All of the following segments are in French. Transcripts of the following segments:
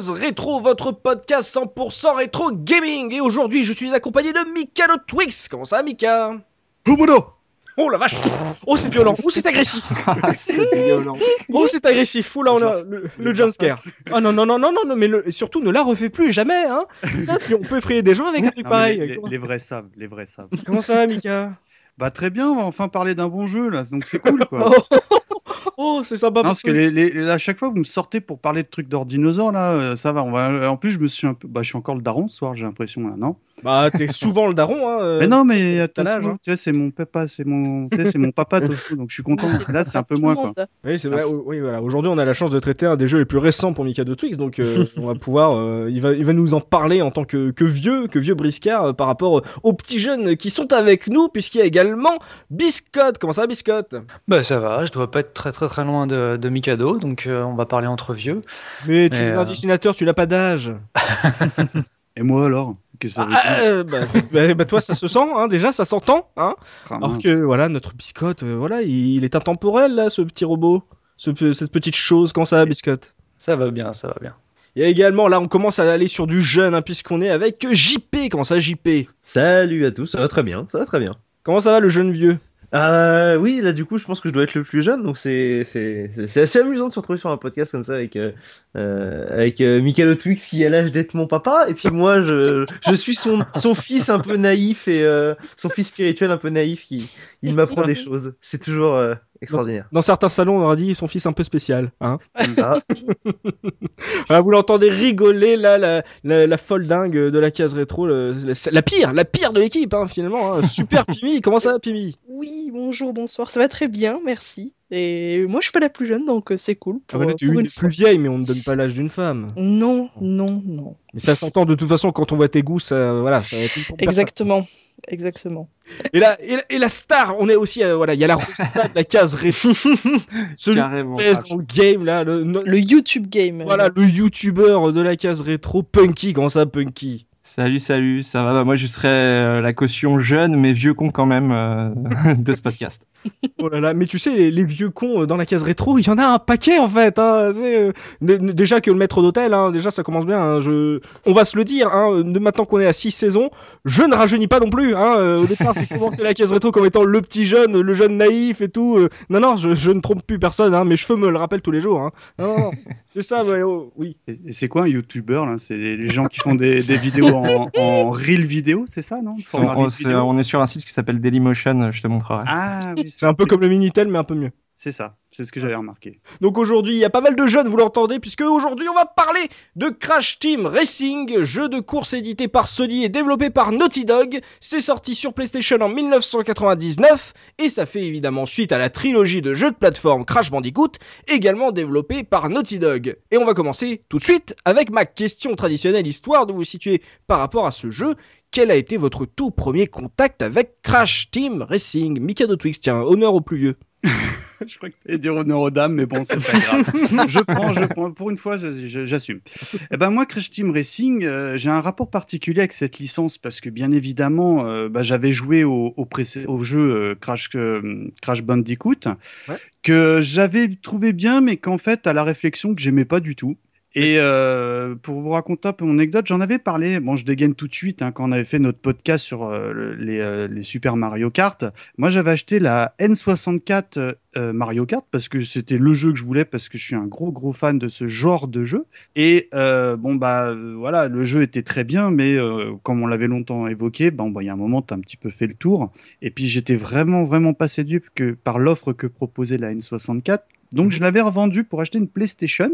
De case rétro, votre podcast 100% rétro gaming. Et aujourd'hui, je suis accompagné de Mika le Twix. Comment ça, Mika? Oh la vache. Oh c'est violent. Oh c'est agressif. C'était violent. Oh c'est agressif. Oh là on a le, le jumpscare Ah non non non non non non mais le- surtout ne la refais plus jamais hein. Ça on peut effrayer des gens avec un truc Non, pareil. les, les- Comment- les vrais savent, les vrais savent. Comment ça Mika? Bah très bien, on va enfin parler d'un bon jeu là, donc c'est cool quoi. Oh c'est sympa Non, parce que les, les- à chaque fois vous me sortez pour parler de trucs d'ordinosaures là, euh, ça va. On va. En plus je me suis un peu, bah je suis encore le daron ce soir, j'ai l'impression là, non? Bah t'es souvent le daron hein euh, Mais non, mais attention, hein. tu sais c'est mon papa, c'est mon, tu sais, c'est mon papa Tofu, donc je suis content. Là c'est un peu moins quoi. Oui, c'est vrai. Oui, voilà. Aujourd'hui, on a la chance de traiter un des jeux les plus récents pour Mika de Twix, donc euh, on va pouvoir. euh, il va, il va nous en parler en tant que, que vieux, que vieux briscard euh, par rapport aux petits jeunes qui sont avec nous, puisqu'il y a également Biscotte. Comment ça, va, Biscotte? Bah ça va, je dois pas être très très très loin de, de Mikado, donc euh, on va parler entre vieux. Mais tu es euh, un dessinateur, tu n'as pas d'âge. Et moi alors? Qu'est-ce que ça veut dire Ah, euh, bah, bah, bah, toi, ça se sent, hein, déjà, ça s'entend, hein. Ah, Alors que voilà, notre Biscotte, euh, voilà, il, il est intemporel là, ce petit robot, ce, cette petite chose. Comment ça, va, Biscotte Ça va bien, ça va bien. Il y a également, là, on commence à aller sur du jeune, hein, puisqu'on est avec JP. Comment ça, JP Salut à tous, ça va très bien, ça va très bien. Comment ça va, le jeune vieux? Euh, oui, là du coup, je pense que je dois être le plus jeune, donc c'est c'est assez amusant de se retrouver sur un podcast comme ça avec euh, euh, avec euh, Michael Twix qui a l'âge d'être mon papa, et puis moi je je suis son son fils un peu naïf et euh, son fils spirituel un peu naïf qui il m'apprend des choses. C'est toujours euh, extraordinaire. dans certains salons, on aurait dit son fils un peu spécial. Hein Ah, Voilà, vous l'entendez rigoler, là, la, la, la folle dingue de la case rétro. le- la, la pire, la pire de l'équipe, hein, finalement. hein. Super Pimi, comment ça va, Pimi? Oui, bonjour, bonsoir, ça va très bien, merci. Et moi, je suis pas la plus jeune, donc euh, c'est cool. Ah, Pour, voilà, t'es pour une une des plus vieille, mais on ne donne pas l'âge d'une femme. Non, non, non. Mais ça s'entend de toute façon quand on voit tes goûts, ça, voilà, ça va être une personne. Exactement, exactement. Et la, et, la, et la star, on est aussi, euh, voilà, il y a la rosta de la case rétro. Celui qui pèse dans le game, là, le, no- Le YouTube game. voilà, le youtubeur de la case rétro, Punky, comment ça, Punky? Salut, salut, ça va? Bah, Moi, je serais euh, la caution jeune, mais vieux con quand même euh, de ce podcast. Oh là là, mais tu sais, les, les vieux cons euh, dans la case rétro, il y en a un paquet en fait. Hein, euh, déjà que le maître d'hôtel, hein, déjà ça commence bien. hein, je... On va se le dire, hein, maintenant qu'on est à 6 saisons, je ne rajeunis pas non plus. Hein, euh, au départ, j'ai commencé la case rétro comme étant le petit jeune, le jeune naïf et tout. euh, non, non, je, je ne trompe plus personne. Hein, mes cheveux me le rappellent tous les jours. Hein. Non, non, non, c'est ça, ouais, oh, oui. Et c'est quoi un YouTuber là? C'est les les gens qui font des, des vidéos en, en reel vidéo, c'est ça, non? On, vidéo? on est sur un site qui s'appelle Dailymotion, je te montrerai. Ah oui, C'est un peu comme le Minitel, mais un peu mieux. c'est ça, c'est ce que j'avais remarqué. Donc aujourd'hui, il y a pas mal de jeunes, vous l'entendez, puisque aujourd'hui on va parler de Crash Team Racing, jeu de course édité par Sony et développé par Naughty Dog. C'est sorti sur PlayStation en 1999 et ça fait évidemment suite à la trilogie de jeux de plateforme Crash Bandicoot, également développé par Naughty Dog. Et on va commencer tout de suite avec ma question traditionnelle histoire de vous situer par rapport à ce jeu. Quel a été votre tout premier contact avec Crash Team Racing? Mikado Twix, tiens, honneur au plus vieux. Je crois que tu dire honneur aux dames, mais bon, c'est pas grave. je prends, je prends. Pour une fois, j'assume. Eh ben moi, Crash Team Racing, euh, j'ai un rapport particulier avec cette licence parce que bien évidemment, euh, bah, j'avais joué au, au, précé- au jeu euh, Crash Crash Bandicoot Ouais. que j'avais trouvé bien, mais qu'en fait, à la réflexion, que j'aimais pas du tout. Et euh, pour vous raconter un peu mon anecdote, j'en avais parlé. Bon, je dégaine tout de suite hein, quand on avait fait notre podcast sur euh, le- les, euh, les Super Mario Kart. Moi, j'avais acheté la N64 euh, Mario Kart parce que c'était le jeu que je voulais parce que je suis un gros gros fan de ce genre de jeu. Et euh, bon bah voilà, le jeu était très bien, mais comme on l'avait longtemps évoqué, bon bah il y a un moment t'as un petit peu fait le tour. Et puis j'étais vraiment vraiment pas séduit que par l'offre que proposait la N64. Donc je l'avais revendu pour acheter une PlayStation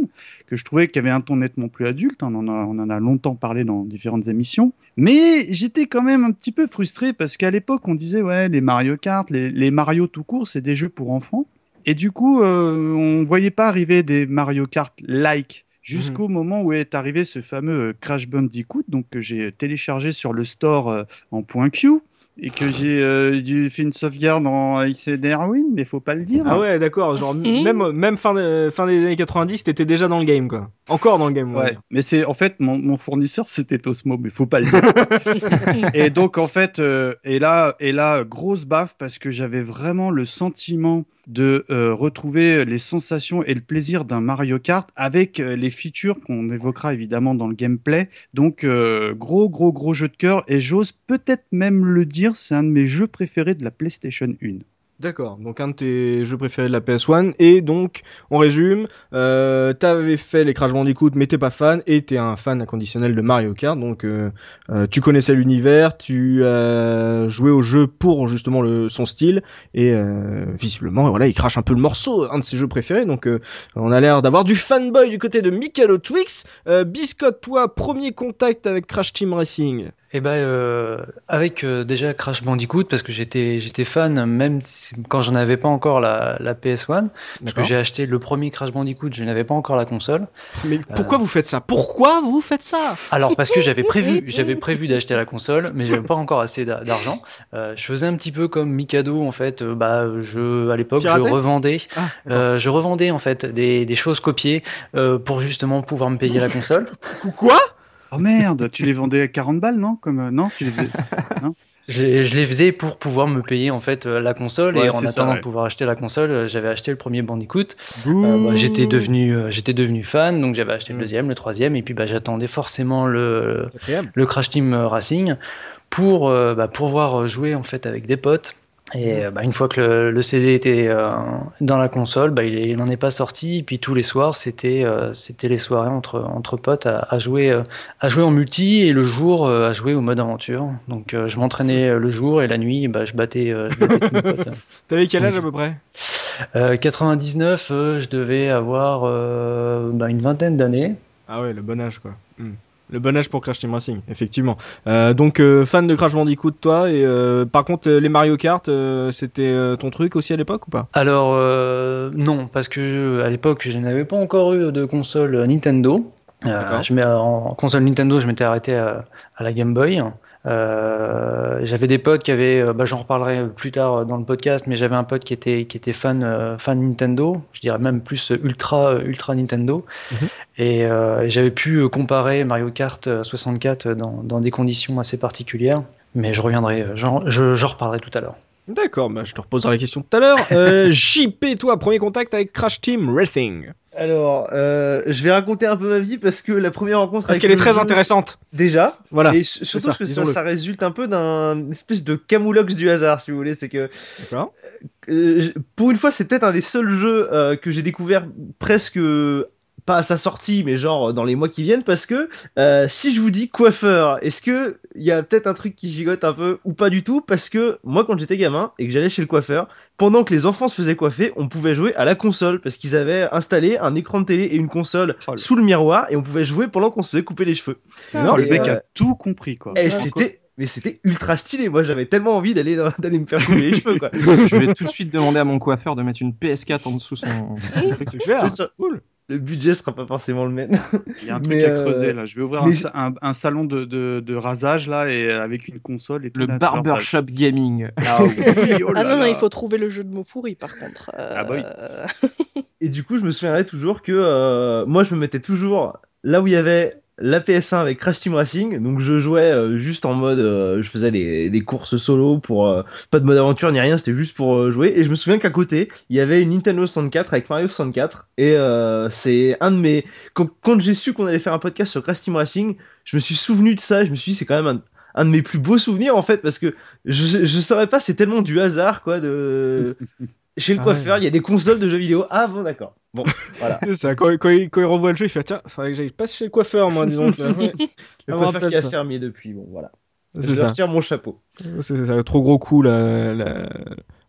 que je trouvais qu'il y avait un ton nettement plus adulte. On en, a, on en a longtemps parlé dans différentes émissions. Mais j'étais quand même un petit peu frustré parce qu'à l'époque, on disait, ouais, les Mario Kart, les, les Mario tout court, c'est des jeux pour enfants. Et du coup, euh, on voyait pas arriver des Mario Kart like jusqu'au moment où est arrivé ce fameux euh, Crash Bandicoot, donc que j'ai téléchargé sur le store euh, en point Q et que j'ai euh, dû fait une sauvegarde en XDR Win, mais faut pas le dire. Ah ouais, d'accord. Genre même même fin de- fin des années 90, t'étais déjà dans le game quoi. Encore dans le game. Ouais, mais c'est en fait mon, mon fournisseur c'était Osmo, mais faut pas le dire. et donc en fait, euh, et là et là grosse baffe parce que j'avais vraiment le sentiment de euh, retrouver les sensations et le plaisir d'un Mario Kart avec euh, les features qu'on évoquera évidemment dans le gameplay. Donc euh, gros gros gros jeu de cœur et j'ose peut-être même le dire, c'est un de mes jeux préférés de la PlayStation 1. D'accord. Donc un de tes jeux préférés de la PS1 et donc on résume. Euh, T'avais fait les Crash Bandicoot mais t'es pas fan et t'es un fan inconditionnel de Mario Kart. Donc euh, euh, tu connaissais l'univers, tu as joué au jeu pour justement le son style et euh, visiblement voilà il crache un peu le morceau, un de ses jeux préférés. Donc on a l'air d'avoir du fanboy du côté de Mikado Twix. Biscotte, toi premier contact avec Crash Team Racing? Et ben euh, avec euh, déjà Crash Bandicoot parce que j'étais j'étais fan même si- quand j'en avais pas encore la, la PS1 parce que D'accord. j'ai acheté le premier Crash Bandicoot je n'avais pas encore la console. Mais pourquoi vous faites ça? Pourquoi vous faites ça? Alors parce que j'avais prévu j'avais prévu d'acheter la console mais j'avais pas encore assez d'a- d'argent. Euh, je faisais un petit peu comme Mikado en fait euh, bah je à l'époque je Pirater? revendais Ah, euh, je revendais en fait des, des choses copiées euh, pour justement pouvoir me payer la console. Quoi? Oh merde, tu les vendais à 40 balles, non Comme euh, non, tu les faisais. Je, je les faisais pour pouvoir me payer en fait euh, la console Ouais, et en ça, attendant ouais. de pouvoir acheter la console, euh, j'avais acheté le premier Bandicoot. Euh, bah, j'étais devenu euh, j'étais devenu fan donc j'avais acheté le Mm. deuxième, le troisième et puis bah, j'attendais forcément le le Crash Team Racing pour euh, bah, pouvoir jouer en fait avec des potes. Et euh, bah, une fois que le, le CD était euh, dans la console, bah, il, n'en est pas sorti. Et puis tous les soirs, c'était euh, c'était les soirées entre entre potes à, à jouer euh, à jouer en multi et le jour à jouer au mode aventure. Donc je m'entraînais le jour et la nuit, bah, je battais, je battais tous mes potes. T'avais quel âge à peu près? Euh, 99, euh, je devais avoir une vingtaine d'années. Ah ouais, le bon âge quoi. Hmm. Le bon âge pour Crash Team Racing, effectivement. Euh, donc euh, fan de Crash Bandicoot toi et euh, par contre euh, les Mario Kart euh, c'était ton truc aussi à l'époque ou pas? Alors euh, non, parce que à l'époque je n'avais pas encore eu de console Nintendo. Euh, je mets en console Nintendo, je m'étais arrêté à, à la Game Boy. Euh, j'avais des potes qui avaient, euh, bah, j'en reparlerai plus tard dans le podcast, mais j'avais un pote qui était qui était fan euh, fan Nintendo, je dirais même plus ultra ultra Nintendo, Mhm. et euh, j'avais pu euh, comparer Mario Kart euh, 64 dans, dans des conditions assez particulières. Mais je reviendrai, euh, j'en je- j'en reparlerai tout à l'heure. D'accord, bah, je te reposerai la question tout à l'heure. Euh, JP, toi, premier contact avec Crash Team Racing. Alors, euh, je vais raconter un peu ma vie parce que la première rencontre Parce qu'elle est très jeu, intéressante. Déjà, Voilà. et surtout ça, que ça, ça résulte un peu d'un espèce de camoulox du hasard, si vous voulez. C'est que D'accord. euh, pour une fois, c'est peut-être un des seuls jeux euh, que j'ai découvert presque pas à sa sortie, mais genre dans les mois qui viennent, parce que euh, si je vous dis coiffeur, est-ce que il y a peut-être un truc qui gigote un peu ou pas du tout? Parce que moi, quand j'étais gamin et que j'allais chez le coiffeur, pendant que les enfants se faisaient coiffer, on pouvait jouer à la console parce qu'ils avaient installé un écran de télé et une console Oh sous le miroir et on pouvait jouer pendant qu'on se faisait couper les cheveux. Non, le Et, mec euh, a tout compris, quoi. et c'était mais c'était ultra stylé. Moi, j'avais tellement envie d'aller d'aller me faire couper les cheveux quoi. Je vais tout de suite demander à mon coiffeur de mettre une PS4 en dessous son. C'est. Cool. Le budget sera pas forcément le même. Il y a un truc Mais, à euh, creuser, là. Je vais ouvrir mais- un, un, un salon de, de, de rasage, là, et euh, avec une console et tout. Le là, barbershop gaming. Ah oui, oh Ah là non, non, là. il faut trouver le jeu de mots pourris par contre. Ah bah oui. Euh, Et du coup, je me souviendrai toujours que euh, moi, je me mettais toujours là où il y avait la PS1 avec Crash Team Racing. Donc je jouais euh, juste en mode, euh, je faisais des, des courses solo pour euh, pas de mode aventure ni rien, c'était juste pour euh, jouer. Et je me souviens qu'à côté, il y avait une Nintendo 64 avec Mario 64. Et euh, c'est un de mes. Quand, quand j'ai su qu'on allait faire un podcast sur Crash Team Racing, je me suis souvenu de ça. Je me suis dit, c'est quand même un, un de mes plus beaux souvenirs en fait, parce que je, je saurais pas, c'est tellement du hasard quoi. De... Chez le Ah coiffeur, ouais. il y a des consoles de jeux vidéo. Ah bon, d'accord. Bon, voilà. C'est ça, quand, quand il, quand il revoit le jeu, il fait Tiens, faudrait que j'aille pas chez le coiffeur, moi, disons. que- ouais. Le Ah, coiffeur qui a ça. fermier depuis. Bon, voilà. Je ça. retire mon chapeau. C'est ça, trop gros coup là, là.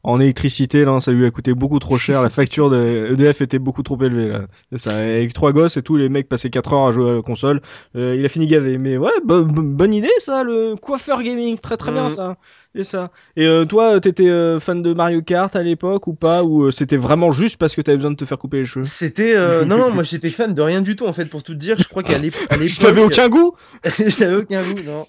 En électricité, là, ça lui a coûté beaucoup trop cher. La facture de EDF était beaucoup trop élevée. Là. C'est ça. Avec trois gosses et tout, les mecs passaient 4 heures à jouer à la console. Euh, il a fini gavé. Mais ouais, bo- bo- bonne idée ça, le coiffeur gaming. C'est très très bien Mhm. ça. C'est ça. Et euh, toi, t'étais euh, fan de Mario Kart à l'époque ou pas Ou euh, c'était vraiment juste parce que t'avais besoin de te faire couper les cheveux? C'était. euh, non, non, moi j'étais fan de rien du tout en fait, pour tout te dire. Je crois qu'à l'époque. Je t'avais aucun goût je n'avais aucun goût, non.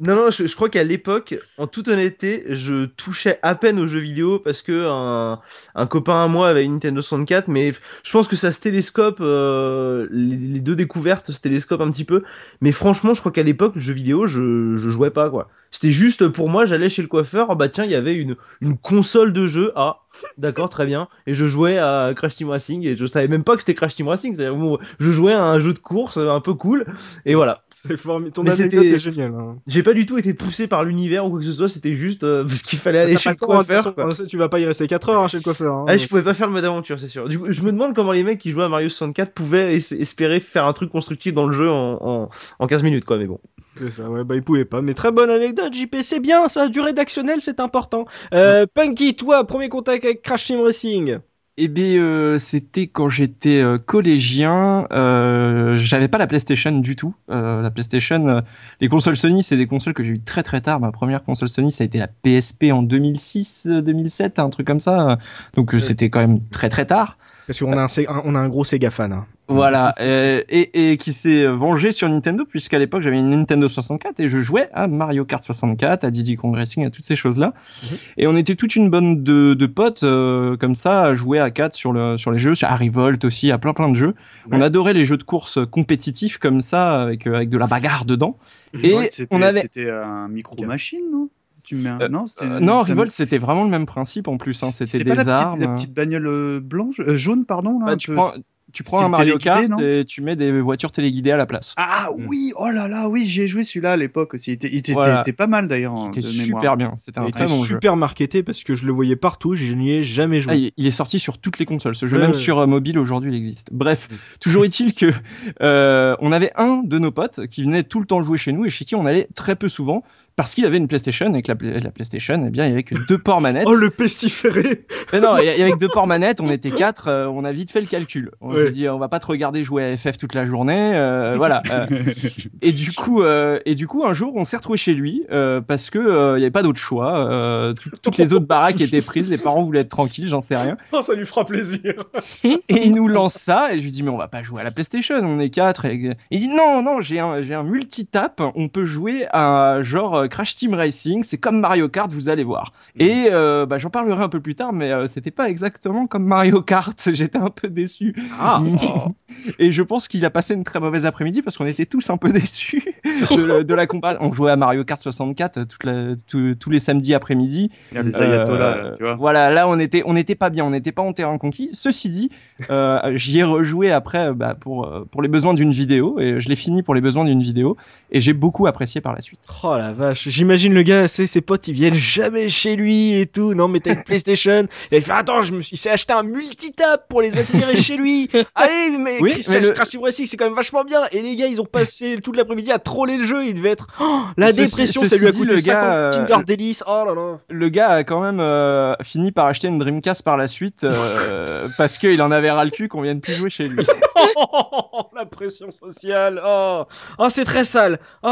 Non, non, je, je crois qu'à l'époque, en toute honnêteté, je touchais à peine aux jeux vidéo parce que un, un copain à moi avait une Nintendo 64, mais je pense que ça se télescope, euh, les, les deux découvertes se télescopent un petit peu. Mais franchement, je crois qu'à l'époque, le jeu vidéo, je, je jouais pas, quoi. C'était juste pour moi, j'allais chez le coiffeur, oh bah tiens, il y avait une, une console de jeu. Ah, d'accord, très bien. Et je jouais à Crash Team Racing et je savais même pas que c'était Crash Team Racing. C'est-à-dire, bon, je jouais à un jeu de course un peu cool. Et voilà. C'est formidable. Ton anecdote c'était- est géniale. hein. J'ai pas du tout été poussé par l'univers ou quoi que ce soit, c'était juste euh, parce qu'il fallait aller chez le coiffeur. Tu vas pas y rester 4 heures hein, chez le coiffeur. hein. Ah, je pouvais pas faire le mode aventure, c'est sûr. Du coup, je me demande comment les mecs qui jouaient à Mario 64 pouvaient es- espérer faire un truc constructif dans le jeu en, en, en 15 minutes, quoi. Mais bon. C'est ça, ouais, bah il pouvait pas. Mais très bonne anecdote, JP, c'est bien ça, du rédactionnel, c'est important. Euh, Punky, toi, premier contact avec Crash Team Racing. Eh bien, euh, c'était quand j'étais euh, collégien. Euh, j'avais pas la PlayStation du tout. La PlayStation, les consoles Sony, c'est des consoles que j'ai eu très très tard. Ma première console Sony, ça a été la PSP en 2006, euh, 2007, un truc comme ça. Donc c'était quand même très très tard. Parce qu'on a un, on a un gros Sega fan. hein. Voilà, euh, et, et qui s'est vengé sur Nintendo, puisqu'à l'époque j'avais une Nintendo 64 et je jouais à Mario Kart 64, à Diddy Kong Racing, à toutes ces choses-là. Mhm. Et on était toute une bande de, de potes euh, comme ça à jouer à 4 sur, le, sur les jeux, à Revolt aussi, à plein plein de jeux. On adorait les jeux de course compétitifs comme ça, avec, euh, avec de la bagarre dedans. Et c'était on avait... c'était un micro-machine, non? Tu mets un... Euh, Non, c'était- Euh, non, ça- Revolt c'était vraiment le même principe en plus. Hein. C'était pas des la petite, armes. la petite bagnole euh, blanche, euh, jaune, pardon. Là, Bah, tu peu- prends, tu prends style un Mario Kart et tu mets des voitures téléguidées à la place. Ah oui, oh là là, oui, j'ai joué celui-là à l'époque aussi. Il était, il était, Voilà. il était pas mal d'ailleurs. en- C'était de super mémoire. bien. C'était un Il très était bon jeu. super marketé parce que je le voyais partout, je n'y ai jamais joué. Ah, il il est sorti sur toutes les consoles. Ce jeu, Ouais, même ouais. sur euh, mobile aujourd'hui, il existe. Bref, toujours est-il que euh, on avait un de nos potes qui venait tout le temps jouer chez nous et chez qui on allait très peu souvent parce qu'il avait une PlayStation et que la, Play- la PlayStation, eh bien, il y avait que deux ports manettes. Oh le pestiféré Mais non, et et avec deux ports manettes, on était quatre. euh, on a vite fait le calcul. On Ouais. s'est dit, on va pas te regarder jouer à FF toute la journée. euh, voilà. euh, et du coup, et du coup, un jour, on s'est retrouvé chez lui parce que il y avait pas d'autre choix. tout- toutes les autres baraques étaient prises. Les parents voulaient être tranquilles, j'en sais rien. Oh ça lui fera plaisir Et il nous lance ça, et je lui dis, mais on va pas jouer à la PlayStation, on est quatre. Et il dit, non, non, j'ai un, j'ai un multitap, on peut jouer à genre euh, Crash Team Racing, c'est comme Mario Kart, vous allez voir. Et euh, bah, j'en parlerai un peu plus tard, mais euh, c'était pas exactement comme Mario Kart, j'étais un peu déçu. Ah Et je pense qu'il a passé une très mauvaise après-midi parce qu'on était tous un peu déçus de, la- de la comparaison. On jouait à Mario Kart 64 toute la- tous- tous les samedis après-midi. Il y a les ayatollahs, là, Euh, tu vois. Voilà, là on était, on n'était pas bien, on n'était pas en terrain conquis. Ceci dit, euh, j'y ai rejoué après bah, pour pour les besoins d'une vidéo et je l'ai fini pour les besoins d'une vidéo et j'ai beaucoup apprécié par la suite. Oh la vache, j'imagine le gars, c'est ses potes, ils viennent jamais chez lui et tout. Non mais t'as une PlayStation. Et il fait attends, je me suis, il s'est acheté un multitap pour les attirer chez lui. Allez mais Oui, Christian le- Crash c'est quand même vachement bien. Et les gars, ils ont passé toute l'après-midi à troller le jeu. Il devait être oh, la dépression, ça lui a coûté le gars, 50 euh, Tinder délices. Oh là là. Le gars a quand même euh, fini par acheter une Dreamcast par la suite euh, parce qu'il en avait ras le cul qu'on vienne plus jouer chez lui. la pression sociale. Oh, oh c'est très sale. Oh,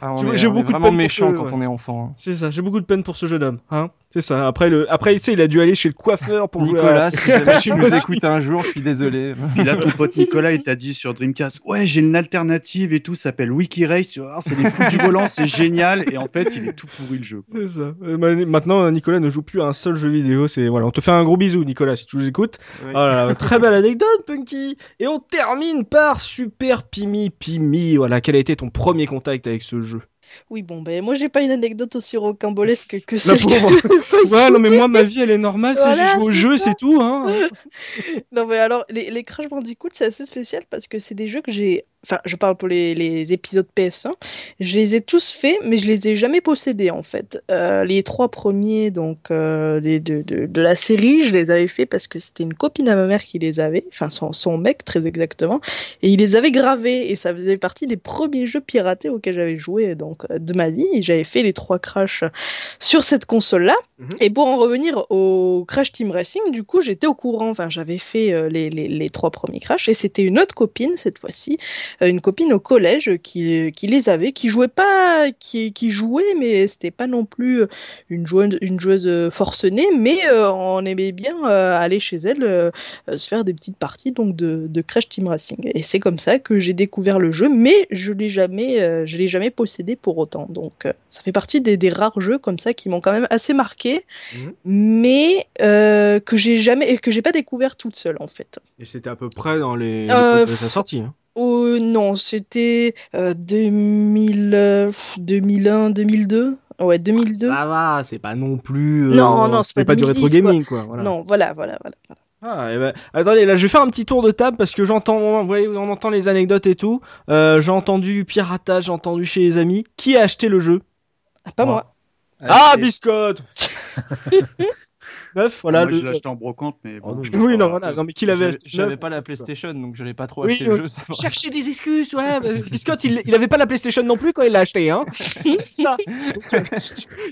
Ah, J'ai- beaucoup de peine méchant ce- quand ouais. on est enfant. hein. C'est ça, j'ai beaucoup de peine pour ce jeune homme. Hein c'est ça. Après, le... Après, tu sais, il a dû aller chez le coiffeur pour jouer à- Nicolas, si jamais tu nous écoutes un jour, je suis désolé. Puis là, ton pote Nicolas, il t'a dit sur Dreamcast, ouais, j'ai une alternative et tout, ça s'appelle WikiRace, voir, c'est les fous du volant, c'est génial. Et en fait, il est tout pourri le jeu. C'est ça. Euh, ma- Maintenant, Nicolas ne joue plus à un seul jeu vidéo. C'est voilà, on te fait un gros bisou, Nicolas, si tu nous écoutes. Oui. Oh là là, très belle anecdote, Punky. Et on termine par Super Pimi Pimi. Voilà, quel a été ton premier contact avec ce jeu? Oui, bon, ben moi j'ai pas une anecdote aussi rocambolesque que celle que... Ouais, non mais moi ma vie elle est normale, c'est Voilà, j'ai joué au c'est jeu, c'est tout. Hein. Non, mais alors, les, les Crash Bandicoot, c'est assez spécial parce que c'est des jeux que j'ai. Enfin, je parle pour les, les épisodes PS1. Je les ai tous faits, mais je les ai jamais possédés en fait. Euh, les trois premiers, donc, euh, les de, de, de la série, je les avais faits parce que c'était une copine à ma mère qui les avait. Enfin, son, son mec, très exactement. Et il les avait gravés. Et ça faisait partie des premiers jeux piratés auxquels j'avais joué donc, euh, de ma vie. Et j'avais fait les trois Crash sur cette console-là. Mhm. Et pour en revenir au Crash Team Racing, du coup, j'étais au courant. Enfin, j'avais fait les, les, les trois premiers Crash et c'était une autre copine cette fois-ci, une copine au collège qui, qui les avait, qui jouait pas, qui, qui jouait, mais c'était pas non plus euh, une joueuse, une joueuse euh, forcenée, mais euh, on aimait bien euh, aller chez elle euh, euh, se faire des petites parties donc de, de Crash Team Racing. Et c'est comme ça que j'ai découvert le jeu, mais je l'ai jamais, euh, je l'ai jamais possédé pour autant. Donc, euh, ça fait partie des, des rares jeux comme ça qui m'ont quand même assez marqué Mhm. mais euh, que j'ai jamais que j'ai pas découvert toute seule en fait. Et c'était à peu près dans les, les Euh, de sa sortie. Hein. Oh, non, c'était euh, 2000, euh, pff, 2001, 2002. Ouais, 2002. Ça va, c'est pas non plus. euh, Non, non, c'est pas du rétro 2010, gaming quoi. voilà. Non, voilà, voilà, voilà. Ah, eh ben, attendez, là je vais faire un petit tour de table parce que j'entends, vous voyez, on entend les anecdotes et tout. Euh, j'ai entendu piratage, j'ai entendu chez les amis. Qui a acheté le jeu? Ah, pas Moi. moi. Ah, biscotte Neuf, voilà. Moi, le- je l'ai acheté en brocante, mais Oh, bon. non, Oui, non, voilà, non, mais qui l'avait J'avais- acheté J'avais pas la PlayStation, donc je n'ai pas trop Oui, acheté euh, le jeu. ça. Chercher des excuses, voilà. bah, Biscotte, il, il avait pas la PlayStation non plus quand il l'a acheté, hein. C'est ça. Donc, euh,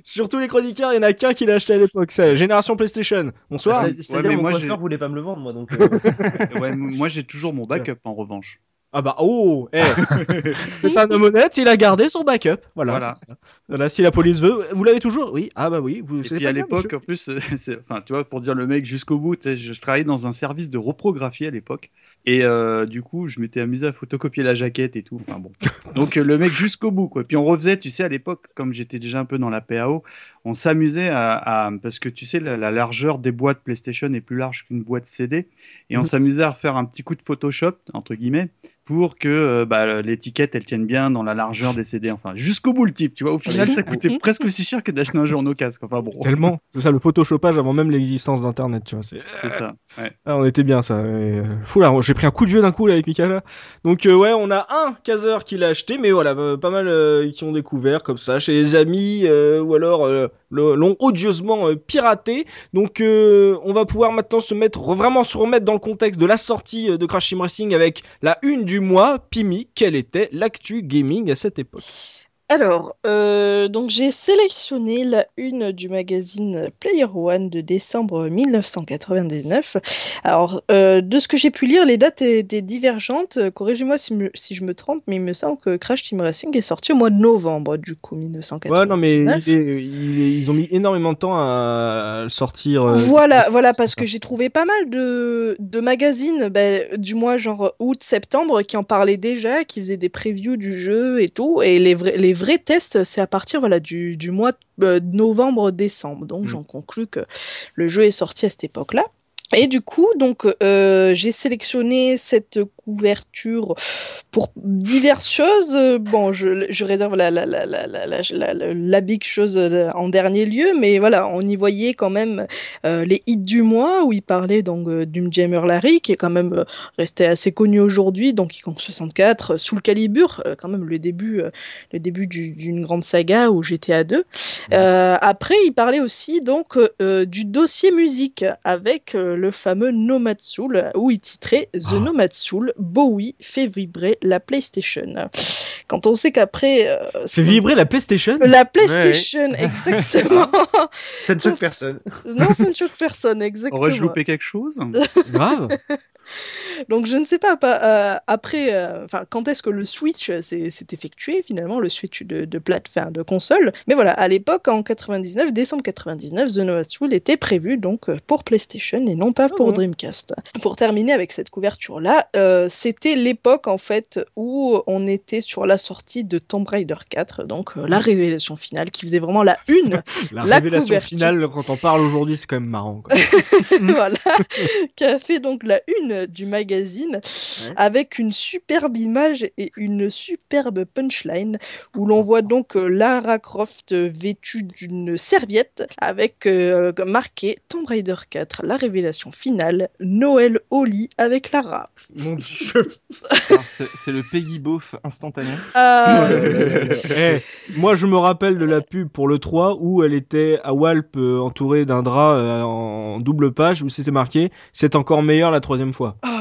sur tous les chroniqueurs, il y en a qu'un qui l'a acheté à l'époque. C'est Génération PlayStation. Bonsoir. C'est- C'est-à-dire mon moi, voulait pas me le vendre, moi, donc. euh, Ouais, moi, j'ai toujours mon backup en revanche. Ah bah oh, eh. c'est un homme honnête, il a gardé son backup. Voilà. Voilà. ça. Voilà, si la police veut, vous l'avez toujours? Oui. Ah bah oui. Vous, Et puis à l'époque, en plus, euh, enfin, tu vois, pour dire le mec jusqu'au bout, je, je travaillais dans un service de reprographie à l'époque, et euh, du coup, je m'étais amusé à photocopier la jaquette et tout. Enfin bon, donc euh, le mec jusqu'au bout, quoi. Puis on refaisait, tu sais, à l'époque, comme j'étais déjà un peu dans la PAO, on s'amusait à, à- parce que tu sais, la, la largeur des boîtes PlayStation est plus large qu'une boîte CD, et on Mhm. s'amusait à refaire un petit coup de Photoshop entre guillemets pour que euh, bah, l'étiquette elle tienne bien dans la largeur des CD. Enfin, jusqu'au bout le type, tu vois. Au final, ça coûtait presque aussi cher que d'acheter un en occasion. Enfin bon, Tellement. C'est ça, le photoshopage avant même l'existence d'Internet, tu vois. C'est... ça. Ouais. Ah, on était bien ça. Et, euh, Fou là, j'ai pris un coup de vieux d'un coup là avec Mika Donc euh, ouais, on a un caseur qui l'a acheté, mais voilà, pas mal euh, qui ont découvert comme ça chez les amis euh, ou alors euh, l'ont odieusement euh, piraté. Donc euh, on va pouvoir maintenant se mettre vraiment se remettre dans le contexte de la sortie euh, de Crash Team Racing avec la une du mois. Pimi, quelle était l'actu gaming à cette époque? Alors, euh, donc j'ai sélectionné la une du magazine Player One de décembre 1999. Alors, euh, de ce que j'ai pu lire, les dates étaient divergentes. Euh, Corrigez-moi si, je me trompe, mais il me semble que Crash Team Racing est sorti au mois de novembre, du coup, 1999. Ouais, non mais il est- il est- ils ont mis énormément de temps à sortir. euh, Voilà, voilà, parce que j'ai trouvé pas mal de, de magazines, ben, du mois genre août-septembre, qui en parlaient déjà, qui faisaient des previews du jeu et tout. Et les les vrais tests, c'est à partir voilà, du, du mois euh, de novembre-décembre. Donc Mm. j'en conclus que le jeu est sorti à cette époque-là. Et du coup, donc, euh, j'ai sélectionné cette couverture pour diverses choses. Bon, je, je réserve la, la, la, la, la, la, la- la- la big chose en dernier lieu, mais voilà, on y voyait quand même euh, les hits du mois où il parlait donc euh, Jammer Larry, qui est quand même euh, resté assez connu aujourd'hui, donc Kong 64, euh, sous le calibre, quand même le début, le début du- d'une grande saga où GTA 2. Euh, après, il parlait aussi donc du dossier musique avec le fameux Nomad Soul où il titrait The Ah. Nomad Soul, Bowie fait vibrer la PlayStation. Quand on sait qu'après euh, Fait vibrer la PlayStation? La PlayStation, exactement. Ça ne choque personne. non, ça ne choque personne, exactement. Aurais-je loupé quelque chose? Grave. Donc je ne sais pas, pas, euh, après, euh, quand est-ce que le switch euh, s'est effectué finalement, le switch de, de plate, enfin, de console. Mais voilà, à l'époque, en 99, décembre 99, The Soul était prévu donc pour PlayStation et non pas pour Ah ouais. Dreamcast. Pour terminer avec cette couverture-là, euh, c'était l'époque en fait où on était sur la sortie de Tomb Raider 4, donc la révélation finale qui faisait vraiment la une La, La révélation couverture. finale, quand on parle aujourd'hui, c'est quand même marrant. quoi. voilà, qui a fait donc la une du magazine avec une superbe image et une superbe punchline où l'on voit donc euh, Lara Croft euh, vêtue d'une serviette avec euh, marqué Tomb Raider 4, la révélation finale, Noël au lit avec Lara. Mon dieu. Alors, C'est le Peggy Beauf instantané. Ah, Eh, moi, je me rappelle de la pub pour le 3 où elle était à Walp euh, entourée d'un drap euh, en double page où c'était marqué c'est encore meilleur la troisième fois. oh,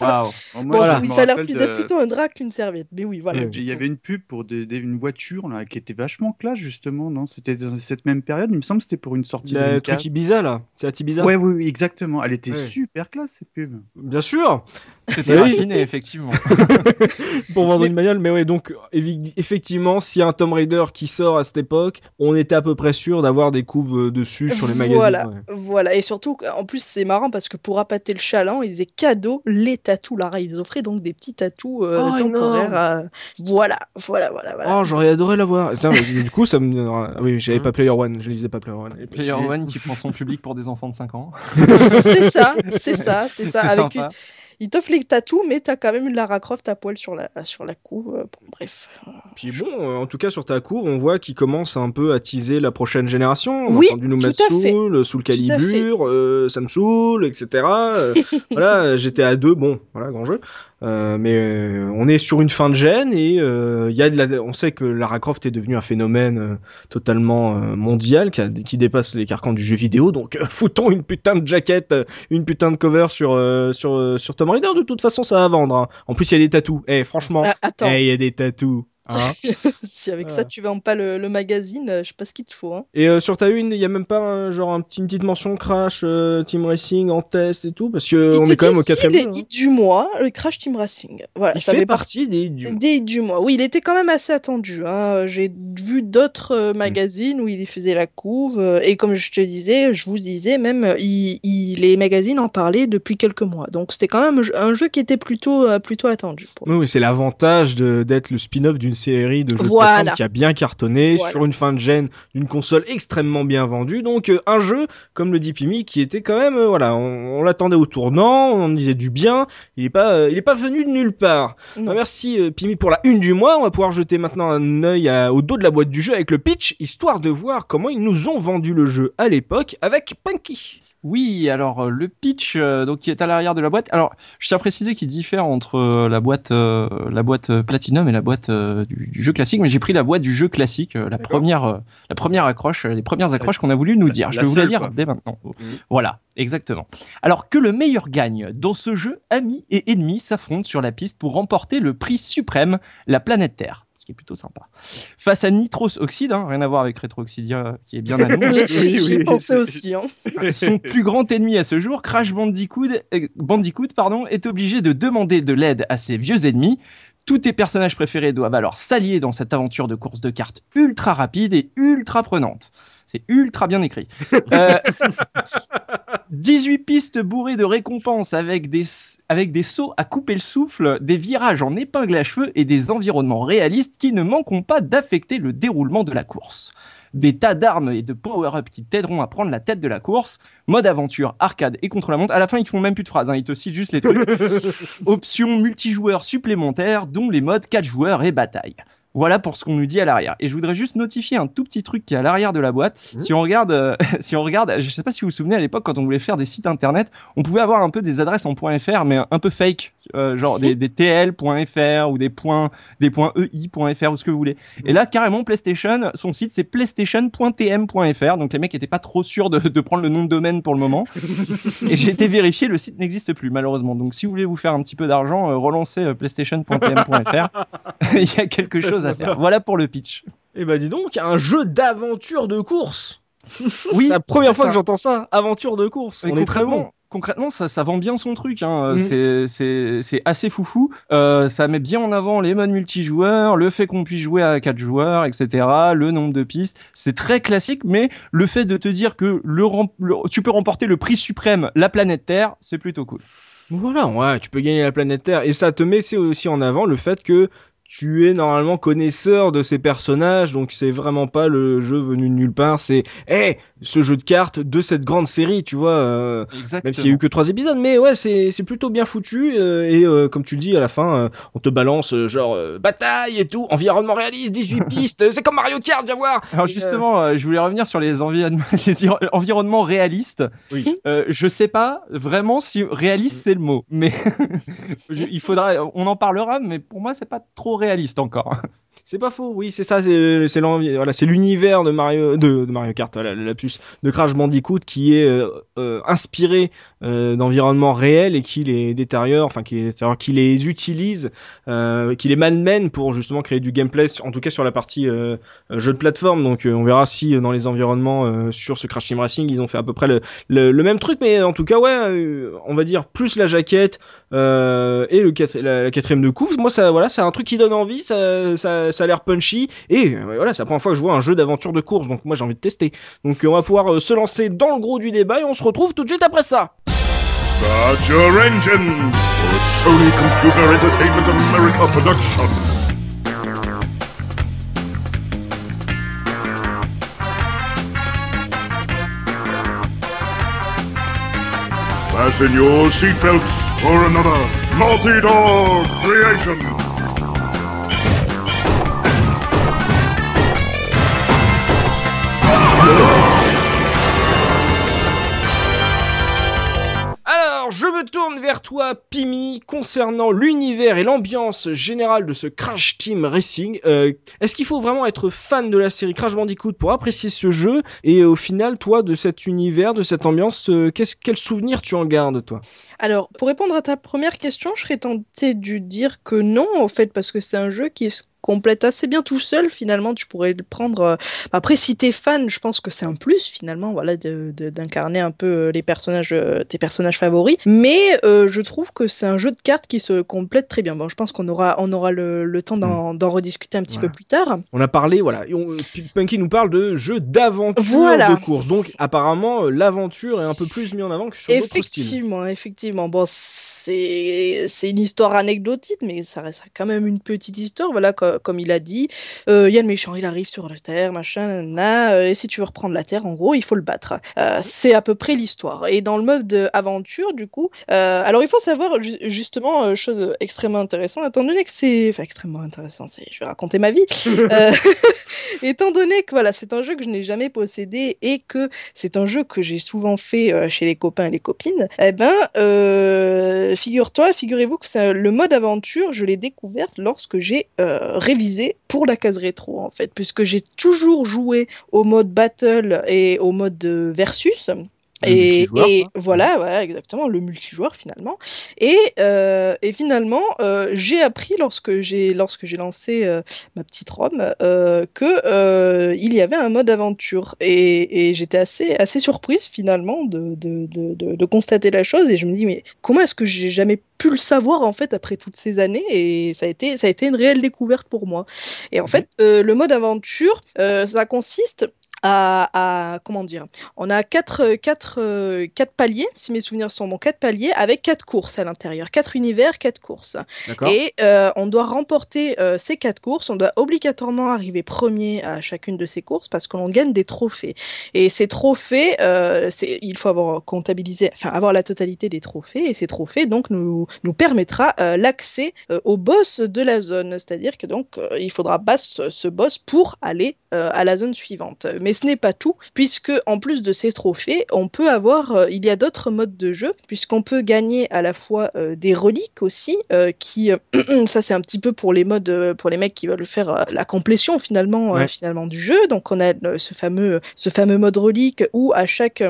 moi, Bon, oui, ça a l'air de- d'être plutôt un drap qu'une serviette, mais oui, voilà. Il y avait une pub pour des, des- une voiture là, qui était vachement classe justement, non? C'était dans cette même période, il me semble que c'était pour une sortie de Le truc Ibiza là, c'est à Ibiza. Ouais, oui, oui, exactement. Elle était Ouais. super classe cette pub. Bien sûr. C'était raffiné, effectivement. pour vendre une bagnole, mais ouais, donc effectivement, s'il y a un Tomb Raider qui sort à cette époque, on était à peu près sûr d'avoir des couves euh, dessus sur les magazines. Voilà, ouais. voilà. Et surtout, en plus, c'est marrant parce que pour appâter le chaland, ils faisaient cadeau les tatous Lara. Ils offraient donc des petits tatous euh, Oh, temporaires. à- Voilà, voilà, voilà. voilà. Oh, j'aurais adoré l'avoir. Du coup, ça me donnera- ah oui, j'avais pas Player One, je lisais pas Player One. Player One qui prend son public pour des enfants de 5 ans. c'est ça, c'est ça, c'est C'est ça. Avec une- sympa. Ils t'offrent les tatous, mais t'as quand même une Lara Croft à poil sur la, sur la couve. euh, bon, bref. Puis bon, euh, en tout cas sur ta cour, on voit qu'il commence un peu à teaser la prochaine génération. On Oui, a entendu nous mettre à. Soul, euh, Soul à. Calibur, euh, ça me saoule, etc. Voilà, GTA 2, bon, voilà, grand jeu. Euh, mais euh, on est sur une fin de gêne et euh, y a de la, on sait que Lara Croft est devenue un phénomène euh, totalement euh, mondial qui, a- qui dépasse les carcans du jeu vidéo. Donc foutons une putain de jaquette, une putain de cover sur euh, sur euh, sur Tomb Raider. De toute façon, ça va vendre. hein. En plus, il y a des tatous. Eh, franchement, eh, il y a des tatous. Hein si avec ça tu vends pas le, le magazine, euh, je sais pas ce qu'il te faut. Hein. Et euh, sur ta une, il y a même pas un, genre un petit, une petite mention Crash euh, Team Racing en test et tout parce que Il on est quand même au quatrième les jeu. hein. du mois, le Crash Team Racing. Voilà, Il ça fait partie des du... Des du mois. Oui, il était quand même assez attendu. hein. J'ai vu d'autres Mm. euh, magazines où il faisait la couve. euh, et comme je te disais, je vous disais même, euh, il, il- les magazines en parlaient depuis quelques mois. Donc c'était quand même un jeu- qui était plutôt, euh, plutôt attendu. pour Oui, oui, c'est l'avantage d'être le spin-off d'une série de jeux de Voilà. plateforme qui a bien cartonné Voilà. sur une fin de gêne d'une console extrêmement bien vendue. Donc euh, un jeu, comme le dit Pimi, qui était quand même, euh, voilà, on, on l'attendait au tournant, on disait du bien. Il est pas, euh, il est pas venu de nulle part. Merci Pimi pour la une du mois. On va pouvoir jeter maintenant un œil à- au dos de la boîte du jeu avec le pitch, histoire de voir comment ils nous ont vendu le jeu à l'époque avec Punky. Oui, alors euh, le pitch euh, donc qui est à l'arrière de la boîte. Alors, je tiens à préciser qu'il diffère entre euh, la boîte euh, la boîte Platinum et la boîte du, du jeu classique, mais j'ai pris la boîte du jeu classique, la première la première accroche, les premières accroches qu'on a voulu nous La- dire. Je vais vous la lire quoi. dès maintenant. Mhm. Voilà, exactement. Alors que le meilleur gagne dans ce jeu, amis et ennemis s'affrontent sur la piste pour remporter le prix suprême, la planète Terre. Qui est plutôt sympa. Face à Nitros Oxide, hein, rien à voir avec Retro Oxidia qui est bien à nous. Oui, Oui, aussi. hein. Son plus grand ennemi à ce jour, Crash Bandicoot, euh, Bandicoot pardon, est obligé de demander de l'aide à ses vieux ennemis. Tous tes personnages préférés doivent alors s'allier dans cette aventure de course de cartes ultra rapide et ultra prenante. C'est ultra bien écrit. Euh, 18 pistes bourrées de récompenses avec des, avec des sauts à couper le souffle, des virages en épingle à cheveux et des environnements réalistes qui ne manqueront pas d'affecter le déroulement de la course. Des tas d'armes et de power-up qui t'aideront à prendre la tête de la course. Mode aventure, arcade et contre la montre. À la fin, ils font même plus de phrases, hein, ils te citent juste les trucs. Options multijoueurs supplémentaires, dont les modes 4 joueurs et bataille. Voilà pour ce qu'on nous dit à l'arrière. Et je voudrais juste notifier un tout petit truc qui est à l'arrière de la boîte. Mhm. Si on regarde, euh, si on regarde, je sais pas si vous vous souvenez à l'époque quand on voulait faire des sites internet, on pouvait avoir un peu des adresses en .fr mais un peu fake, euh, genre des, des tl.fr ou des points, des points ei.fr ou ce que vous voulez. Et là carrément PlayStation, son site c'est playstation.tm.fr. Donc les mecs étaient pas trop sûrs de, de prendre le nom de domaine pour le moment. Et j'ai été vérifié, le site n'existe plus malheureusement. Donc si vous voulez vous faire un petit peu d'argent, euh, relancez euh, playstation.tm.fr. Il y a quelque chose à faire. Voilà pour le pitch. Et bah dis donc, un jeu d'aventure de course. Oui, c'est la première fois ça. que j'entends ça, aventure de course. Mais On est très bon. Concrètement, ça, ça vend bien son truc. Hein. Mm. C'est, assez foufou. Euh, ça met bien en avant les modes multijoueurs, le fait qu'on puisse jouer à quatre joueurs, etc. Le nombre de pistes. C'est très classique, mais le fait de te dire que le, tu peux remporter le prix suprême, la planète Terre, c'est plutôt cool. Voilà, ouais, tu peux gagner la planète Terre. Et ça te met c'est aussi en avant le fait que tu es normalement connaisseur de ces personnages, donc c'est vraiment pas le jeu venu de nulle part, c'est hey, ce jeu de cartes de cette grande série, tu vois. euh, Exactement. même s'il y a eu que trois épisodes, mais ouais, c'est c'est plutôt bien foutu euh, et euh, comme tu le dis à la fin, euh, on te balance genre bataille et tout, environnement réaliste, 18 pistes, c'est comme Mario Kart, viens voir. Alors justement, je voulais revenir sur les, environnements, les envir- environnements réalistes. Oui. Je sais pas vraiment si réaliste c'est le mot, mais il faudra, on en parlera, mais pour moi c'est pas trop réaliste encore. C'est pas faux, oui, c'est ça, c'est c'est l'univers de Mario de, Kart, le lapsus de Crash Bandicoot qui est euh, euh, inspiré euh, d'environnements réels et qui les détériore, enfin qui les utilise, euh, qui les malmène pour justement créer du gameplay, en tout cas sur la partie euh, euh, jeu de plateforme. Donc euh, on verra si dans les environnements sur ce Crash Team Racing ils ont fait à peu près le, le, le même truc, mais en tout cas ouais, on va dire plus la jaquette et le la, la quatrième de couve. Moi ça voilà, c'est un truc qui donne envie, ça ça, ça a l'air punchy et voilà, c'est la première fois que je vois un jeu d'aventure de course, donc moi j'ai envie de tester. Donc on va pouvoir se lancer dans le gros du débat et on se retrouve tout de suite après ça. Start your engine for a Sony Computer Entertainment America production. Fasten your seatbelts for another Naughty Dog creation. Alors, je me tourne vers toi, Pimi, concernant l'univers et l'ambiance générale de ce Crash Team Racing. Euh, Est-ce qu'il faut vraiment être fan de la série Crash Bandicoot pour apprécier ce jeu Et au final, toi, de cet univers, de cette ambiance, euh, quel souvenir tu en gardes, toi? Alors, pour répondre à ta première question, je serais tentée de dire que non, en fait, parce que c'est un jeu qui se complète assez bien tout seul, finalement, tu pourrais le prendre... euh, Après, si t'es fan, je pense que c'est un plus, finalement, voilà, d'incarner un peu euh, les personnages, euh, tes personnages favoris, mais euh, je trouve que c'est un jeu de cartes qui se complète très bien. Bon, je pense qu'on aura, on aura le, le temps d'en d'en rediscuter un petit Voilà. peu plus tard. On a parlé, voilà, et on- Punky nous parle de jeux d'aventure Voilà. de course. Donc, apparemment, l'aventure est un peu plus mis en avant que sur d'autres styles. Effectivement, effectivement. Bon, c'est une histoire anecdotique, mais ça reste quand même une petite histoire. Voilà, co- comme il a dit, euh, il y a le méchant, il arrive sur la Terre, machin, nanana, euh, et si tu veux reprendre la Terre, en gros, il faut le battre. Euh, c'est à peu près l'histoire. Et dans le mode de aventure, du coup, euh, alors il faut savoir ju- justement, chose extrêmement intéressante, étant donné que c'est, enfin extrêmement intéressant, je vais raconter ma vie. Étant donné que voilà, c'est un jeu que je n'ai jamais possédé et que c'est un jeu que j'ai souvent fait chez les copains et les copines, eh ben, figure-toi, figurez-vous que le mode aventure, je l'ai découverte lorsque j'ai euh, révisé pour la case rétro, en fait, puisque j'ai toujours joué au mode battle et au mode euh, versus. Et, voilà, voilà, exactement, le multijoueur finalement. Et, euh, et finalement, euh, j'ai appris lorsque j'ai lorsque j'ai lancé euh, ma petite ROM que il y avait un mode aventure. Et, et j'étais assez assez surprise finalement de, de, de, de, de constater la chose. Et je me dis mais comment est-ce que j'ai jamais pu le savoir en fait après toutes ces années? Et ça a été ça a été une réelle découverte pour moi. Et en fait, euh, le mode aventure, ça consiste à, à- comment dire on a quatre, quatre, euh, quatre paliers, si mes souvenirs sont bons, quatre paliers avec quatre courses à l'intérieur, quatre univers, quatre courses. D'accord Et euh, on doit remporter euh, ces quatre courses, on doit obligatoirement arriver premier à chacune de ces courses parce que l'on gagne des trophées. Et ces trophées, euh, il faut avoir comptabilisé, enfin avoir la totalité des trophées, et ces trophées donc nous, nous permettra l'accès au boss de la zone. C'est-à-dire que donc il faudra battre ce, ce boss pour aller euh, à la zone suivante. Mais ce n'est pas tout, puisque en plus de ces trophées, on peut avoir, euh, il y a d'autres modes de jeu, puisqu'on peut gagner à la fois euh, des reliques aussi, qui, ça c'est un petit peu pour les modes, pour les mecs qui veulent faire la complétion finalement, Ouais. finalement du jeu. Donc on a ce fameux, ce fameux mode relique où à chaque,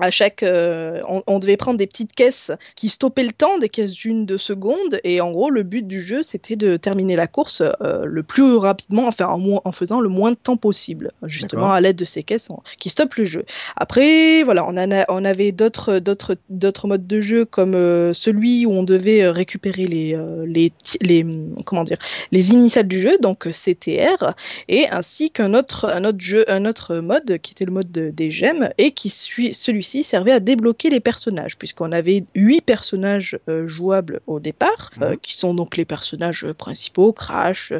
à chaque, on, on devait prendre des petites caisses qui stoppaient le temps, des caisses d'une deux secondes, et en gros le but du jeu c'était de terminer la course le plus rapidement, enfin en, en faisant le moins de temps possible, justement à l'aide de ces caisses en- qui stoppent le jeu. Après, voilà, on, en a- on avait d'autres, d'autres, d'autres modes de jeu comme euh, celui où on devait euh, récupérer les, euh, les, les, hum, comment dire, les initiales du jeu, donc CTR, et ainsi qu'un autre, un autre jeu, un autre mode qui était le mode de- des gemmes et qui suit, celui-ci servait à débloquer les personnages, puisqu'on avait huit personnages euh, jouables au départ, euh, qui sont donc les personnages principaux, Crash,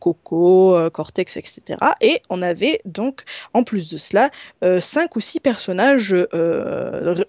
Coco, Cortex, etc. Et on avait donc, en plus de cela, euh, cinq ou six personnages euh,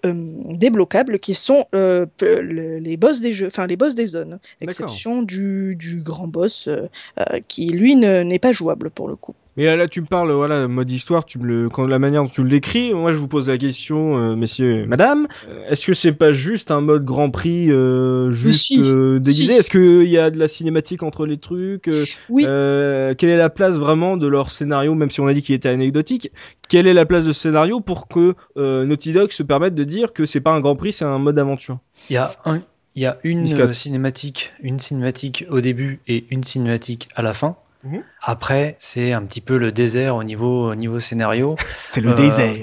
euh, débloquables qui sont euh, les boss des jeux, enfin les boss des zones, exception du, du grand boss euh, euh, qui lui ne- n'est pas jouable pour le coup. Mais euh, là, tu me parles, voilà, mode histoire, tu me le, quand la manière dont tu le décris, moi, je vous pose la question, euh, messieurs, madame, euh, est-ce que c'est pas juste un mode Grand Prix, euh, juste si, euh, déguisé? Si. Est-ce qu'il y a de la cinématique entre les trucs euh, Oui. euh, Quelle est la place vraiment de leur scénario, même si on a dit qu'il était anecdotique Quelle est la place de ce scénario pour que euh, Naughty Dog se permette de dire que c'est pas un Grand Prix, c'est un mode aventure? Il y a un, il y a une euh, cinématique, une cinématique au début et une cinématique à la fin. Mhm. Après, c'est un petit peu le désert au niveau, au niveau scénario. C'est le Euh, désert.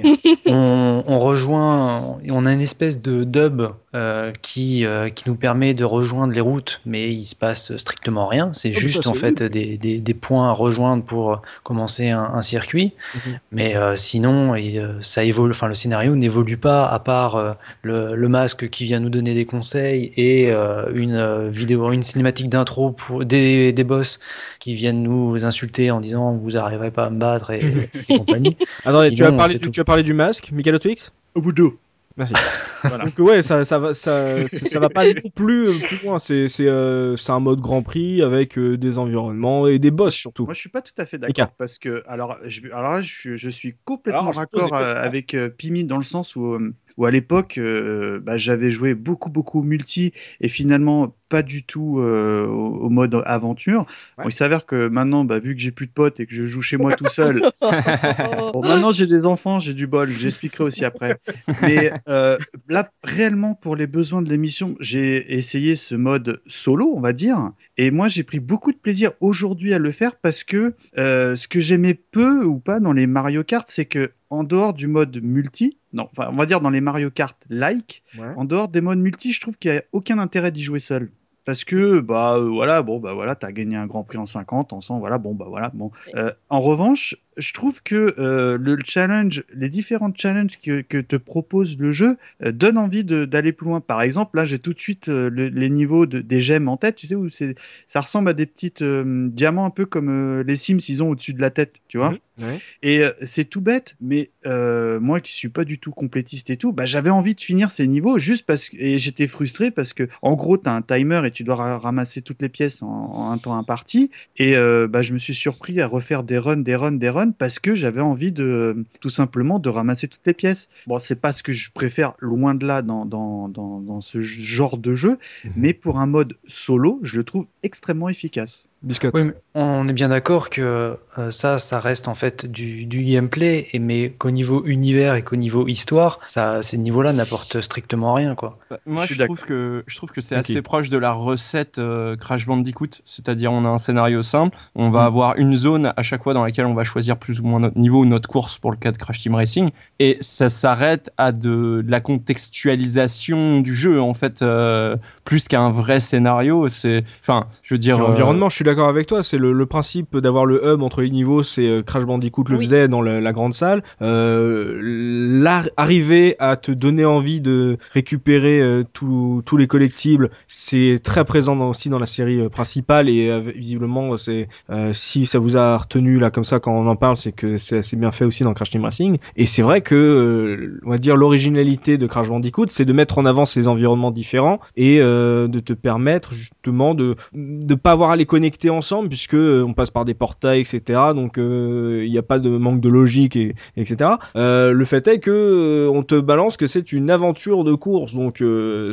on, on rejoint, on a une espèce de dub euh, qui, euh, qui nous permet de rejoindre les routes, mais il se passe strictement rien. C'est Oh, juste ça, en fait des, des, des points à rejoindre pour commencer un, un circuit. Mhm. Mais euh, sinon, et, euh, ça évolue. Enfin, le scénario n'évolue pas à part euh, le, le masque qui vient nous donner des conseils et euh, une euh, vidéo, une cinématique d'intro pour des, des boss qui viennent nous insulter en disant vous arriverez pas à me battre et, et compagnie. Attendez, tu Sinon, as, parlé c'est du, tout. tu as parlé du masque, Michael Twix Au bout d'eau. Merci. Voilà. Donc ouais, ça, ça va, ça, ça, ça va pas non plus euh, plus loin. C'est, c'est, euh, c'est un mode Grand Prix avec euh, des environnements et des boss surtout. Moi, je suis pas tout à fait d'accord parce que alors, je, alors là, je, suis- je suis complètement Alors, raccord euh, avec euh, Pimi dans le sens où, euh, où à l'époque, euh, bah, j'avais joué beaucoup beaucoup multi et finalement pas du tout euh, au, au mode aventure. Bon, il s'avère que maintenant, bah, vu que j'ai plus de potes et que je joue chez moi tout seul, Bon, maintenant j'ai des enfants, j'ai du bol, j'expliquerai aussi après. Mais euh, là, réellement, pour les besoins de l'émission, j'ai essayé ce mode solo, on va dire. Et moi, j'ai pris beaucoup de plaisir aujourd'hui à le faire parce que euh, ce que j'aimais peu ou pas dans les Mario Kart, c'est que en dehors du mode multi, non, enfin, on va dire dans les Mario Kart like, en dehors des modes multi, je trouve qu'il n'y a aucun intérêt d'y jouer seul. Parce que bah euh, voilà bon bah voilà t'as gagné un Grand Prix en 50 en 100 voilà bon bah voilà bon. Euh, en revanche je trouve que euh, le challenge les différents challenges que, que te propose le jeu euh, donnent envie d'aller plus loin par exemple là j'ai tout de suite euh, le- les niveaux de, des gemmes en tête tu sais où ça ressemble à des petites euh, diamants un peu comme les Sims ils ont au-dessus de la tête tu vois Mhm. Ouais. et c'est tout bête, mais moi qui suis pas du tout complétiste et tout, bah, j'avais envie de finir ces niveaux juste parce que et j'étais frustré parce que en gros tu as un timer et tu dois ra- ramasser toutes les pièces en, en un temps imparti et bah, je me suis surpris à refaire des runs, des runs, des runs parce que j'avais envie de tout simplement de ramasser toutes les pièces. Bon, c'est pas ce que je préfère loin de là dans, dans, dans, dans ce genre de jeu, mais pour un mode solo, je le trouve extrêmement efficace. Biscotte. Oui, mais on est bien d'accord que euh, ça, ça reste en fait du, du gameplay, et mais qu'au niveau univers et qu'au niveau histoire, ça, ces niveaux-là n'apportent strictement rien, quoi. Bah, Moi, Je trouve que je trouve que c'est assez proche de la recette euh, Crash Bandicoot, c'est-à-dire on a un scénario simple, on va Mm. avoir une zone à chaque fois dans laquelle on va choisir plus ou moins notre niveau notre course pour le cas de Crash Team Racing, et ça s'arrête à de, de la contextualisation du jeu en fait, euh, plus qu'à un vrai scénario. C'est, enfin, je veux dire, C'est euh, l'environnement, je suis d'accord avec toi. C'est le, le principe d'avoir le hub entre les niveaux. C'est euh, Crash Bandicoot le Oui. faisait dans la, la grande salle. Euh, là, arriver à te donner envie de récupérer euh, tous tous les collectibles, c'est très présent dans- aussi dans la série principale et euh, visiblement, c'est euh, si ça vous a retenu là comme ça quand on en c'est que c'est assez bien fait aussi dans Crash Team Racing. Et c'est vrai que, euh, on va dire, l'originalité de Crash Bandicoot, c'est de mettre en avant ces environnements différents et euh, de te permettre justement de de pas avoir à les connecter ensemble puisque euh, on passe par des portails, etc. Donc il n'y a pas de manque de logique et etc. Le fait est que on te balance que c'est une aventure de course, donc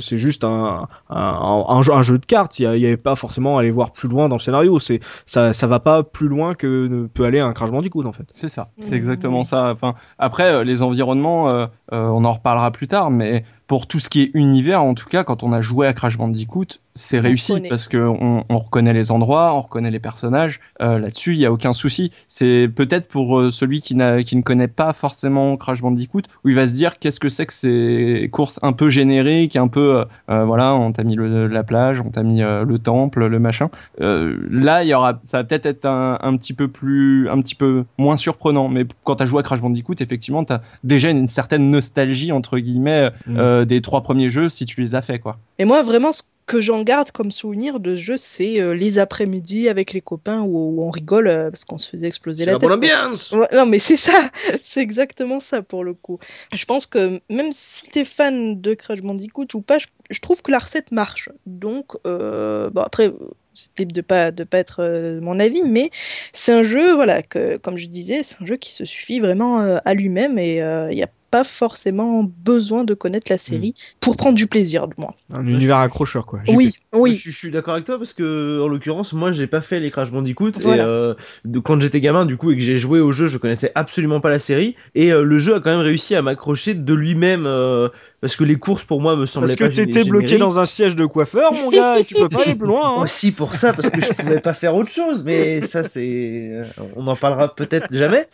c'est juste un un, jeu, de cartes. Il y a- il y avait pas forcément à aller voir plus loin dans le scénario. C'est ça ça va pas plus loin que ne peut aller un Crash Bandicoot en fait. C'est ça, Mhm, c'est exactement ça. Enfin, après, euh, les environnements, euh, euh, on en reparlera plus tard, mais pour tout ce qui est univers, en tout cas, quand on a joué à Crash Bandicoot, c'est réussi connaît. parce que on, on reconnaît les endroits, on reconnaît les personnages. Euh, Là-dessus, il y a aucun souci. C'est peut-être pour euh, celui qui, ne connaît pas forcément Crash Bandicoot, où il va se dire qu'est-ce que c'est que ces courses un peu génériques, un peu, euh, voilà, on t'a mis le, la plage, on t'a mis euh, le temple, le machin. Euh, là, il y aura, ça va peut-être être un, un petit peu plus, un petit peu moins surprenant. Mais quand t'as joué à Crash Bandicoot, effectivement, t'as déjà une certaine nostalgie entre guillemets Mm. Euh, des trois premiers jeux si tu les as fait, quoi. Et moi, vraiment, ce que j'en garde comme souvenir de ce jeu, c'est euh, les après-midi avec les copains où, où on rigole euh, parce qu'on se faisait exploser C'est la la tête. bonne ambiance Ouais, non, mais c'est ça, c'est exactement ça pour le coup. Je pense que même si t'es fan de Crash Bandicoot ou pas, je, je trouve que la recette marche. Donc, euh, bon, après, c'est libre de pas de pas être euh, mon avis, mais c'est un jeu, voilà, que comme je disais, c'est un jeu qui se suffit vraiment euh, à lui-même et il n'y a pas forcément besoin de connaître la série pour prendre du plaisir, du moins. Un univers accrocheur, quoi. Oui, oui. Je, je suis d'accord avec toi parce que, en l'occurrence, moi, j'ai pas fait les Crash Bandicoot. Voilà. Et euh, de, quand j'étais gamin, du coup, et que j'ai joué au jeu, je connaissais absolument pas la série. Et euh, le jeu a quand même réussi à m'accrocher de lui-même. euh, parce que les courses, pour moi, me semblaient Parce que t'étais bloqué dans un siège de coiffeur, mon gars, et tu peux pas aller plus loin. Hein. Aussi pour ça, parce que je pouvais pas faire autre chose, mais ça c'est, euh, on en parlera peut-être jamais.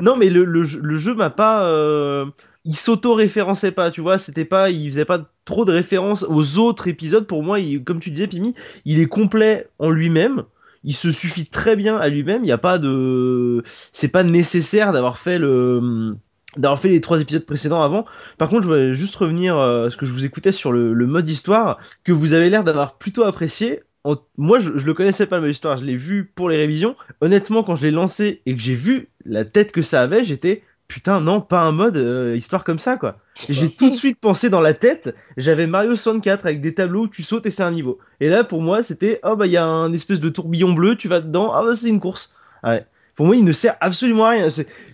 Non, mais le, le, jeu- le jeu m'a pas, euh, il s'auto-référençait pas, tu vois, c'était pas, il faisait pas trop de références aux autres épisodes. Pour moi, il- comme tu disais, Pimi, il est complet en lui-même. Il se suffit très bien à lui-même. Il n'y a pas de, c'est pas nécessaire d'avoir fait le d'avoir fait les trois épisodes précédents avant. Par contre, je voulais juste revenir, euh, parce que je vous écoutais sur le, le mode histoire, que vous avez l'air d'avoir plutôt apprécié. En- Moi, je, je le connaissais pas le mode histoire, je l'ai vu pour les révisions. Honnêtement, quand je l'ai lancé et que j'ai vu la tête que ça avait, j'étais putain, non, pas un mode euh, histoire comme ça, quoi. J'ai tout de suite pensé dans la tête, j'avais Mario 64 avec des tableaux où tu sautes et c'est un niveau. Et là, pour moi, c'était, oh bah, il y a un espèce de tourbillon bleu, tu vas dedans, ah bah, c'est une course. Ah Ouais. Pour moi, il ne sert absolument à rien.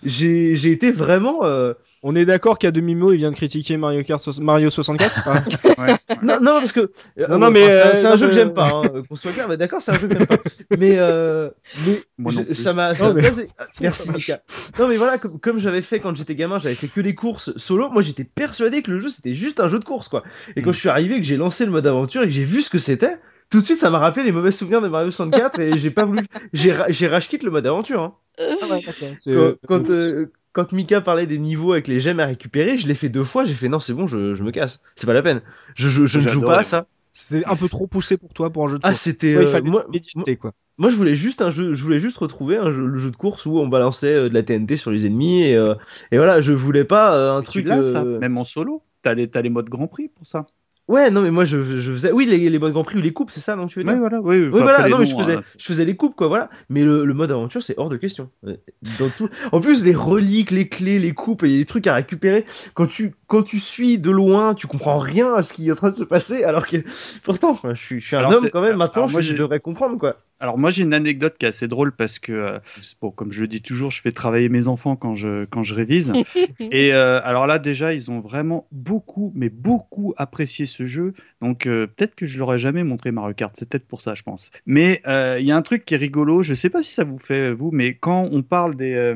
J'ai j'ai été vraiment. euh, On est d'accord qu'à demi-mot, il vient de critiquer Mario Kart so- Mario 64 hein Ouais. Non, non, parce que. euh, Non, non, enfin, mais, c'est un- euh, c'est un non, jeu que j'aime pas, hein, euh, qu'on soit clair, mais d'accord, c'est un jeu que j'aime pas. Mais, euh, mais Moi non je- ça m'a. ça Non, m'a mais- Merci, Mika. Non, mais voilà, comme, comme j'avais fait quand j'étais gamin, j'avais fait que les courses solo. Moi, j'étais persuadé que le jeu, c'était juste un jeu de course, quoi. Et Mm. quand je suis arrivé, que j'ai lancé le mode aventure et que j'ai vu ce que c'était, tout de suite, ça m'a rappelé les mauvais souvenirs de Mario 64 et j'ai pas voulu. J'ai ra- j'ai rage le mode aventure, hein. Quand, quand, euh, quand Mika parlait des niveaux avec les gemmes à récupérer, je l'ai fait deux fois, j'ai fait non, c'est bon, je, je me casse. C'est pas la peine. Je, je, je ne joue pas à ça. C'était un peu trop poussé pour toi pour un jeu de Ah, course. c'était. Ouais, il euh, moi, quoi. je voulais juste un jeu, je voulais juste retrouver un jeu, le jeu de course où on balançait euh, de la TNT sur les ennemis et, euh, et voilà, je voulais pas euh, un Mais Tu truc. l'as, ça, euh, même en solo. T'as les, t'as les modes Grand Prix pour ça. Ouais, non, mais moi je, je faisais. Oui, les, les modes Grand Prix ou les coupes, c'est ça, non, tu veux dire? Ouais, voilà. Oui, Oui, enfin, voilà, non, mais je faisais, hein, je faisais les coupes, quoi, voilà. Mais le, le mode aventure, c'est hors de question. Euh, Dans tout... En plus, les reliques, les clés, les coupes, il y a des trucs à récupérer. Quand tu, quand tu suis de loin, tu comprends rien à ce qui est en train de se passer, alors que pourtant, je suis, je suis un Alors, homme quand même, maintenant, moi, je, devrais comprendre, quoi. Alors moi j'ai une anecdote qui est assez drôle parce que euh, bon, comme je le dis toujours, je fais travailler mes enfants quand je quand je révise. Et euh, alors là déjà ils ont vraiment beaucoup mais beaucoup apprécié ce jeu. Donc euh, peut-être que je leur ai jamais montré Mario Kart, c'est peut-être pour ça je pense. Mais il y a un truc qui est rigolo, je sais pas si ça vous fait vous, mais quand on parle des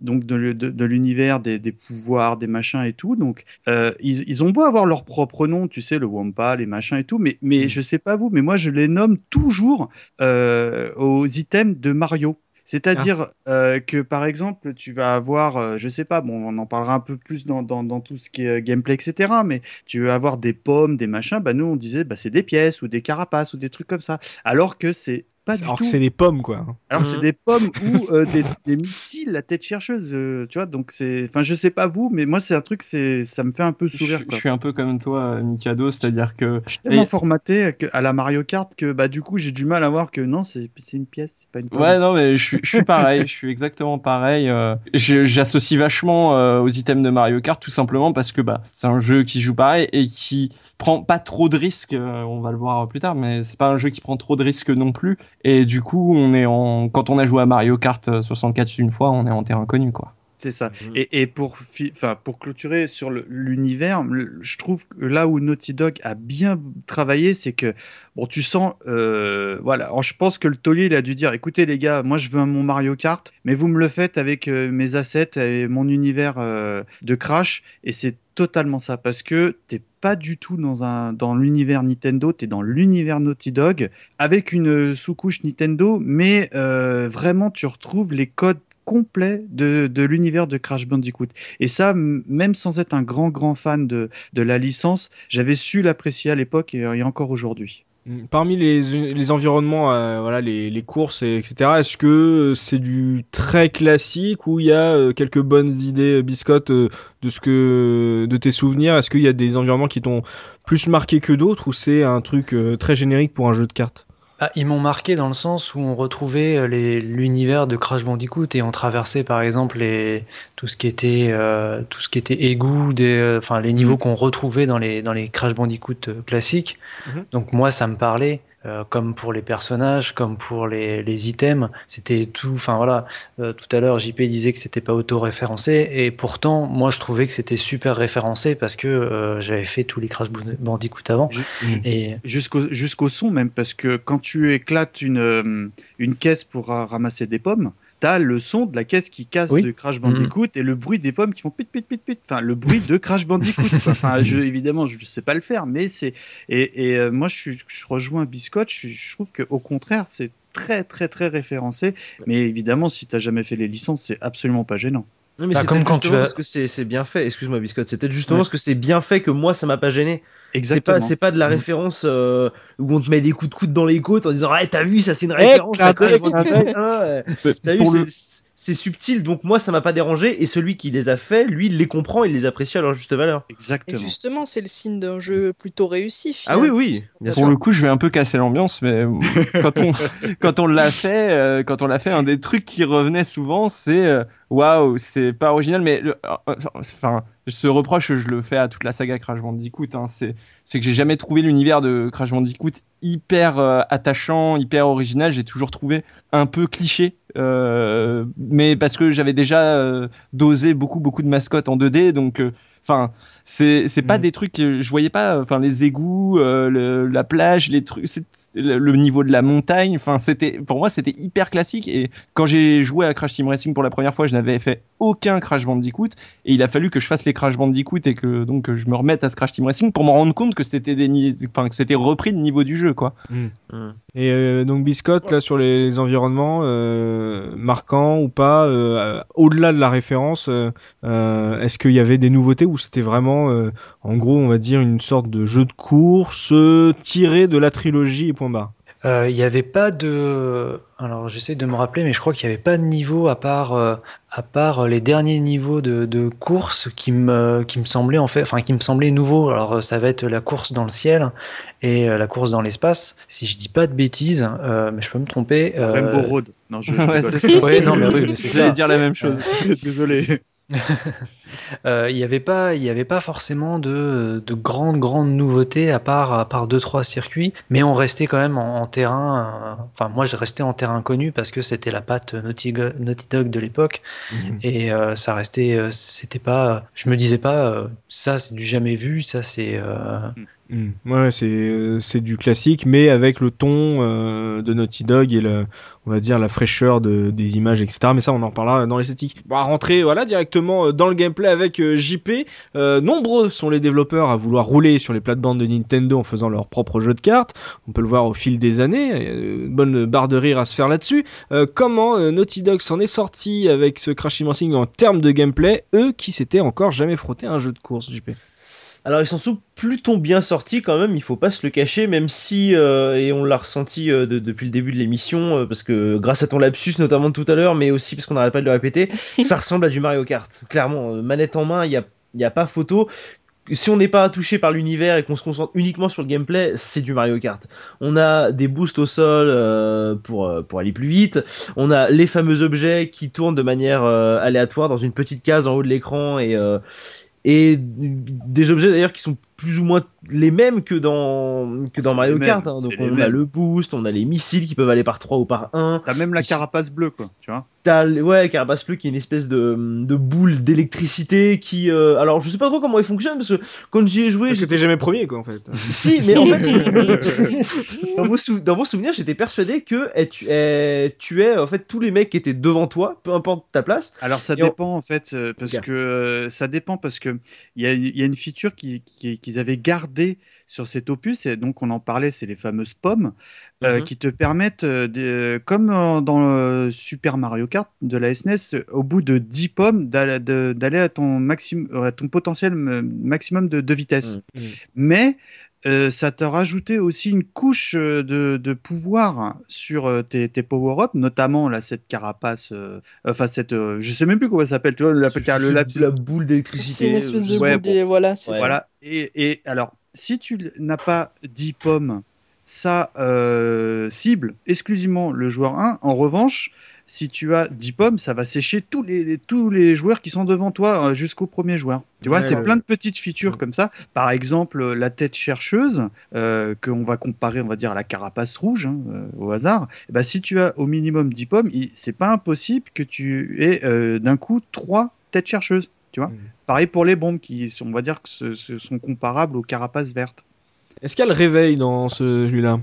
donc de, le- de, de l'univers, des, des pouvoirs, des machins et tout. Donc, euh, ils, ils ont beau avoir leur propre nom, tu sais, le Wampa, les machins et tout, mais, mais je sais pas vous, mais moi je les nomme toujours euh, aux items de Mario. C'est-à-dire euh, que par exemple, tu vas avoir, euh, je sais pas, bon, on en parlera un peu plus dans, dans, dans tout ce qui est euh, gameplay, etc. Mais tu vas avoir des pommes, des machins. Bah nous, on disait, bah c'est des pièces ou des carapaces ou des trucs comme ça. Alors que c'est pas du Alors tout. que c'est des pommes, quoi. Alors c'est Mhm. des pommes ou euh, des, des missiles la tête chercheuse, euh, tu vois. Donc c'est, enfin je sais pas vous, mais moi c'est un truc, c'est, ça me fait un peu Je, sourire. je Quoi. suis un peu comme toi, Mikado, c'est-à-dire que Je suis tellement Et- formaté à la Mario Kart que bah du coup j'ai du mal à voir que non c'est, c'est une pièce, c'est pas une pomme. Ouais, non, mais je, suis- je suis pareil, je suis exactement pareil. euh, je- J'associe vachement euh, aux items de Mario Kart, tout simplement parce que bah, c'est un jeu qui joue pareil et qui prend pas trop de risques. euh, on va le voir plus tard, mais c'est pas un jeu qui prend trop de risques non plus. Et du coup, on est en, quand on a joué à Mario Kart euh, 64 une fois, on est en terrain connu, quoi. C'est ça. Mhm. Et, et pour, enfin, pour clôturer sur l'univers, je trouve que là où Naughty Dog a bien travaillé, c'est que bon, tu sens, euh, voilà, Alors, je pense que le taulier il a dû dire, écoutez les gars, moi je veux un mon Mario Kart, mais vous me le faites avec euh, mes assets et mon univers euh, de Crash, et c'est totalement ça, parce que t'es pas du tout dans un dans l'univers Nintendo, t'es dans l'univers Naughty Dog avec une sous-couche Nintendo, mais euh, vraiment tu retrouves les codes complets de, de l'univers de Crash Bandicoot. Et ça, même sans être un grand grand fan de, de la licence, j'avais su l'apprécier à l'époque et, et encore aujourd'hui. Mm. Parmi les, les environnements, euh, voilà, les, les courses, et etc., est-ce que c'est du très classique ou il y a euh, quelques bonnes idées, euh, biscottes, euh, de ce que, de tes souvenirs? Est-ce qu'il y a des environnements qui t'ont plus marqué que d'autres ou c'est un truc euh, très générique pour un jeu de cartes? Ah, ils m'ont marqué dans le sens où on retrouvait euh, les- l'univers de Crash Bandicoot et on traversait par exemple les, tout ce qui était euh, tout ce qui était égout, des, euh, enfin les niveaux qu'on retrouvait dans les dans les Crash Bandicoot euh, classiques. Mhm. Donc moi ça me parlait. Euh, comme pour les personnages, comme pour les, les items, c'était tout. Enfin voilà, euh, tout à l'heure JP disait que c'était pas auto-référencé. Et pourtant moi je trouvais que c'était super référencé parce que euh, j'avais fait tous les Crash Bandicoot avant. Et Jusqu'au jusqu'au son même, parce que quand tu éclates une, euh, une caisse pour ramasser des pommes, t'as le son de la caisse qui casse Oui. de Crash Bandicoot et le bruit des pommes qui font pit pit pit pit. Enfin, le bruit de Crash Bandicoot. quoi. Enfin, je, évidemment, je sais pas le faire, mais c'est et, et euh, moi je suis, je rejoins Biscotte. Je, je trouve que au contraire, c'est très très très référencé. Mais évidemment, si t'as jamais fait les licences, c'est absolument pas gênant. Non, mais Bah, c'est comme peut-être quand tu justement vas- parce que c'est c'est bien fait. Excuse-moi, Biscotte. C'est peut-être justement Ouais. parce que c'est bien fait que moi, ça m'a pas gêné. C'est Exactement. pas, c'est pas de la Mhm. référence euh, où on te met des coups de coude dans les côtes en disant Ah, t'as vu, ça c'est une Eh, référence. hein, ouais. T'as vu, c'est- c'est subtil, donc moi ça m'a pas dérangé. Et celui qui les a fait, lui, il les comprend, il les apprécie à leur juste valeur. Et Exactement. justement, c'est le signe d'un jeu plutôt réussi. Ah oui, oui, bien Pour sûr. le coup, je vais un peu casser l'ambiance, mais quand on quand on l'a fait, euh, quand on l'a fait, un des trucs qui revenait souvent, c'est euh, waouh, c'est pas original, mais euh, enfin, ce reproche, je le fais à toute la saga Crash Bandicoot. Hein, c'est que j'ai jamais trouvé l'univers de Crash Bandicoot hyper euh, attachant, hyper original. J'ai toujours trouvé un peu cliché, euh, mais parce que j'avais déjà euh, dosé beaucoup beaucoup de mascottes en 2D, donc. Enfin, c'est c'est pas Mm. des trucs que je voyais pas. Enfin, les égouts, euh, le- la plage, les trucs, le, le niveau de la montagne. Enfin, c'était pour moi c'était hyper classique. Et quand j'ai joué à Crash Team Racing pour la première fois, je n'avais fait aucun Crash Bandicoot. Et il a fallu que je fasse les Crash Bandicoot et que donc que je me remette à ce Crash Team Racing pour me rendre compte que c'était des enfin que c'était repris le niveau du jeu quoi. Mm. Et euh, donc biscotte là sur les environnements euh, marquants ou pas, euh, au-delà de la référence, est-ce qu'il y avait des nouveautés ou c'était vraiment, euh, en gros, on va dire une sorte de jeu de course euh, tiré de la trilogie et point barre. Euh, Il n'y avait pas de. Alors j'essaie de me rappeler, mais je crois qu'il n'y avait pas de niveau à part, euh, à part les derniers niveaux de, de course qui me, qui me semblaient en fait, enfin qui me semblaient nouveaux. Alors euh, ça va être la course dans le ciel et euh, la course dans l'espace. Si je dis pas de bêtises, euh, mais je peux me tromper. euh, Rainbow Road. Non, je, je Ouais, c'est ça. Ouais, non, mais oui, mais c'est J'allais ça. dire la même chose. Désolé. Euh, Il n'y avait pas, il y avait pas forcément de, de grandes, grandes nouveautés à part, à part deux, trois circuits, mais on restait quand même en, en terrain. euh, Enfin, moi, je restais en terrain connu parce que c'était la patte Naughty, Dog de l'époque, et euh, ça restait, c'était pas, je me disais pas, ça c'est du jamais vu, ça c'est. euh, Mm. Ouais, c'est euh, c'est du classique, mais avec le ton euh, de Naughty Dog et le, on va dire la fraîcheur de, des images, etc. Mais ça, on en reparlera dans l'esthétique. Bon, à rentrer, voilà, directement euh, dans le gameplay avec JP. Nombreux sont les développeurs à vouloir rouler sur les plates-bandes de Nintendo en faisant leur propre jeu de cartes. On peut le voir au fil des années. Bonne barre de rire à se faire là-dessus. Comment Naughty Dog s'en est sorti avec ce Crash Racing en termes de gameplay, eux qui s'étaient encore jamais frotté à un jeu de course, JP. Alors ils sont plutôt bien sortis quand même, il faut pas se le cacher, même si, euh, et on l'a ressenti euh, de- depuis le début de l'émission, euh, parce que grâce à ton lapsus notamment de tout à l'heure, mais aussi parce qu'on n'arrête pas de le répéter, ça ressemble à du Mario Kart. Clairement, manette en main, il n'y a, y a pas photo. Si on n'est pas touché par l'univers et qu'on se concentre uniquement sur le gameplay, c'est du Mario Kart. On a des boosts au sol euh, pour, pour aller plus vite. On a les fameux objets qui tournent de manière euh, aléatoire dans une petite case en haut de l'écran et, euh, et des objets d'ailleurs qui sont plus ou moins les mêmes que dans, que dans Mario Kart. hein. Donc on a le boost, on a les missiles qui peuvent aller par 3 ou par 1. T'as même la carapace bleue, quoi. Tu vois T'as ouais, Carapace Bleu qui est une espèce de, de boule d'électricité qui. euh, alors je sais pas trop comment elle fonctionne parce que quand j'y ai joué. Parce que t'es jamais premier, quoi, en fait. Si, mais en fait, dans, mon sou- dans mon souvenir, j'étais persuadé que elle, tu- elle tuait en fait tous les mecs qui étaient devant toi, peu importe ta place. Alors ça Et on- dépend en fait, euh, parce que euh, ça dépend parce que il y a, il y a une feature qui- qui- qu'ils avaient gardée sur cet opus et donc on en parlait, c'est les fameuses pommes euh, Mhm. qui te permettent, euh, de- comme dans le Super Mario Kart de la SNES, euh, au bout de 10 pommes d'aller à ton maximum, à ton potentiel euh, maximum de, de vitesse. Mhm. Mais euh, ça t'a rajouté aussi une couche euh, de, de pouvoir sur euh, tes, tes power-ups, notamment là, cette carapace, euh, enfin cette, euh, je sais même plus comment ça s'appelle, tu vois, le lapis. la boule C'est d'électricité. une espèce de Ouais, boule de- voilà, c'est Ouais. Voilà. Et, et alors, si tu n'as pas 10 pommes, ça euh, cible exclusivement le joueur 1. En revanche, si tu as 10 pommes, ça va sécher tous les, tous les joueurs qui sont devant toi euh, jusqu'au premier joueur. Tu vois, Ouais, c'est ouais, plein de petites features comme ça. Par exemple, euh, la tête chercheuse, euh, qu'on va comparer, on va dire, à la carapace rouge, hein, euh, au hasard. Ben, si tu as au minimum 10 pommes, c'est pas impossible que tu aies euh, d'un coup 3 têtes chercheuses. Tu vois Mhm. Pareil pour les bombes, qui sont, on va dire que ce, ce sont comparables aux carapaces vertes. Est-ce qu'il y a le réveil dans ce- celui-là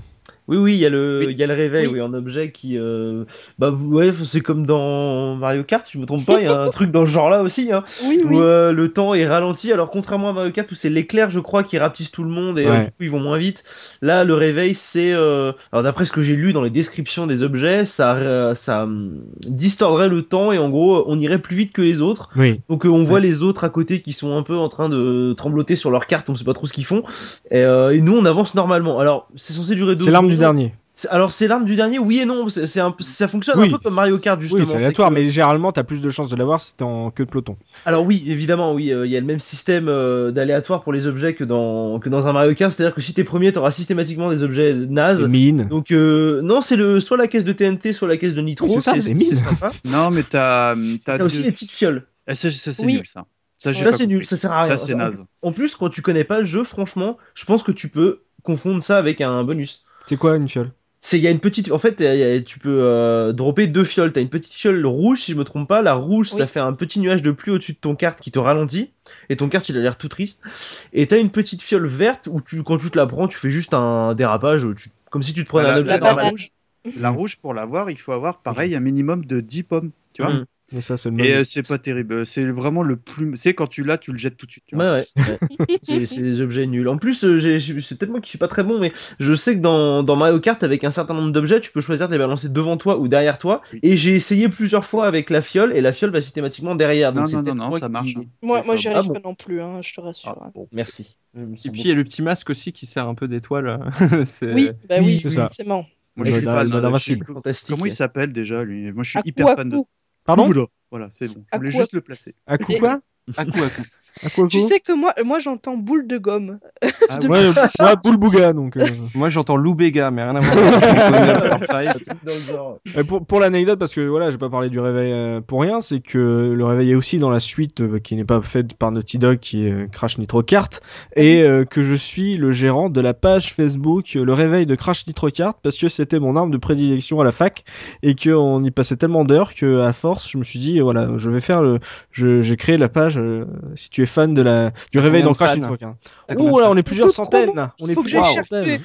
Oui, oui, il y a le, Oui. il y a le réveil, Oui. oui, en objet qui, euh, bah ouais, c'est comme dans Mario Kart, si je me trompe pas, il y a un truc dans ce genre-là aussi, hein, Oui, oui. où euh, le temps est ralenti. Alors contrairement à Mario Kart où c'est l'éclair, je crois, qui rapetisse tout le monde et euh, du coup ils vont moins vite. Là, le réveil, c'est, euh, alors d'après ce que j'ai lu dans les descriptions des objets, ça, euh, ça hum, distordrait le temps et en gros, on irait plus vite que les autres. Oui. Donc euh, on voit les autres à côté qui sont un peu en train de trembloter sur leur carte, on sait pas trop ce qu'ils font. Et, euh, et nous on avance normalement. Alors c'est censé durer deux C'est l'arme du dernier. Alors c'est l'arme du dernier, oui et non. C'est un, ça fonctionne Oui. un peu comme Mario Kart justement. Oui, c'est aléatoire, que- mais généralement, t'as plus de chances de l'avoir si t'es en queue de peloton. Alors oui, évidemment, oui, euh, il y a le même système euh, d'aléatoire pour les objets que dans que dans un Mario Kart, c'est-à-dire que si t'es premier, t'auras systématiquement des objets nazes. Mines. Donc euh, non, c'est le soit la caisse de TNT, soit la caisse de nitro. Oui, c'est mines. c'est sympa. Non, mais t'as. T'as T'as aussi les petites fioles. Ah, ça, ça, c'est Oui. nul, ça. Ça, Ça c'est nul, ça sert à rien. Ça, c'est En- naze. En plus, quand tu connais pas le jeu, franchement, je pense que tu peux confondre ça avec un bonus. C'est quoi une fiole? C'est il y a une petite en fait il y a- tu peux euh, dropper deux fioles. T'as une petite fiole rouge si je me trompe pas. La rouge ça fait un petit nuage de pluie au-dessus de ton carte qui te ralentit et ton carte il a l'air tout triste. Et t'as une petite fiole verte où tu quand tu te la prends tu fais juste un dérapage tu- comme si tu te prenais Ah, un la- objet la, normal. rouge, la rouge, pour l'avoir, il faut avoir pareil un minimum de 10 pommes. Tu vois Mm. Ça, c'est le Et euh, c'est pas terrible. C'est vraiment le plus. C'est quand tu l'as, tu le jettes tout de suite. tu vois. Ouais, ouais, ouais. c'est c'est des objets nuls. En plus, euh, j'ai- j'ai- c'est peut-être moi qui suis pas très bon, mais je sais que dans, dans Mario Kart, avec un certain nombre d'objets, tu peux choisir de les balancer devant toi ou derrière toi. Oui. Et j'ai essayé plusieurs fois avec la fiole, et la fiole va systématiquement derrière. Donc Non, c'est non, non, peut-être non, moi ça qui- marche, hein. Moi, moi j'y Ah arrive bon. pas non plus, hein, je te rassure. Ah, hein. bon, merci. Et puis il y a le petit masque aussi qui sert un peu d'étoile. C'est- Oui, bah oui, oui, c'est ça. forcément. Moi, je suis fan. hein, invincible. je suis- Fantastique. Comment il s'appelle déjà, lui? Moi, je suis hyper fan de. Pardon? Voilà, c'est bon. Je voulais juste le placer. À coup quoi? À coup à coup. À quoi Tu sais que moi, moi j'entends boule de gomme. Ah, moi, boule bouga, donc. euh, Moi j'entends Lou Bega, mais rien à voir. Euh, pour pour l'anecdote, parce que voilà, j'ai pas parlé du réveil euh, pour rien, c'est que le réveil est aussi dans la suite euh, qui n'est pas faite par Naughty Dog, qui est euh, Crash Nitro Kart, et euh, que je suis le gérant de la page Facebook euh, Le Réveil de Crash Nitro Kart, parce que c'était mon arme de prédilection à la fac, et qu'on y passait tellement d'heures que à force, je me suis dit, voilà, je vais faire le, j'ai créé la page. euh, si tu es fan de la du réveil dans Crash fans. T'as combien Oh là, fans on est plusieurs centaines. On est plusieurs centaines.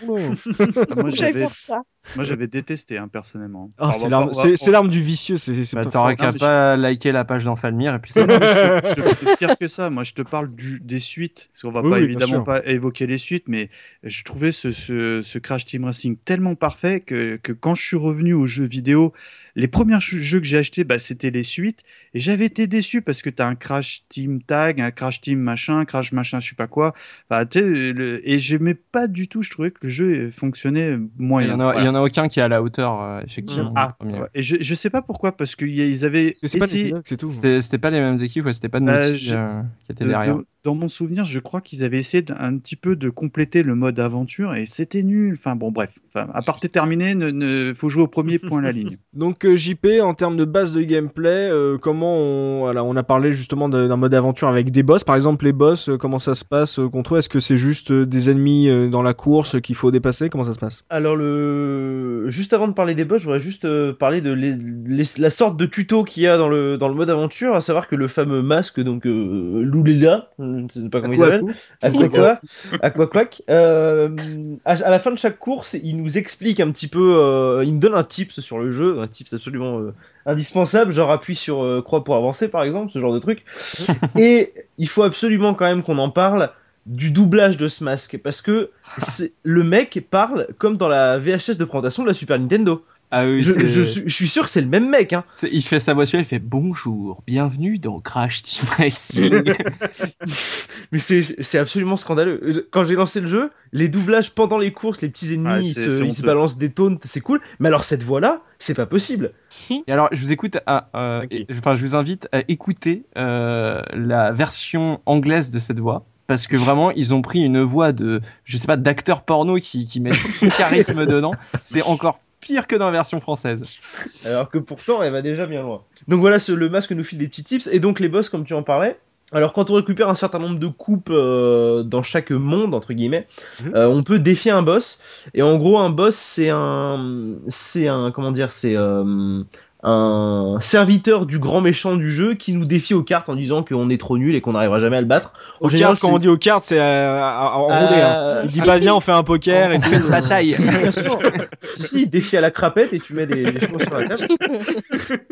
moi, j'avais, ça. Moi, j'avais détesté, hein, personnellement. C'est l'arme, pas- on va- c'est, on- c'est l'arme du vicieux, c'est, c'est Bah, pas T'aurais qu'à pas liker la page d'Enfalmir et puis Non, c'est mais je te, je pire que ça. Moi, je te parle du, des suites. Parce qu'on va Oui, pas oui, évidemment pas évoquer les suites, mais je trouvais ce, ce, ce Crash Team Racing tellement parfait que, que quand je suis revenu aux jeux vidéo, les premiers jeux que j'ai achetés, bah, c'était les suites. Et j'avais été déçu parce que tu as un Crash Team Tag, un Crash Team machin, un Crash machin, je sais pas quoi. Enfin, le- et j'aimais pas du tout. Je trouvais que le jeu fonctionnait Il moyen. En a, Voilà. il y en a aucun qui est à la hauteur, euh, effectivement. Ah, premier. ouais. Et je, je sais pas pourquoi, parce qu'ils avaient pas essayé tout. C'était c'était pas les mêmes équipes, ouais, c'était pas de Bah, je- euh, qui était de, derrière. de- dans mon souvenir, je crois qu'ils avaient essayé un petit peu de compléter le mode aventure et c'était nul. Enfin bon, bref. Enfin, à part terminé, ne, ne, faut jouer au premier point à la ligne. Donc euh, JP, en termes de base de gameplay, euh, comment on, voilà, on a parlé justement d'un mode aventure avec des boss. Par exemple, les boss, euh, comment ça se passe euh, contre eux? Est-ce que c'est juste euh, des ennemis euh, dans la course qu'il faut dépasser? Comment ça se passe? Alors le juste avant de parler des boss, je voudrais juste euh, parler de les- les- la sorte de tuto qu'il y a dans le dans le mode aventure, à savoir que le fameux masque donc euh, Loulela, je ne sais pas comment il Coup à s'appelle, coup Aquaqua, Aquaquac, euh, à, à la fin de chaque course, il nous explique un petit peu, euh, il nous donne un tips sur le jeu, un tips absolument euh, indispensable, genre appuie sur euh, croix pour avancer par exemple, ce genre de truc. Et il faut absolument quand même qu'on en parle du doublage de ce masque, parce que le mec parle comme dans la VHS de présentation de la Super Nintendo. Ah oui, Je, suis- je suis sûr que c'est le même mec, hein. il fait sa voix suave, il fait bonjour, bienvenue dans Crash Team Racing. Mais c'est c'est absolument scandaleux. Quand j'ai lancé le jeu, les doublages pendant les courses, les petits ennemis, Ah, ils, se, ils balancent des taunts, c'est cool. Mais alors cette voix-là, c'est pas possible. Et alors, je vous écoute à, euh, et- enfin, je vous invite à écouter euh, la version anglaise de cette voix. Parce que vraiment, ils ont pris une voix de, je sais pas, d'acteur porno qui, qui met tout son charisme dedans. C'est encore pire que dans la version française. Alors que pourtant, elle va déjà bien loin. Donc voilà, ce- le masque nous file des petits tips. Et donc les boss, comme tu en parlais. Alors quand on récupère un certain nombre de coupes euh, dans chaque monde entre guillemets, Mhm. euh, on peut défier un boss. Et en gros, un boss, c'est un, c'est un, comment dire, c'est euh, un serviteur du grand méchant du jeu qui nous défie aux cartes en disant qu'on est trop nul et qu'on n'arrivera jamais à le battre. En Au général, cartes, quand on dit aux cartes, c'est euh, enroulé. hein. Euh, Il dit bah viens, on fait un poker et tout. une bataille. Si, bien sûr. si, si, défi à la crapette et tu mets des, des choses sur la table.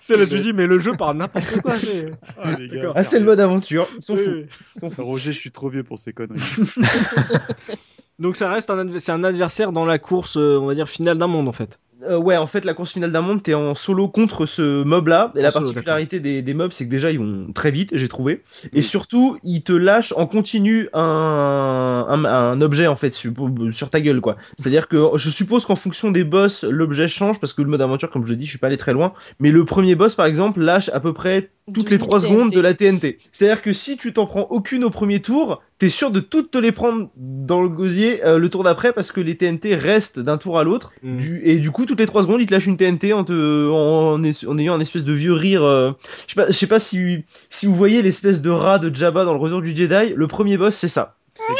C'est là, tu dis mais le jeu parle n'importe quoi. c'est- Ah, Ah, c'est le mode aventure. Ils sont Oui, fous. oui. Ils sont fous. Roger, je suis trop vieux pour ces conneries. Donc ça reste un adversaire dans la course, euh, on va dire finale d'un monde en fait. Euh, ouais, en fait, la course finale d'un monde, t'es en solo contre ce mob-là. Et la solo, particularité des, des mobs, c'est que déjà, ils vont très vite, j'ai trouvé. Et surtout, ils te lâchent en continu un, un, un objet, en fait, sur, sur ta gueule, quoi. C'est-à-dire que je suppose qu'en fonction des boss, l'objet change, parce que le mode aventure, comme je l'ai dit, je suis pas allé très loin. Mais le premier boss, par exemple, lâche à peu près toutes les 3 secondes de la TNT. C'est-à-dire que si tu t'en prends aucune au premier tour, t'es sûr de toutes te les prendre dans le gosier euh, le tour d'après parce que les TNT restent d'un tour à l'autre. Mm. Du, et du coup, toutes les 3 secondes, il te lâche une TNT en, te, en, en es- en ayant un espèce de vieux rire. euh, Je sais pas, je sais pas si, si vous voyez l'espèce de rat de Jabba dans le retour du Jedi. Le premier boss, c'est ça.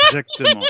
Exactement.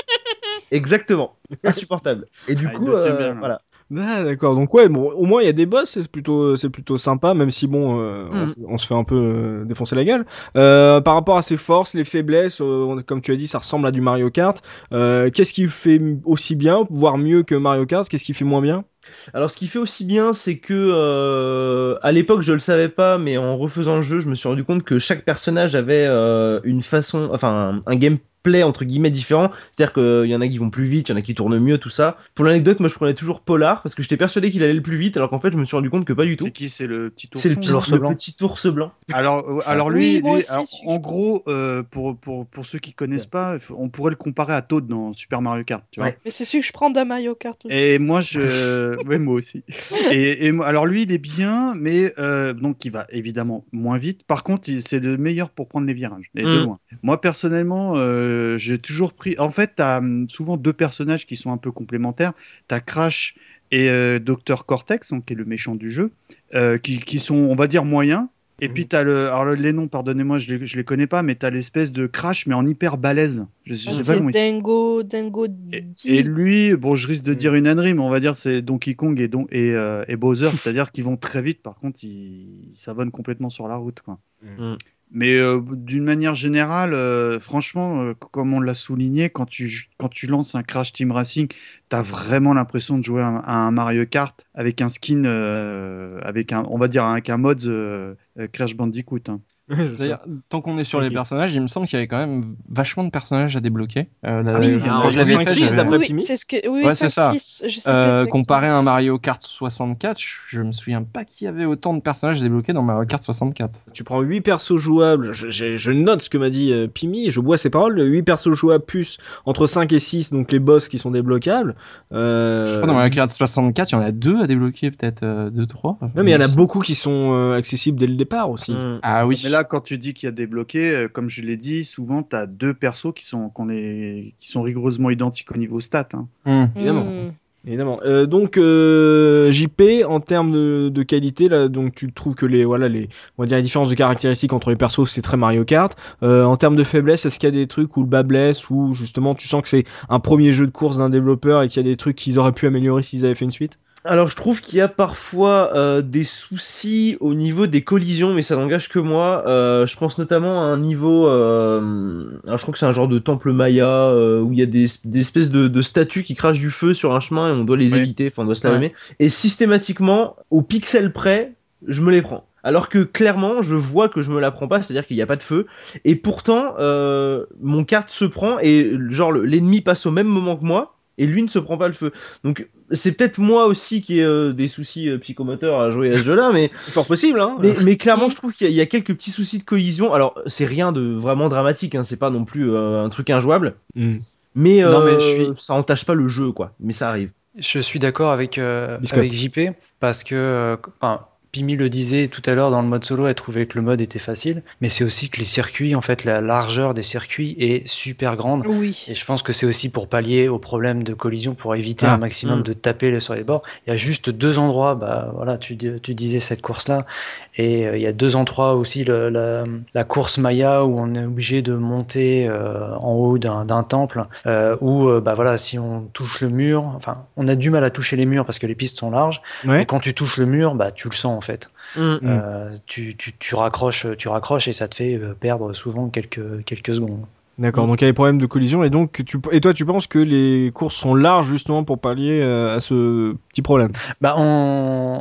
Exactement. Insupportable. Et du Ah, coup, euh, bien, là. voilà. Ah, d'accord. Donc ouais, bon, au moins il y a des boss, c'est plutôt, c'est plutôt sympa, même si bon, euh, Mm. on, on se fait un peu euh, défoncer la gueule. Euh, par rapport à ses forces, les faiblesses, euh, on- comme tu as dit, ça ressemble à du Mario Kart. Euh, Qu'est-ce qui fait aussi bien, voire mieux que Mario Kart? Qu'est-ce qui fait moins bien? Alors, ce qui fait aussi bien, c'est que euh, à l'époque, je le savais pas, mais en refaisant le jeu, je me suis rendu compte que chaque personnage avait euh, une façon, enfin, un, un gameplay entre guillemets différent. C'est-à-dire qu'il y en a qui vont plus vite, il y en a qui tournent mieux, tout ça. Pour l'anecdote, moi, je prenais toujours Polar parce que j'étais persuadé qu'il allait le plus vite, alors qu'en fait, je me suis rendu compte que pas du tout. C'est qui C'est le petit C'est le, petit, l'ours le blanc. petit ours blanc. Alors, euh, alors lui, lui, aussi, alors, celui-là. en gros, euh, pour, pour, pour ceux qui connaissent pas, on pourrait le comparer à Toad dans Super Mario Kart, tu vois. Ouais. Mais c'est celui que je prends d'un Mario Kart aussi. Et moi, je, ouais, moi aussi. Et, et alors lui, il est bien, mais euh, donc il va évidemment moins vite. Par contre, c'est le meilleur pour prendre les virages, et de Mm. loin. Moi, personnellement, euh, j'ai toujours pris. En fait, t'as hum, souvent deux personnages qui sont un peu complémentaires. T'as Crash et euh, Dr Cortex, donc qui est le méchant du jeu, euh, qui, qui sont, on va dire, moyens. Et puis t'as le, alors le- les noms, pardonnez-moi, je les, je les connais pas, mais t'as l'espèce de Crash, mais en hyper balèze. Je, je sais pas comment il Dingo, Dingo et, lui, bon, je risque de Mm. dire une ânerie, mais on va dire c'est Donkey Kong et, Don et, euh, et Bowser, c'est-à-dire qu'ils vont très vite. Par contre, ils, ils savonnent complètement sur la route, quoi. Mm. Mais euh, d'une manière générale, euh, franchement, euh, comme on l'a souligné, quand tu, quand tu lances un Crash Team Racing, t'as vraiment l'impression de jouer à, un- Mario Kart avec un skin, avec un, on va dire avec un mode Crash Bandicoot. hein. D'ailleurs, tant qu'on est sur les personnages, il me semble qu'il y avait quand même vachement de personnages à débloquer. Euh, Ah oui, d'après Pimi. c'est ce que. Oui, Ouais, ça. 5, 6, je sais plus Euh, comparé à un Mario Kart 64, je me souviens pas qu'il y avait autant de personnages débloqués dans Mario Kart 64. Tu prends 8 persos jouables, je, je- je note ce que m'a dit euh, Pimi, je bois ses paroles, 8 persos jouables plus entre 5 et 6, donc les boss qui sont débloquables. Euh, Je crois dans Mario Kart 64, il y en a deux à débloquer, peut-être 2 deux, trois. Ouais, mais il y en a beaucoup qui sont euh, accessibles dès le départ aussi. Mm. Ah oui. Mais là, là, quand tu dis qu'il y a débloqué, euh, comme je l'ai dit, souvent tu as deux persos qui sont, est, qui sont rigoureusement identiques au niveau stats. hein. Hmm. Évidemment. Hmm. Évidemment. Euh, donc euh, JP en termes de, de qualité là, donc tu trouves que les voilà les on va dire les différences de caractéristiques entre les persos c'est très Mario Kart. Euh, en termes de faiblesse, est-ce qu'il y a des trucs où le bas blesse ou justement tu sens que c'est un premier jeu de course d'un développeur et qu'il y a des trucs qu'ils auraient pu améliorer s'ils avaient fait une suite? Alors je trouve qu'il y a parfois euh, des soucis au niveau des collisions, mais ça n'engage que moi. Euh, je pense notamment à un niveau, euh, alors je crois que c'est un genre de temple maya euh, où il y a des, des espèces de, de statues qui crachent du feu sur un chemin et on doit les Ouais. éviter, enfin on doit se l'allumer. Et systématiquement, au pixel près, je me les prends. Alors que clairement, je vois que je me la prends pas, c'est-à-dire qu'il n'y a pas de feu. Et pourtant, euh, mon carte se prend et genre le- l'ennemi passe au même moment que moi et lui ne se prend pas le feu. Donc c'est peut-être moi aussi qui ai euh, des soucis euh, psychomoteurs à jouer à ce jeu-là, mais, C'est fort possible hein. mais, mais clairement je trouve qu'il y, a- il y a quelques petits soucis de collision. Alors c'est rien de vraiment dramatique, hein, c'est pas non plus euh, un truc injouable, Hmm. mais, Non, mais je suis- ça entache pas le jeu quoi. Mais ça arrive. Je suis d'accord avec, euh, avec JP parce que euh, enfin, Pimi le disait tout à l'heure dans le mode solo, elle trouvait que le mode était facile, mais c'est aussi que les circuits, en fait, la largeur des circuits est super grande. Oui. Et je pense que c'est aussi pour pallier au problème de collision, pour éviter Ah. un maximum Mm. de taper sur les bords. Il y a juste deux endroits, bah voilà, tu, dis- tu disais cette course-là, et euh, il y a deux endroits aussi, le- la, la course Maya où on est obligé de monter euh, en haut d'un temple, euh, où bah voilà, si on touche le mur, enfin, on a du mal à toucher les murs parce que les pistes sont larges, Ouais. et quand tu touches le mur, bah tu le sens en fait. Mm. Euh, tu, tu, tu raccroches, tu raccroches et ça te fait euh, perdre souvent quelques quelques secondes. D'accord, donc il y a des problèmes de collision et donc tu et toi tu penses que les courses sont larges justement pour pallier euh, à ce petit problème? Bah, en,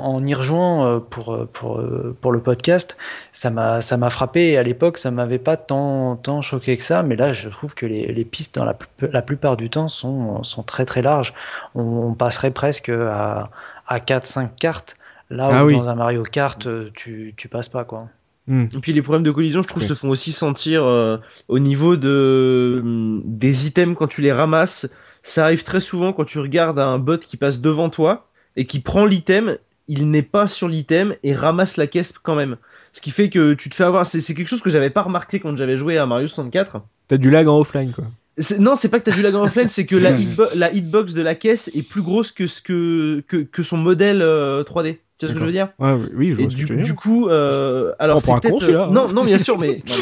en y rejoignant euh, pour, pour, pour le podcast, ça m'a ça m'a frappé. Et à l'époque, ça m'avait pas tant, tant choqué que ça. Mais là, je trouve que les, les pistes, dans la, la plupart du temps, sont, sont très très larges. On, on passerait presque à, à 4-5 cartes. Là Ah où oui. dans un Mario Kart, euh, tu, tu passes pas. quoi. Hmm. Et puis les problèmes de collision, je trouve, se font aussi sentir euh, au niveau de hum, des items quand tu les ramasses. Ça arrive très souvent quand tu regardes un bot qui passe devant toi et qui prend l'item, il n'est pas sur l'item et ramasse la caisse quand même. Ce qui fait que tu te fais avoir. C'est c'est quelque chose que j'avais pas remarqué quand j'avais joué à Mario 64. T'as du lag en offline quoi. C'est- Non, c'est pas que t'as du lag en offline, c'est que la, hitbo- la hitbox de la caisse est plus grosse que ce que que, que son modèle euh, 3D. Tu vois ce que je veux dire Ouais, oui, oui, je et vois ce que du, tu veux du dire. coup, euh, alors un c'est peut-être- celui-là, hein. Non, non, bien sûr, mais, non,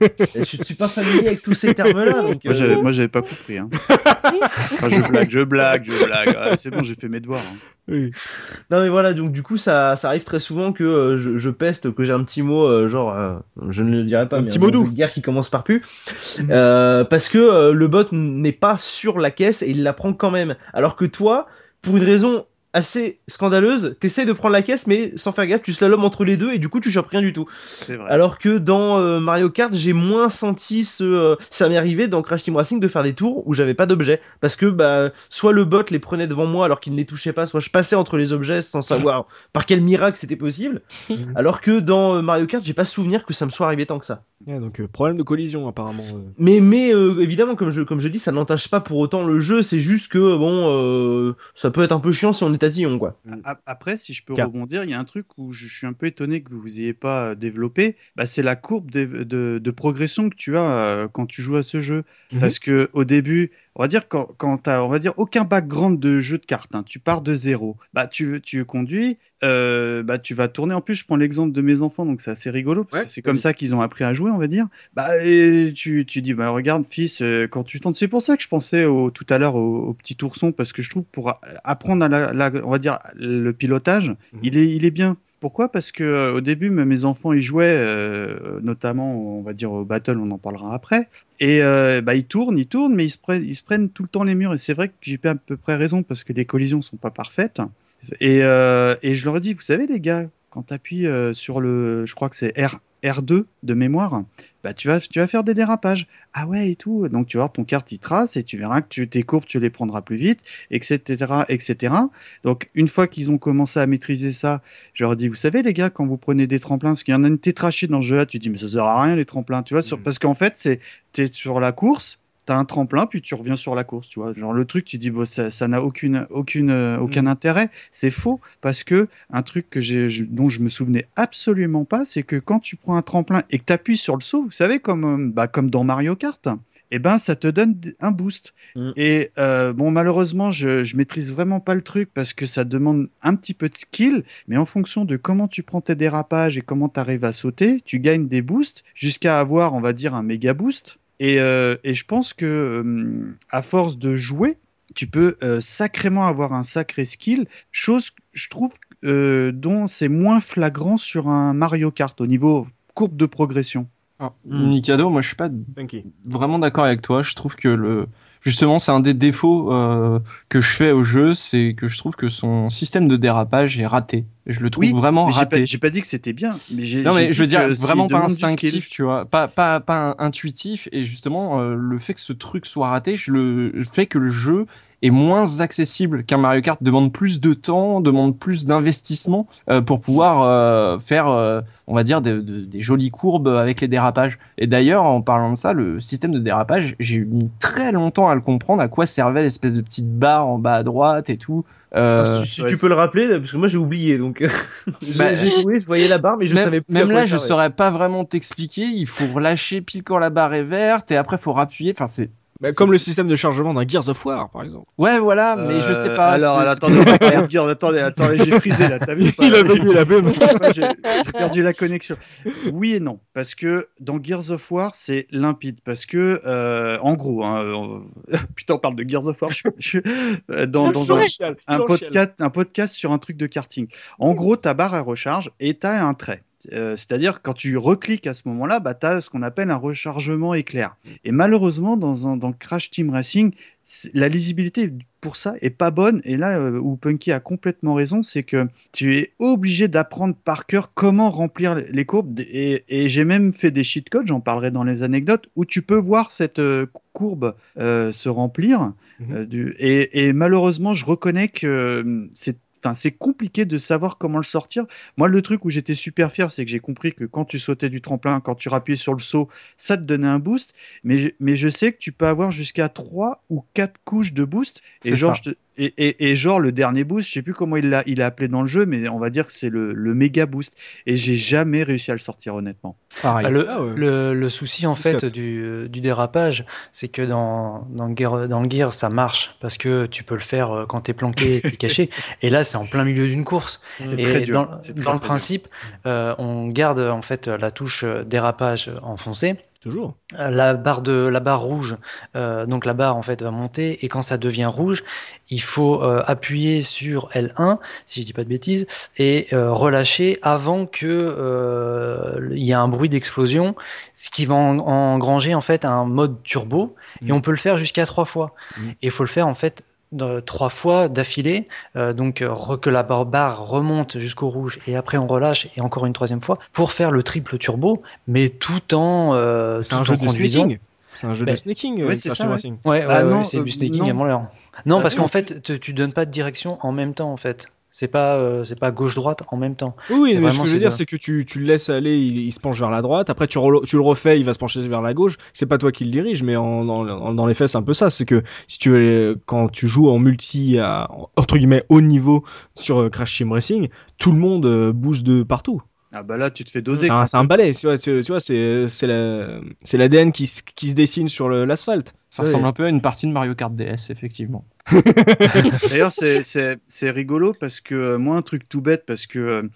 mais je, je suis pas familier avec tous ces termes-là. Euh, j'avais, moi, j'avais pas compris. Hein. Enfin, je blague, je blague, je blague. Ouais, c'est bon, j'ai fait mes devoirs. hein. Oui. Non, mais voilà, donc du coup, ça, ça arrive très souvent que euh, je, je peste, que j'ai un petit mot, euh, genre, euh, je ne le dirai pas, Un mais petit mot doux. guerre qui commence par pu, euh, parce que euh, le bot n'est pas sur la caisse et il la prend quand même. Alors que toi, pour une raison assez scandaleuse, t'essayes de prendre la caisse, mais sans faire gaffe, tu slalomes entre les deux et du coup, tu chopes rien du tout. Vrai. Alors que dans euh, Mario Kart, j'ai moins senti ce. euh, ça m'est arrivé dans Crash Team Racing de faire des tours où j'avais pas d'objets. Parce que bah, soit le bot les prenait devant moi alors qu'il ne les touchait pas, soit je passais entre les objets sans savoir par quel miracle c'était possible. alors que dans euh, Mario Kart, j'ai pas souvenir que ça me soit arrivé tant que ça. Ouais, donc euh, problème de collision apparemment. euh. Mais, mais euh, évidemment, comme je, comme je dis, ça n'entache pas pour autant le jeu. C'est juste que bon, euh, ça peut être un peu chiant si on est quoi. Après, si je peux Car- rebondir, il y a un truc où je suis un peu étonné que vous n'ayez pas euh, développé. Bah, c'est la courbe de, de- de progression que tu as euh, quand tu joues à ce jeu. Mhm. Parce que au début, on va dire quand, quand tu on va dire aucun background de jeu de cartes, hein, tu pars de zéro. Bah, tu, tu conduis, euh, bah, tu vas tourner. En plus, je prends l'exemple de mes enfants, donc c'est assez rigolo parce Ouais, que c'est comme ça qu'ils ont appris à jouer, on va dire. Bah, et tu, tu dis, bah, regarde, fils, euh, quand tu tentes, c'est pour ça que je pensais au, tout à l'heure au, au petit ourson parce que je trouve pour apprendre à la, la- on va dire le pilotage, Mhm. il est, il est bien. Pourquoi? Parce que euh, au début, mes enfants ils jouaient, euh, notamment, on va dire au battle, on en parlera après. Et euh, bah, ils tournent, ils tournent, mais ils se prennent, tout le temps les murs. Et c'est vrai que j'ai à peu près raison parce que les collisions sont pas parfaites. Et, et je leur ai dit, vous savez les gars, quand tu appuies sur le, je crois que c'est R, R2 de mémoire, bah tu vas, tu vas faire des dérapages. Ah ouais et tout. Donc tu vas voir ton carte il trace et tu verras que tu, tes courbes tu les prendras plus vite, etc., etc. Donc une fois qu'ils ont commencé à maîtriser ça, je leur ai dit, vous savez les gars, quand vous prenez des tremplins, parce qu'il y en a une tétrachée dans ce jeu-là, tu dis mais ça sert à rien les tremplins, tu vois, sur- Mhm. parce qu'en fait c'est, t'es sur la course. T'as un tremplin, puis tu reviens sur la course, tu vois. Genre le truc, tu dis, bon, ça n'a aucune, aucune, euh, aucun intérêt. C'est faux, parce que un truc que je- dont je me souvenais absolument pas, c'est que quand tu prends un tremplin et que tu appuies sur le saut, vous savez, comme, euh, bah, comme dans Mario Kart, eh ben, ça te donne un boost. Mm. Et euh, bon, malheureusement, je, je maîtrise vraiment pas le truc parce que ça demande un petit peu de skill, mais en fonction de comment tu prends tes dérapages et comment tu arrives à sauter, tu gagnes des boosts jusqu'à avoir, on va dire, un méga boost. Et, euh, et je pense que euh, à force de jouer, tu peux euh, sacrément avoir un sacré skill, chose que je trouve euh, dont c'est moins flagrant sur un Mario Kart au niveau courbe de progression. Hmm. Mikado, moi je suis pas vraiment d'accord avec toi. Je trouve que le justement c'est un des défauts euh, que je fais au jeu, c'est que je trouve que son système de dérapage est raté. Je le trouve Oui, vraiment j'ai raté. pas, j'ai pas dit que c'était bien. Mais j'ai, Non mais je veux dire vraiment pas instinctif, tu vois, pas pas pas intuitif et justement euh, le fait que ce truc soit raté, je le je fais que le jeu est moins accessible qu'un Mario Kart demande plus de temps, demande plus d'investissement euh, pour pouvoir euh, faire euh, on va dire des, des- des jolies courbes avec les dérapages. Et d'ailleurs en parlant de ça, le système de dérapage, j'ai mis très longtemps à le comprendre à quoi servait l'espèce de petite barre en bas à droite et tout. Euh, Ah, si si ouais, tu peux le rappeler, parce que moi j'ai oublié, donc j'ai Bah, j'ai joué, je voyais la barre, mais je même, savais plus. même à quoi là, je saurais pas vraiment t'expliquer. Il faut relâcher pile quand la barre est verte et après faut rappuyer. Enfin, c'est Bah, comme le système de chargement d'un Gears of War, par exemple. ouais, voilà, mais je sais Euh, pas. Alors, alors, attendez, on attendez, attendez, j'ai frisé là, t'as vu Il a vaincu la même. J'ai perdu la connexion. Oui et non, parce que dans Gears of War, c'est limpide. Parce que, euh, en gros, hein, on- putain, on parle de Gears of War, je, je- euh, dans, dans un, un podcast, un podcast sur un truc de karting. En gros, ta barre elle recharge et tu as un trait. Euh, C'est-à-dire quand tu recliques à ce moment-là, bah, tu as ce qu'on appelle un rechargement éclair. Et malheureusement, dans, un, dans Crash Team Racing, la lisibilité pour ça est pas bonne. Et là euh, où Punky a complètement raison, c'est que tu es obligé d'apprendre par cœur comment remplir les courbes. Et, et j'ai même fait des cheat codes, j'en parlerai dans les anecdotes, où tu peux voir cette euh, courbe euh, se remplir. Du- et, et malheureusement, je reconnais que c'est C'est compliqué de savoir comment le sortir. Moi, le truc où j'étais super fier, c'est que j'ai compris que quand tu sautais du tremplin, quand tu rappuyais sur le saut, ça te donnait un boost. Mais je, mais je sais que tu peux avoir jusqu'à 3 ou 4 couches de boost. Et genre, je te- et, et, et genre, le dernier boost, je sais plus comment il l'a il a appelé dans le jeu, mais on va dire que c'est le, le méga boost. Et j'ai jamais réussi à le sortir, honnêtement. pareil. Bah, le, Ah ouais. le, le souci en fait du, du dérapage, c'est que dans, dans, Gear, dans Gear, ça marche parce que tu peux le faire euh, quand t'es planqué, t'es caché. Et là, c'est en plein milieu d'une course. C'est Et très dur. Dans, C'est très, dans le très principe, euh, on garde en fait la touche euh, dérapage enfoncée. Toujours. Euh, La barre de la barre rouge, euh, donc la barre en fait va monter et quand ça devient rouge, il faut euh, appuyer sur L1 si je dis pas de bêtises et euh, relâcher avant que il y ait un bruit d'explosion, ce qui va en- engranger en fait un mode turbo et Mhm. on peut le faire jusqu'à trois fois. Mhm. Et il faut le faire en fait de- trois fois d'affilée, euh, donc euh, que la barre, remonte jusqu'au rouge et après on relâche et encore une troisième fois pour faire le triple turbo, mais tout en euh, C'est un jeu de snaking. C'est un jeu de snaking. ouais, euh, c'est ça, ouais. Ouais, Ah ouais, non, c'est euh, du snaking non. à mort. Non, Ah, parce qu'en fait, tu donnes pas de direction en même temps, en fait. C'est pas, euh, c'est pas gauche-droite en même temps. Oui, mais ce que je veux dire, c'est que tu, tu le laisses aller, il, il se penche vers la droite. Après, tu, tu le refais, il va se pencher vers la gauche. C'est pas toi qui le dirige, mais en, dans, dans les faits, c'est un peu ça. C'est que si tu veux, quand tu joues en multi à, entre guillemets, haut niveau sur euh, Crash Team Racing, tout le monde euh, bouge de partout. Ah bah là, tu te fais doser. C'est un, quoi. c'est un balai, tu vois, tu, tu vois, c'est, c'est la, c'est l'ADN qui, se- qui se dessine sur le- l'asphalte. Ça ressemble un peu à une partie de Mario Kart DS, effectivement. D'ailleurs, c'est- c'est c'est rigolo parce que euh, moi, un truc tout bête, parce que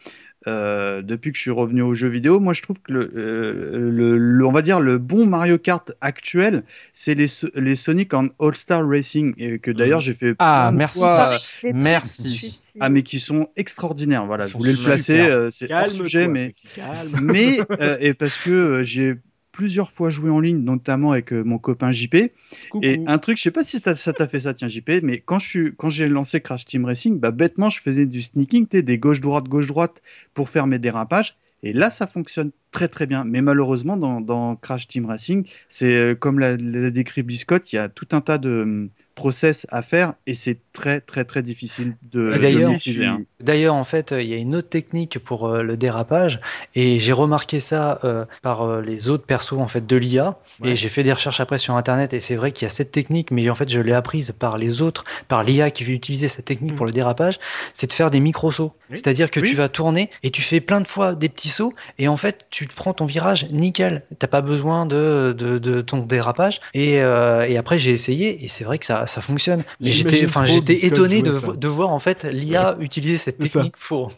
euh, depuis que je suis revenu aux jeux vidéo, moi, je trouve que le, euh, le- le- on va dire le bon Mario Kart actuel, c'est les, les Sonic en All Star Racing, et que d'ailleurs j'ai fait Ah, plein de merci. fois, euh, Merci. ah mais qui sont extraordinaires. Voilà, je voulais le placer. euh, c'est hors sujet, mais calme. mais euh, et parce que euh, j'ai plusieurs fois joué en ligne, notamment avec euh, mon copain JP. Coucou. Et un truc, je sais pas si ça t'a fait ça, tiens JP, mais quand je suis, quand j'ai lancé Crash Team Racing, bah bêtement, je faisais du sneaking, des gauche droite gauche droite pour faire mes dérapages. Et là, ça fonctionne très très bien. Mais malheureusement, dans, dans Crash Team Racing, c'est euh, comme l'a, l'a décrit Biscotte, il y a tout un tas de hum, process à faire et c'est très très très difficile de, d'ailleurs, maîtriser, hein. D'ailleurs, en fait, il y a une autre technique pour euh, le dérapage, et j'ai remarqué ça euh, par euh, les autres persos en fait de l'IA. Ouais. Et j'ai fait des recherches après sur Internet, et c'est vrai qu'il y a cette technique, mais en fait, je l'ai apprise par les autres, par l'IA qui veut utiliser cette technique pour le dérapage, c'est de faire des micro-sauts. Oui. C'est-à-dire que Oui. tu vas tourner et tu fais plein de fois des petits sauts, et en fait, tu te prends ton virage nickel. T'as pas besoin de, de, de ton dérapage. Et, euh, et après, j'ai essayé, et c'est vrai que ça, ça fonctionne. Mais j'étais, enfin, j'étais étonné de, de voir en fait l'IA utiliser cette ça. technique pour.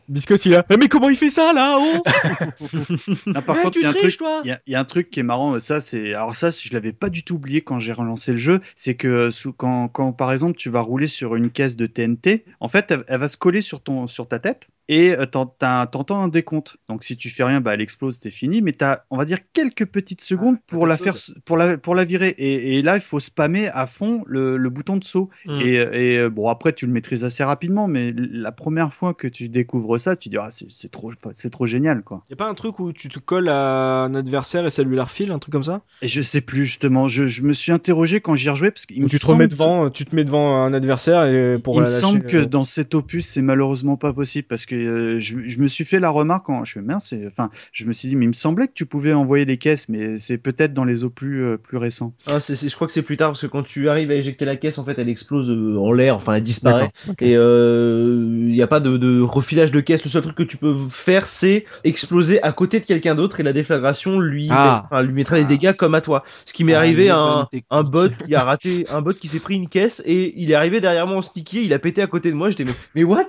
Il a. Eh, mais comment il fait ça là oh Ah, par Ouais, contre, tu il y a un triches, truc, toi il y y, a un truc qui est marrant. Ça, c'est alors ça, je l'avais pas du tout oublié quand j'ai relancé le jeu. C'est que sous- quand, quand par exemple tu vas rouler sur une caisse de TNT, en fait, elle, elle va se coller sur ton sur ta tête et euh, t'entends un décompte. Donc si tu fais rien, bah elle explose, t'es fini. Mais t'as, on va dire quelques petites secondes pour la faire, pour la pour la virer. Et, et là, il faut spammer à fond le, le bouton de saut. Mm. Et, et, euh, bon, après, tu le maîtrises assez rapidement, mais la première fois que tu découvres ça, tu dis ah c'est trop c'est trop génial quoi. Y a pas un truc où tu te colles à un adversaire et ça lui la refile, un truc comme ça? Et je sais plus justement, je, je me suis interrogé quand j'y ai rejoué parce qu'il me Où tu te remets devant, tu te mets devant un adversaire et pour il me lâcher, semble que euh, dans cet opus c'est malheureusement pas possible parce que euh, je, je me suis fait la remarque quand je mince, enfin je me suis dit mais il me semblait que tu pouvais envoyer des caisses mais c'est peut-être dans les euh, plus récents. Ah, c'est- c'est- je crois que c'est plus tard parce que quand tu arrives à éjecter la caisse, en fait, elle explose euh, en l'air, enfin, elle disparaît. Et il n'y a pas de, de refilage de caisse. Le seul truc que tu peux faire, c'est exploser à côté de quelqu'un d'autre et la déflagration lui, Ah. met- enfin, lui mettra les dégâts comme à toi. Ce qui m'est Ah, arrivé à un bot qui a raté, un bot qui s'est pris une caisse et il est arrivé derrière moi en sticky, il a pété à côté de moi. J'étais mais, mais what?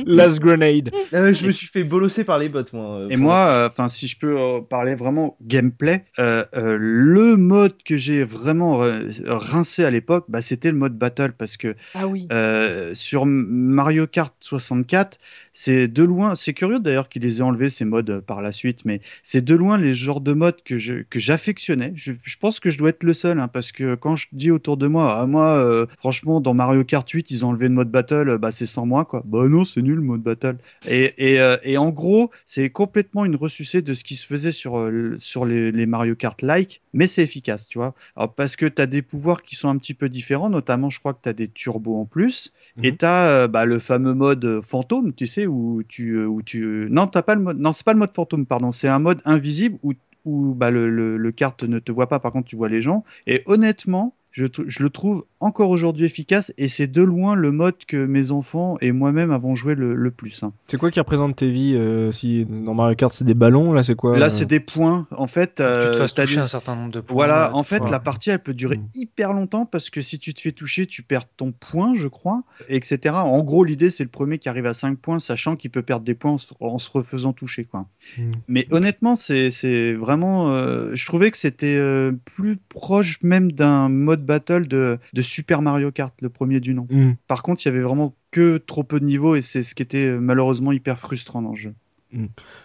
Last Grenade. Ah, Je me suis fait bolosser par les bots, moi. euh, Et moi, euh, enfin, si je peux euh, parler vraiment gameplay, euh, euh, le mode que j'ai vraiment euh, rincé à l'époque, bah, c'était le mode battle parce que Ah oui. euh, sur Mario Kart 64, c'est de loin, c'est curieux d'ailleurs qu'ils les aient enlevés ces modes euh, par la suite, mais c'est de loin les genres de modes que je que j'affectionnais. Je, je pense que je dois être le seul, hein, parce que quand je dis autour de moi, ah, moi, euh, franchement, dans Mario Kart 8, ils ont enlevé le mode battle, bah c'est sans moi, quoi. Bah non, c'est nul mode battle. Et, et, euh, et en gros, c'est complètement une ressucée de ce qui se faisait sur, euh, sur les, les Mario Kart like, mais c'est efficace, tu vois. Alors, parce que tu as des pouvoirs qui sont un petit peu différents, notamment, je crois que tu as des turbos en plus, et Mhm. tu as bah, le fameux mode euh, fantôme, tu sais, où tu. euh, Où tu... Non, t'as pas le mode. Non, c'est pas le mode fantôme, pardon, c'est un mode invisible où, où bah, le, le, le kart ne te voit pas, par contre, tu vois les gens. Et honnêtement, je, le trouve encore aujourd'hui efficace et c'est de loin le mode que mes enfants et moi-même avons joué le, le plus. hein. C'est quoi qui représente tes vies euh, Si dans Mario Kart c'est des ballons, là c'est quoi Là, euh, c'est des points. En fait, tu te euh, fasses toucher des- un certain nombre de points. Voilà, en fait, la partie, elle peut durer Mm. hyper longtemps parce que si tu te fais toucher, tu perds ton point, je crois, etc. En gros, l'idée, c'est le premier qui arrive à 5 points, sachant qu'il peut perdre des points en se, en se refaisant toucher, quoi. Mm. Mais honnêtement, c'est c'est vraiment. euh, je trouvais que c'était euh, plus proche même d'un mode battle de, de Super Mario Kart, le premier du nom. Hmm. Par contre, il y avait vraiment que trop peu de niveaux et c'est ce qui était euh, malheureusement hyper frustrant dans le jeu.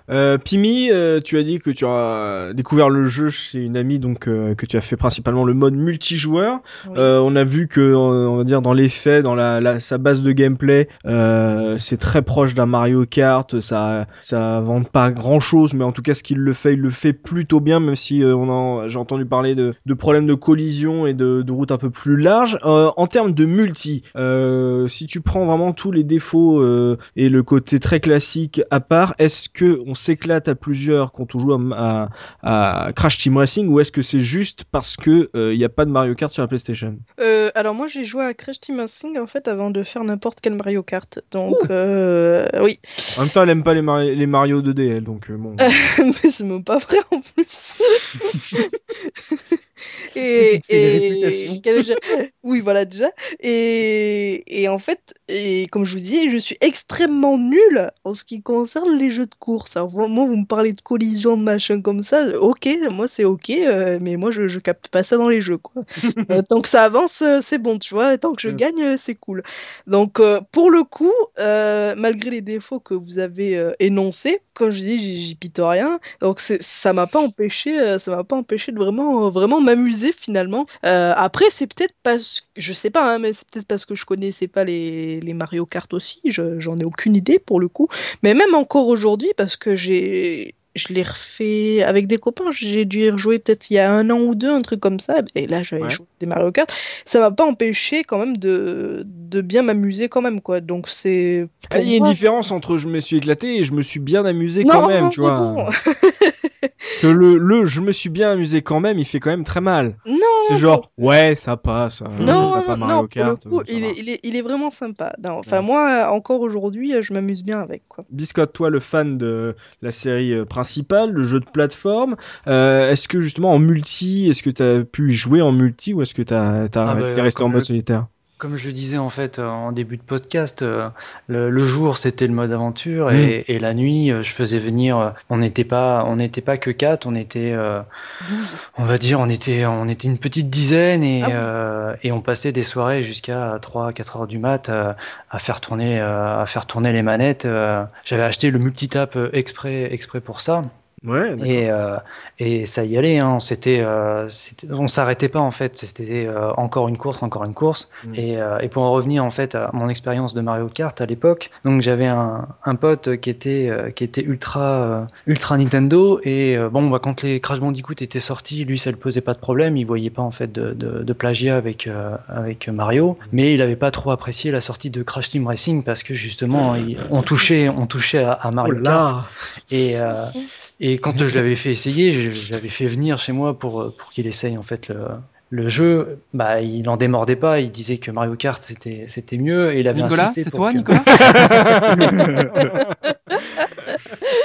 Euh, Pimi, euh, tu as dit que tu as découvert le jeu chez une amie, donc euh, que tu as fait principalement le mode multijoueur. Oui. Euh, on a vu que, on va dire, dans les faits, dans la, la- sa base de gameplay, c'est très proche d'un Mario Kart. Ça, ça vante pas grand chose, mais en tout cas, ce qu'il le fait, il le fait plutôt bien, même si on en, j'ai entendu parler de, de problèmes de collision et de, de routes un peu plus larges. Euh, en termes de multi, si tu prends vraiment tous les défauts et le côté très classique à part, est-ce que on s'éclate à plusieurs quand on joue à, à- à Crash Team Racing ou est-ce que c'est juste parce que il n'y a pas de Mario Kart sur la PlayStation? Euh, alors moi j'ai joué à Crash Team Racing en fait avant de faire n'importe quel Mario Kart. Donc euh, oui, En même temps, elle aime pas les, Mari- les Mario 2D, elle, donc euh, bon. mais c'est même pas vrai en plus. et, oui voilà déjà. Et, et en fait, et comme je vous dis, je suis extrêmement nulle en ce qui concerne les jeux de course. Alors, moi vous me parlez de collision, de machin comme ça, ok, moi c'est ok, euh, mais moi je, je capte pas ça dans les jeux quoi. Euh, tant que ça avance, euh, c'est bon, tu vois. Tant que je Mm. gagne, c'est cool. Donc, euh, pour le coup, malgré les défauts que vous avez énoncés, comme je dis, j'y- pite rien. Donc, ça m'a pas empêché, ça m'a pas empêché de vraiment, vraiment m'amuser finalement. Euh, après, c'est peut-être parce, je sais pas, hein, mais c'est peut-être parce que je connaissais pas les, les Mario Kart aussi. je- J'en ai aucune idée pour le coup. Mais même encore aujourd'hui, parce que j'ai je l'ai refait avec des copains. J'ai dû y rejouer peut-être il y a un an ou deux, un truc comme ça. Et là, j'avais Ouais. joué des Mario Kart. Ça m'a pas empêché quand même de, de bien m'amuser quand même, quoi. Donc c'est. Ah, Il y a une différence entre je me suis éclaté et je me suis bien amusé Non, quand même, tu vois. bon. Parce que le, le je me suis bien amusé quand même, il fait quand même très mal. Non, C'est genre, ouais, ça passe. euh, Non, pas non, non, pour le coup, il est, il, est, il est vraiment sympa. Enfin, Ouais. moi, encore aujourd'hui, je m'amuse bien avec, quoi. Biscotte, toi, le fan de la série euh, principale, le jeu de plateforme, euh, est-ce que justement en multi, est-ce que t'as pu y jouer en multi ou est-ce que t'as, t'as, Ah bah, resté en mode le- solitaire? Comme je disais en fait euh, en début de podcast, euh, le, le jour c'était le mode aventure Mm. et, et la nuit euh, je faisais venir. On n'était pas, on n'était pas que quatre, on était, euh, 12. on va dire, on était, on était une petite dizaine et Ah oui. euh, et on passait des soirées jusqu'à 3-4 heures du mat euh, à faire tourner, euh, à faire tourner les manettes. euh. J'avais acheté le multitap exprès, exprès pour ça. Ouais, Et, euh, et ça y allait, hein. C'était, euh, on s'arrêtait pas en fait. C'était euh, encore une course, encore une course. Mm. Et, euh, et pour en revenir en fait à mon expérience de Mario Kart à l'époque, donc j'avais un, un pote qui était euh, qui était ultra euh, ultra Nintendo et euh, bon bah quand les Crash Bandicoot étaient sortis, lui ça le posait pas de problème. Il voyait pas en fait de, de, de plagiat avec euh, avec Mario, mais il avait pas trop apprécié la sortie de Crash Team Racing parce que justement il- on touchait on touchait à, à Oh Mario Kart. là Et, euh, et quand je l'avais fait essayer, je, je l'avais fait venir chez moi pour, pour qu'il essaye en fait le, le jeu. Bah, il en démordait pas, il disait que Mario Kart c'était c'était mieux. Et il avait Nicolas, c'est toi, que- Nicolas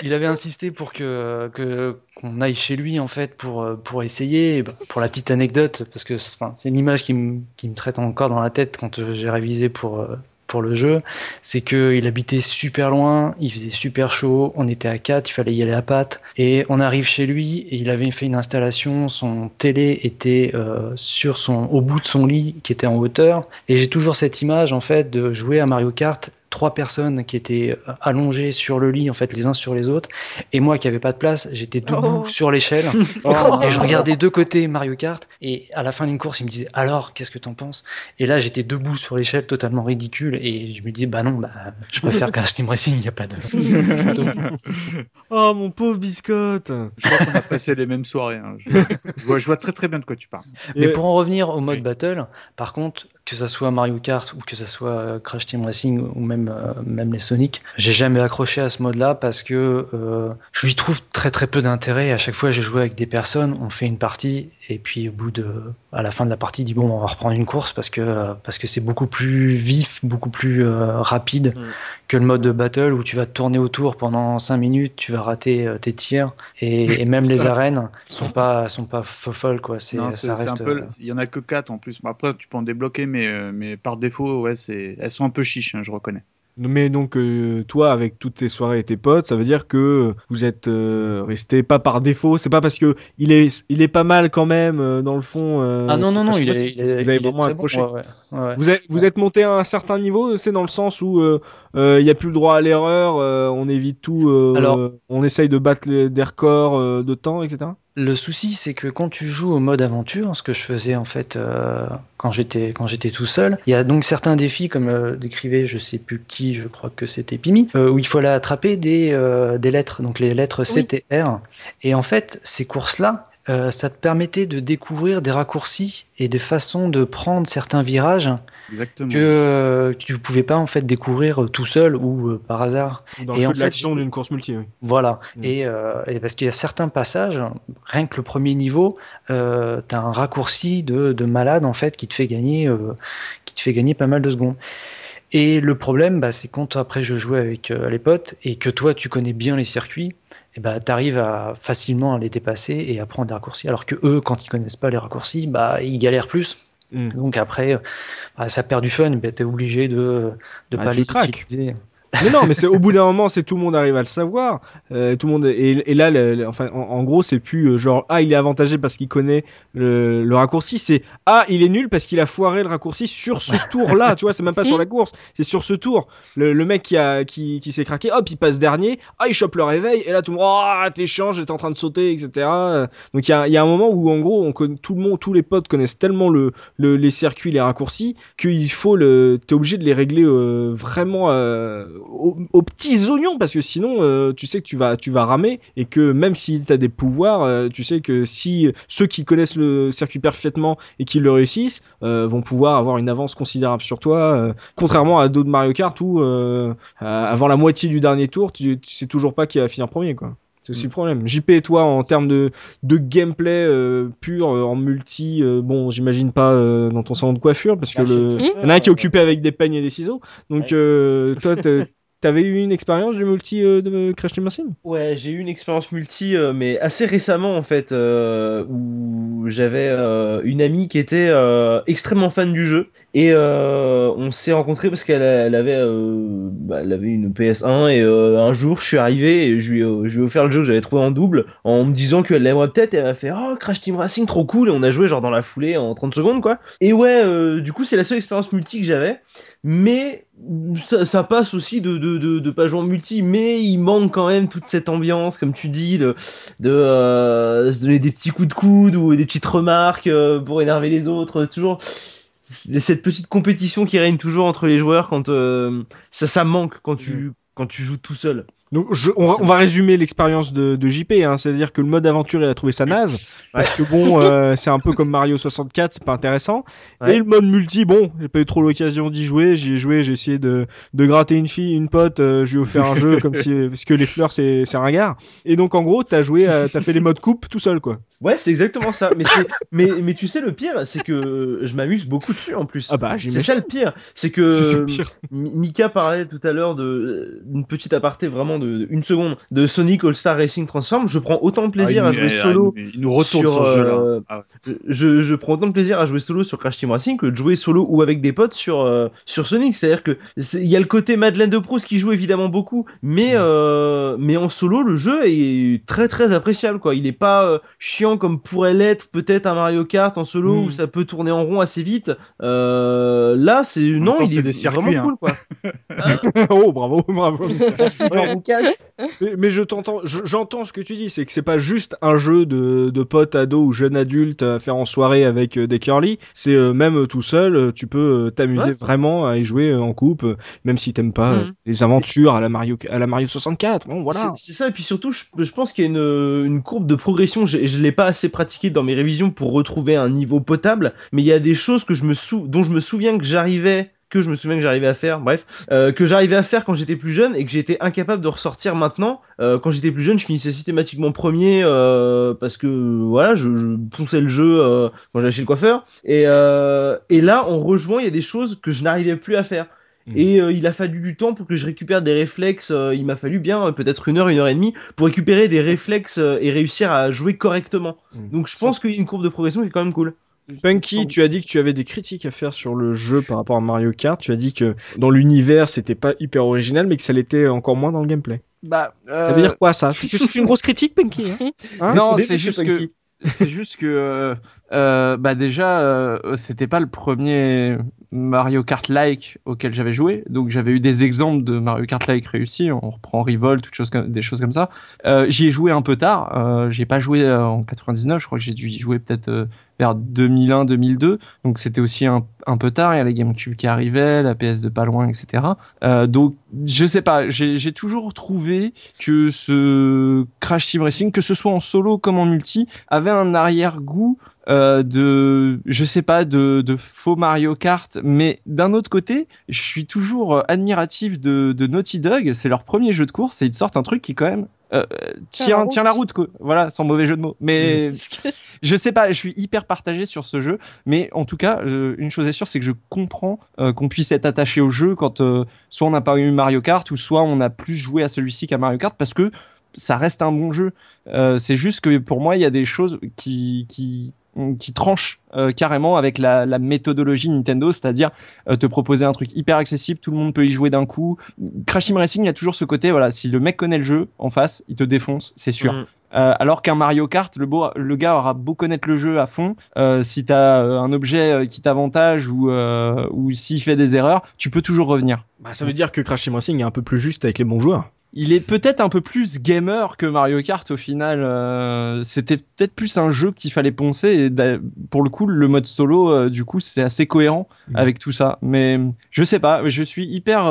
Il avait insisté pour que que qu'on aille chez lui en fait pour pour essayer. Bah, pour la petite anecdote, parce que c'est- enfin, c'est une image qui me qui me traite encore dans la tête quand j'ai révisé pour euh, pour le jeu, c'est que il habitait super loin, il faisait super chaud, on était à 4, il fallait y aller à pattes, et on arrive chez lui il avait fait une installation, son télé était euh, sur son au bout de son lit qui était en hauteur, et j'ai toujours cette image en fait de jouer à Mario Kart trois personnes qui étaient euh, allongées sur le lit en fait les uns sur les autres et moi qui avait pas de place j'étais debout Oh. sur l'échelle Oh, et je regardais deux côtés Mario Kart et à la fin d'une course il me disait alors qu'est-ce que t'en penses? Et là j'étais debout sur l'échelle totalement ridicule et je me disais bah non bah je préfère Crash Team Racing il n'y a pas de Oh mon pauvre biscotte Je crois qu'on a passé les mêmes soirées. hein. Je, je vois, je vois très très bien de quoi tu parles. Mais Et- pour en revenir au mode Oui. battle, par contre, que ça soit Mario Kart ou que ça soit euh, Crash Team Racing ou même, euh, même les Sonic, j'ai jamais accroché à ce mode-là parce que euh, je lui trouve très très peu d'intérêt. À chaque fois, j'ai joué avec des personnes, on fait une partie et puis au bout de, à la fin de la partie, il dit bon, on va reprendre une course parce que parce que c'est beaucoup plus vif, beaucoup plus euh, rapide Mm. que le mode de battle où tu vas te tourner autour pendant 5 minutes, tu vas rater euh, tes tirs et, et même les ça. arènes sont pas sont pas fo- folles quoi. C'est euh, il y en a que 4 en plus. Après, tu peux en débloquer, mais, mais par défaut, ouais, c'est, elles sont un peu chiches, hein, je reconnais. Mais donc, euh, toi, avec toutes tes soirées et tes potes, ça veut dire que vous êtes euh, resté pas par défaut. C'est pas parce que il est, il est pas mal quand même euh, dans le fond. euh, Ah non, non, non, il est, si- il est- vous avez il vraiment bon, accroché. ouais, ouais, ouais, ouais. Vous êtes, vous êtes monté à un certain niveau, c'est dans le sens où il y a plus le droit à l'erreur, euh, on évite tout, euh, Alors- on essaye de battre les- des records euh, de temps, etc. Le souci, c'est que quand tu joues au mode aventure, ce que je faisais en fait euh, quand j'étais quand j'étais tout seul, il y a donc certains défis comme euh, décrivait, je sais plus qui, je crois que c'était Pimi, euh, où il faut aller attraper des euh, des lettres, donc les lettres C, T, R. Et en fait, ces courses-là, euh, ça te permettait de découvrir des raccourcis et des façons de prendre certains virages Exactement. que euh, tu pouvais pas en fait découvrir euh, tout seul ou euh, par hasard. Dans Et le en feu de l'action d'une course multi. Oui. Voilà. Mm. Et, et parce qu'il y a certains passages, rien que le premier niveau, euh, t'as un raccourci de, de malade en fait qui te fait gagner, qui te fait gagner pas mal de secondes. Et le problème, bah, c'est quand après je jouais avec euh, les potes et que toi tu connais bien les circuits, et bah, t'arrives à facilement à les dépasser et à prendre des raccourcis. Alors que eux, quand ils connaissent pas les raccourcis, bah ils galèrent plus. Mm. Donc après, bah, ça perd du fun. Bah, t'es obligé de de Bah, pas tu les craques. utiliser. Mais non, mais c'est au bout d'un moment, c'est tout le monde arrive à le savoir. Euh, tout le monde et, et là, le- le- enfin, en, en gros, c'est plus euh, genre ah il est avantagé parce qu'il connaît le, le raccourci. C'est ah il est nul parce qu'il a foiré le raccourci sur ce tour-là. tu vois, c'est même pas sur la course, c'est sur ce tour. Le, le mec qui a qui, qui s'est craqué, hop, il passe dernier. Ah il chope le réveil et là tout le monde ah t'es chiant, j'étais en train de sauter, etc. Donc il y a, y a un moment où en gros on connaît, tout le monde, tous les potes connaissent tellement le, le les circuits, les raccourcis qu'il faut le t'es obligé de les régler euh, vraiment euh, aux, petits oignons parce que sinon euh, tu sais que tu vas tu vas ramer et que même si tu as des pouvoirs euh, tu sais que si ceux qui connaissent le circuit parfaitement et qui le réussissent euh, vont pouvoir avoir une avance considérable sur toi contrairement à d'autres Mario Kart où avant la moitié du dernier tour tu, tu sais toujours pas qui va finir premier quoi c'est aussi le problème. JP et toi, en termes de, de gameplay euh, pur, euh, en multi, euh, bon, j'imagine pas euh, dans ton salon de coiffure, parce que le, il y en a un qui est occupé avec des peignes et des ciseaux. Donc, euh, toi, t'avais eu une expérience du multi euh, de Crash Team Racing? Ouais, j'ai eu une expérience multi, euh, mais assez récemment en fait, euh, où j'avais une amie qui était extrêmement fan du jeu et on s'est rencontrés parce qu'elle avait, bah, elle avait une PS1 et un jour je suis arrivé et je lui, ai- offert le jeu que j'avais trouvé en double en me disant qu'elle l'aimerait peut-être et elle m'a fait oh Crash Team Racing trop cool et on a joué genre dans la foulée en 30 secondes quoi. Et ouais, du coup c'est la seule expérience multi que j'avais. Mais ça, ça passe aussi de, de, de, de pas jouer en multi, mais il manque quand même toute cette ambiance, comme tu dis, de, de euh, se donner des petits coups de coude ou des petites remarques euh, pour énerver les autres. Toujours cette petite compétition qui règne toujours entre les joueurs quand euh, ça, ça manque quand tu, quand tu joues tout seul. Donc, je, on, va, on va résumer l'expérience de, de JP, hein, c'est-à-dire que le mode aventure, il a trouvé ça naze, parce que bon, euh, c'est un peu comme Mario 64, c'est pas intéressant. Ouais. Et le mode multi, bon, j'ai pas eu trop l'occasion d'y jouer, j'y ai joué, j'ai essayé de, de gratter une fille, une pote, euh, je lui ai offert un jeu comme si, parce que les fleurs, c'est, c'est ringard. Et donc, en gros, t'as joué, t'as fait les modes coupe tout seul, quoi. Ouais, c'est exactement ça. Mais, c'est- mais, mais tu sais, le pire, c'est que je m'amuse beaucoup dessus en plus. Ah bah, c'est ça le pire. C'est que Mika parlait tout à l'heure de une petite aparté vraiment de, de une seconde de Sonic All Star Racing Transform. Je prends autant de plaisir Ah, à il- jouer solo. Il, il nous retourne sur, sur, ce jeu-là. euh, Ah. Je, je prends autant de plaisir à jouer solo sur Crash Team Racing que de jouer solo ou avec des potes sur euh, sur Sonic. C'est-à-dire que il y a le côté Madeleine de Proust qui joue évidemment beaucoup, mais euh, mais en solo le jeu est très très appréciable quoi. Il est pas euh, chiant comme pourrait l'être peut-être un Mario Kart en solo Mm. où ça peut tourner en rond assez vite. Euh, là c'est non temps, il c'est est des circuits, vraiment hein. cool quoi. oh, bravo, bravo. Mais, mais je t'entends, je- j'entends ce que tu dis, c'est que c'est pas juste un jeu de, de potes, ados ou jeunes adultes à faire en soirée avec euh, des curly. C'est euh, même euh, tout seul, tu peux t'amuser Ouais. vraiment à y jouer en couple, euh, même si t'aimes pas Mhm. les aventures à la Mario, à la Mario 64. Bon, voilà. C'est c'est ça, et puis surtout, je, je pense qu'il y a une, une courbe de progression. Je, je l'ai pas assez pratiqué dans mes révisions pour retrouver un niveau potable, mais il y a des choses que je me sou dont je me souviens que j'arrivais que je me souviens que j'arrivais à faire, bref, euh, que j'arrivais à faire quand j'étais plus jeune et que j'étais incapable de ressortir maintenant. Euh, quand j'étais plus jeune, je finissais systématiquement premier euh, parce que voilà, je, je ponçais le jeu quand j'allais chez le coiffeur. Et, et là, en rejoint, il y a des choses que je n'arrivais plus à faire. Mhm. Et euh, il a fallu du temps pour que je récupère des réflexes. euh, il m'a fallu bien euh, peut-être une heure, une heure et demie pour récupérer des réflexes et réussir à jouer correctement. Mhm. Donc je pense qu'il y a une courbe de progression qui est quand même cool. Punky, tu as dit que tu avais des critiques à faire sur le jeu par rapport à Mario Kart. Tu as dit que dans l'univers, c'était pas hyper original, mais que ça l'était encore moins dans le gameplay. Bah, Ça veut dire quoi ça? C'est une grosse critique, Punky. Hein? Hein? Non, c'est juste Punky. que c'est juste que euh, euh, bah déjà euh, c'était pas le premier Mario Kart like auquel j'avais joué. Donc j'avais eu des exemples de Mario Kart like réussis. On reprend Revolt toutes choses comme, des choses comme ça. Euh, j'y ai joué un peu tard. Euh, j'ai pas joué euh, en 99 je crois que j'ai dû y jouer peut-être euh, vers 2001 2002 donc c'était aussi un, peu tard. Il y a la GameCube qui arrivait la PS de pas loin etc euh, donc je sais pas. J'ai toujours trouvé que ce Crash Team Racing que ce soit en solo comme en multi avait un arrière-goût euh, de, je sais pas, de, de faux Mario Kart, mais d'un autre côté, je suis toujours euh, admiratif de, de Naughty Dog. C'est leur premier jeu de course et ils te sortent un truc qui quand même euh, Tient tient, la tient la route, quoi. Voilà, sans mauvais jeu de mots. Mais je sais pas, je suis hyper partagé sur ce jeu, mais en tout cas, euh, une chose est sûre, c'est que je comprends euh, qu'on puisse être attaché au jeu quand euh, soit on n'a pas eu Mario Kart ou soit on a plus joué à celui-ci qu'à Mario Kart parce que ça reste un bon jeu. Euh, c'est juste que pour moi, il y a des choses qui qui qui tranchent euh, carrément avec la, la méthodologie Nintendo, c'est-à-dire euh, te proposer un truc hyper accessible, tout le monde peut y jouer d'un coup. Crash Team Racing, il y a toujours ce côté, voilà, si le mec connaît le jeu en face, il te défonce, c'est sûr. Mhm. Euh, alors qu'un Mario Kart, le, beau, le gars aura beau connaître le jeu à fond, euh, si t'as euh, un objet euh, qui t'avantage ou, euh, ou s'il fait des erreurs, tu peux toujours revenir. Bah, ça veut dire que Crash Team Racing est un peu plus juste avec les bons joueurs. Il est peut-être un peu plus gamer que Mario Kart au final. euh, C'était peut-être plus un jeu qu'il fallait poncer. Et pour le coup, le mode solo, euh, du coup, c'est assez cohérent Mhm. avec tout ça. Mais je sais pas, je suis hyper.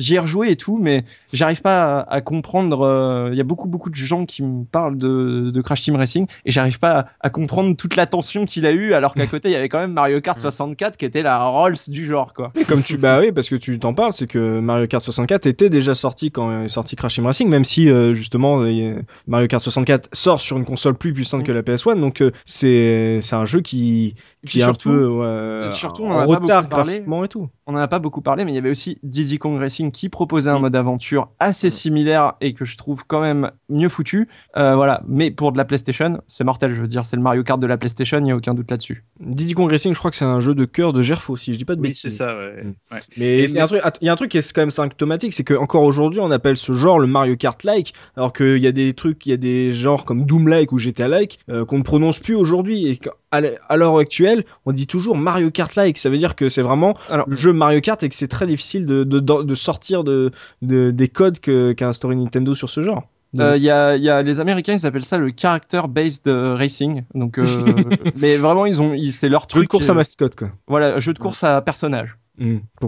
Euh, j'y ai rejoué et tout, mais j'arrive pas à, à comprendre. euh, Il y a beaucoup beaucoup de gens qui me parlent de, de Crash Team Racing et j'arrive pas à, à comprendre toute l'attention qu'il a eu, alors qu'à côté il y avait quand même Mario Kart 64 qui était la Rolls du genre quoi. Et comme tu bah oui parce que tu t'en parles c'est que Mario Kart 64 était déjà sorti quand est sorti Crash Team Racing même si euh, justement euh, Mario Kart 64 sort sur une console plus puissante que la PS1 donc euh, c'est c'est un jeu qui qui est un surtout, peu ouais, surtout, on en en a pas retard graphiquement et tout. on en a pas beaucoup parlé, mais il y avait aussi Diddy Kong Racing qui proposait un mode aventure assez similaire et que je trouve quand même mieux foutu. Euh, voilà, mais pour de la PlayStation, c'est mortel. Je veux dire, c'est le Mario Kart de la PlayStation, il y a aucun doute là-dessus. Diddy Kong Racing je crois que c'est un jeu de cœur de Gerfo si je dis pas de Oui, bêtises. c'est ça, ouais. Mm. Ouais. Mais un truc, il y a un truc qui est quand même symptomatique, c'est que encore aujourd'hui on appelle ce genre le Mario Kart like, alors qu'il y a des trucs, il y a des genres comme Doom like ou GTA like euh, qu'on ne prononce plus aujourd'hui et à l'heure actuelle on dit toujours Mario Kart like. Ça veut dire que c'est vraiment Alors, le jeu Mario Kart et que c'est très difficile de, de, de- de sortir de, de- des codes que- qu'a instauré Nintendo sur ce genre. euh, il y, a, il y a les Américains, ils appellent ça le character based euh, racing. Donc, euh, mais vraiment, ils ont, ils- c'est leur Jeu truc. de course à mascotte quoi. Voilà, jeu de course à personnage.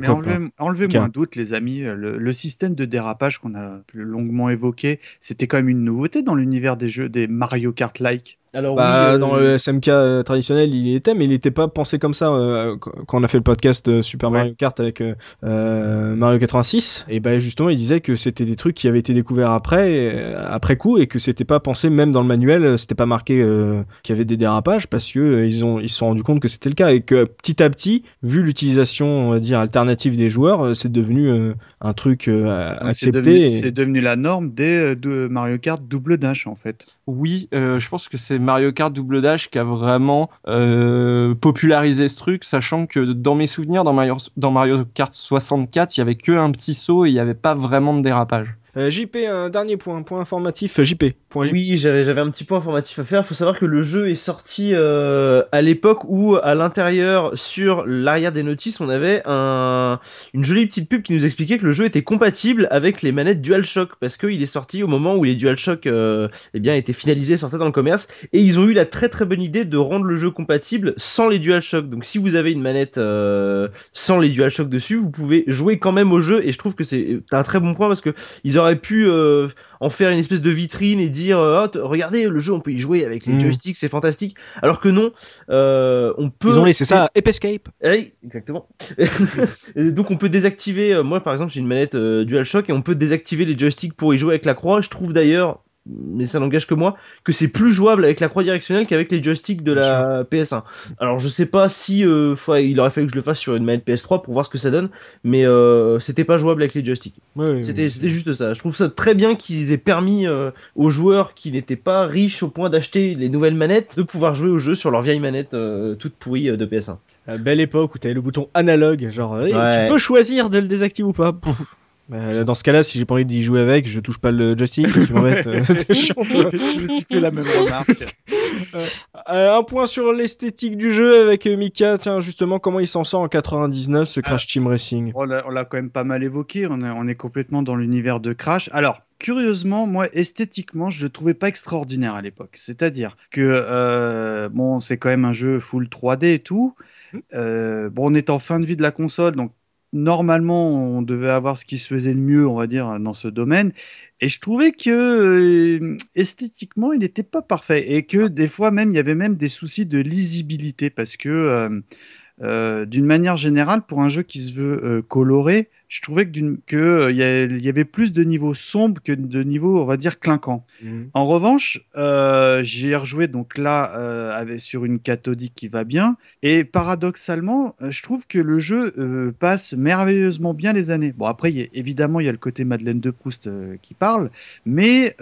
Mais enlevez- enlevez-moi un doute, les amis. Le, le système de dérapage qu'on a plus longuement évoqué, c'était quand même une nouveauté dans l'univers des jeux des Mario Kart-like. Alors, Bah, oui, euh, dans le SMK euh, traditionnel, il y était, mais il n'était pas pensé comme ça euh, qu- quand on a fait le podcast euh, Super Ouais. Mario Kart avec Mario 86. Et ben justement, il disait que c'était des trucs qui avaient été découverts après, euh, après coup, et que c'était pas pensé même dans le manuel, c'était pas marqué euh, qu'il y avait des dérapages parce que euh, ils ont ils se sont rendus compte que c'était le cas et que petit à petit, vu l'utilisation, on va dire alternative des joueurs, euh, c'est devenu euh, un truc euh, Donc, C'est accepté. devenu, et- c'est devenu la norme des euh, de Mario Kart double dash, en fait. Oui, euh, je pense que c'est Mario Kart Double Dash qui a vraiment euh, popularisé ce truc, sachant que dans mes souvenirs, dans Mario, dans Mario Kart 64, il y avait que un petit saut et il n'y avait pas vraiment de dérapage. Euh, JP, un dernier point, point informatif. JP, point. Oui, j'avais un petit point informatif à faire. Il faut savoir que le jeu est sorti euh, à l'époque où, à l'intérieur, sur l'arrière des notices, on avait un, une jolie petite pub qui nous expliquait que le jeu était compatible avec les manettes DualShock, parce qu'il est sorti au moment où les DualShock euh, eh bien, étaient finalisés, sortaient dans le commerce, et ils ont eu la très très bonne idée de rendre le jeu compatible sans les DualShock. Donc si vous avez une manette euh, sans les DualShock dessus, vous pouvez jouer quand même au jeu, et je trouve que c'est un très bon point parce que ils auraient pu euh, en faire une espèce de vitrine et dire euh, t- regardez le jeu on peut y jouer avec les Mm. joysticks c'est fantastique alors que non euh, on peut Ils ont laissé ça Ape Escape. oui, exactement. et donc on peut désactiver, moi par exemple j'ai une manette DualShock et on peut désactiver les joysticks pour y jouer avec la croix. Je trouve d'ailleurs, mais ça n'engage que moi, que c'est plus jouable avec la croix directionnelle qu'avec les joysticks de la PS1. Alors je sais pas si euh, il aurait fallu que je le fasse sur une manette PS3 pour voir ce que ça donne, mais euh, c'était pas jouable avec les joysticks. C'était juste ça. Je trouve ça très bien qu'ils aient permis euh, aux joueurs qui n'étaient pas riches au point d'acheter les nouvelles manettes de pouvoir jouer au jeu sur leur vieille manette toute pourrie de PS1. La belle époque où t'avais le bouton analogue, genre Ouais. tu peux choisir de le désactiver ou pas. Bah, dans ce cas-là, si j'ai pas envie d'y jouer avec, je touche pas le joystick. tu m'embêtes, euh, je me suis fait la même remarque. Euh, un point sur l'esthétique du jeu avec euh, Mika. Tiens, justement, comment il s'en sort en 99 ce Crash Team Racing? On l'a on l'a quand même pas mal évoqué, on est, on est complètement dans l'univers de Crash. Alors, curieusement, moi, esthétiquement, je le trouvais pas extraordinaire à l'époque. C'est-à-dire que, euh, bon, c'est quand même un jeu full 3D et tout. Euh, bon, on est en fin de vie de la console, donc normalement, on devait avoir ce qui se faisait de mieux, on va dire, dans ce domaine. Et je trouvais que euh, esthétiquement, il n'était pas parfait et que des fois même, il y avait même des soucis de lisibilité parce que euh, euh, d'une manière générale, pour un jeu qui se veut euh, coloré, je trouvais que d'une- que, euh, il y, y avait plus de niveaux sombres que de niveaux, on va dire, clinquants. En revanche, j'ai rejoué donc là avec, sur une cathodique qui va bien, et paradoxalement, je trouve que le jeu passe merveilleusement bien les années. Bon, après, il y a- évidemment, il y a le côté Madeleine de Proust qui parle, mais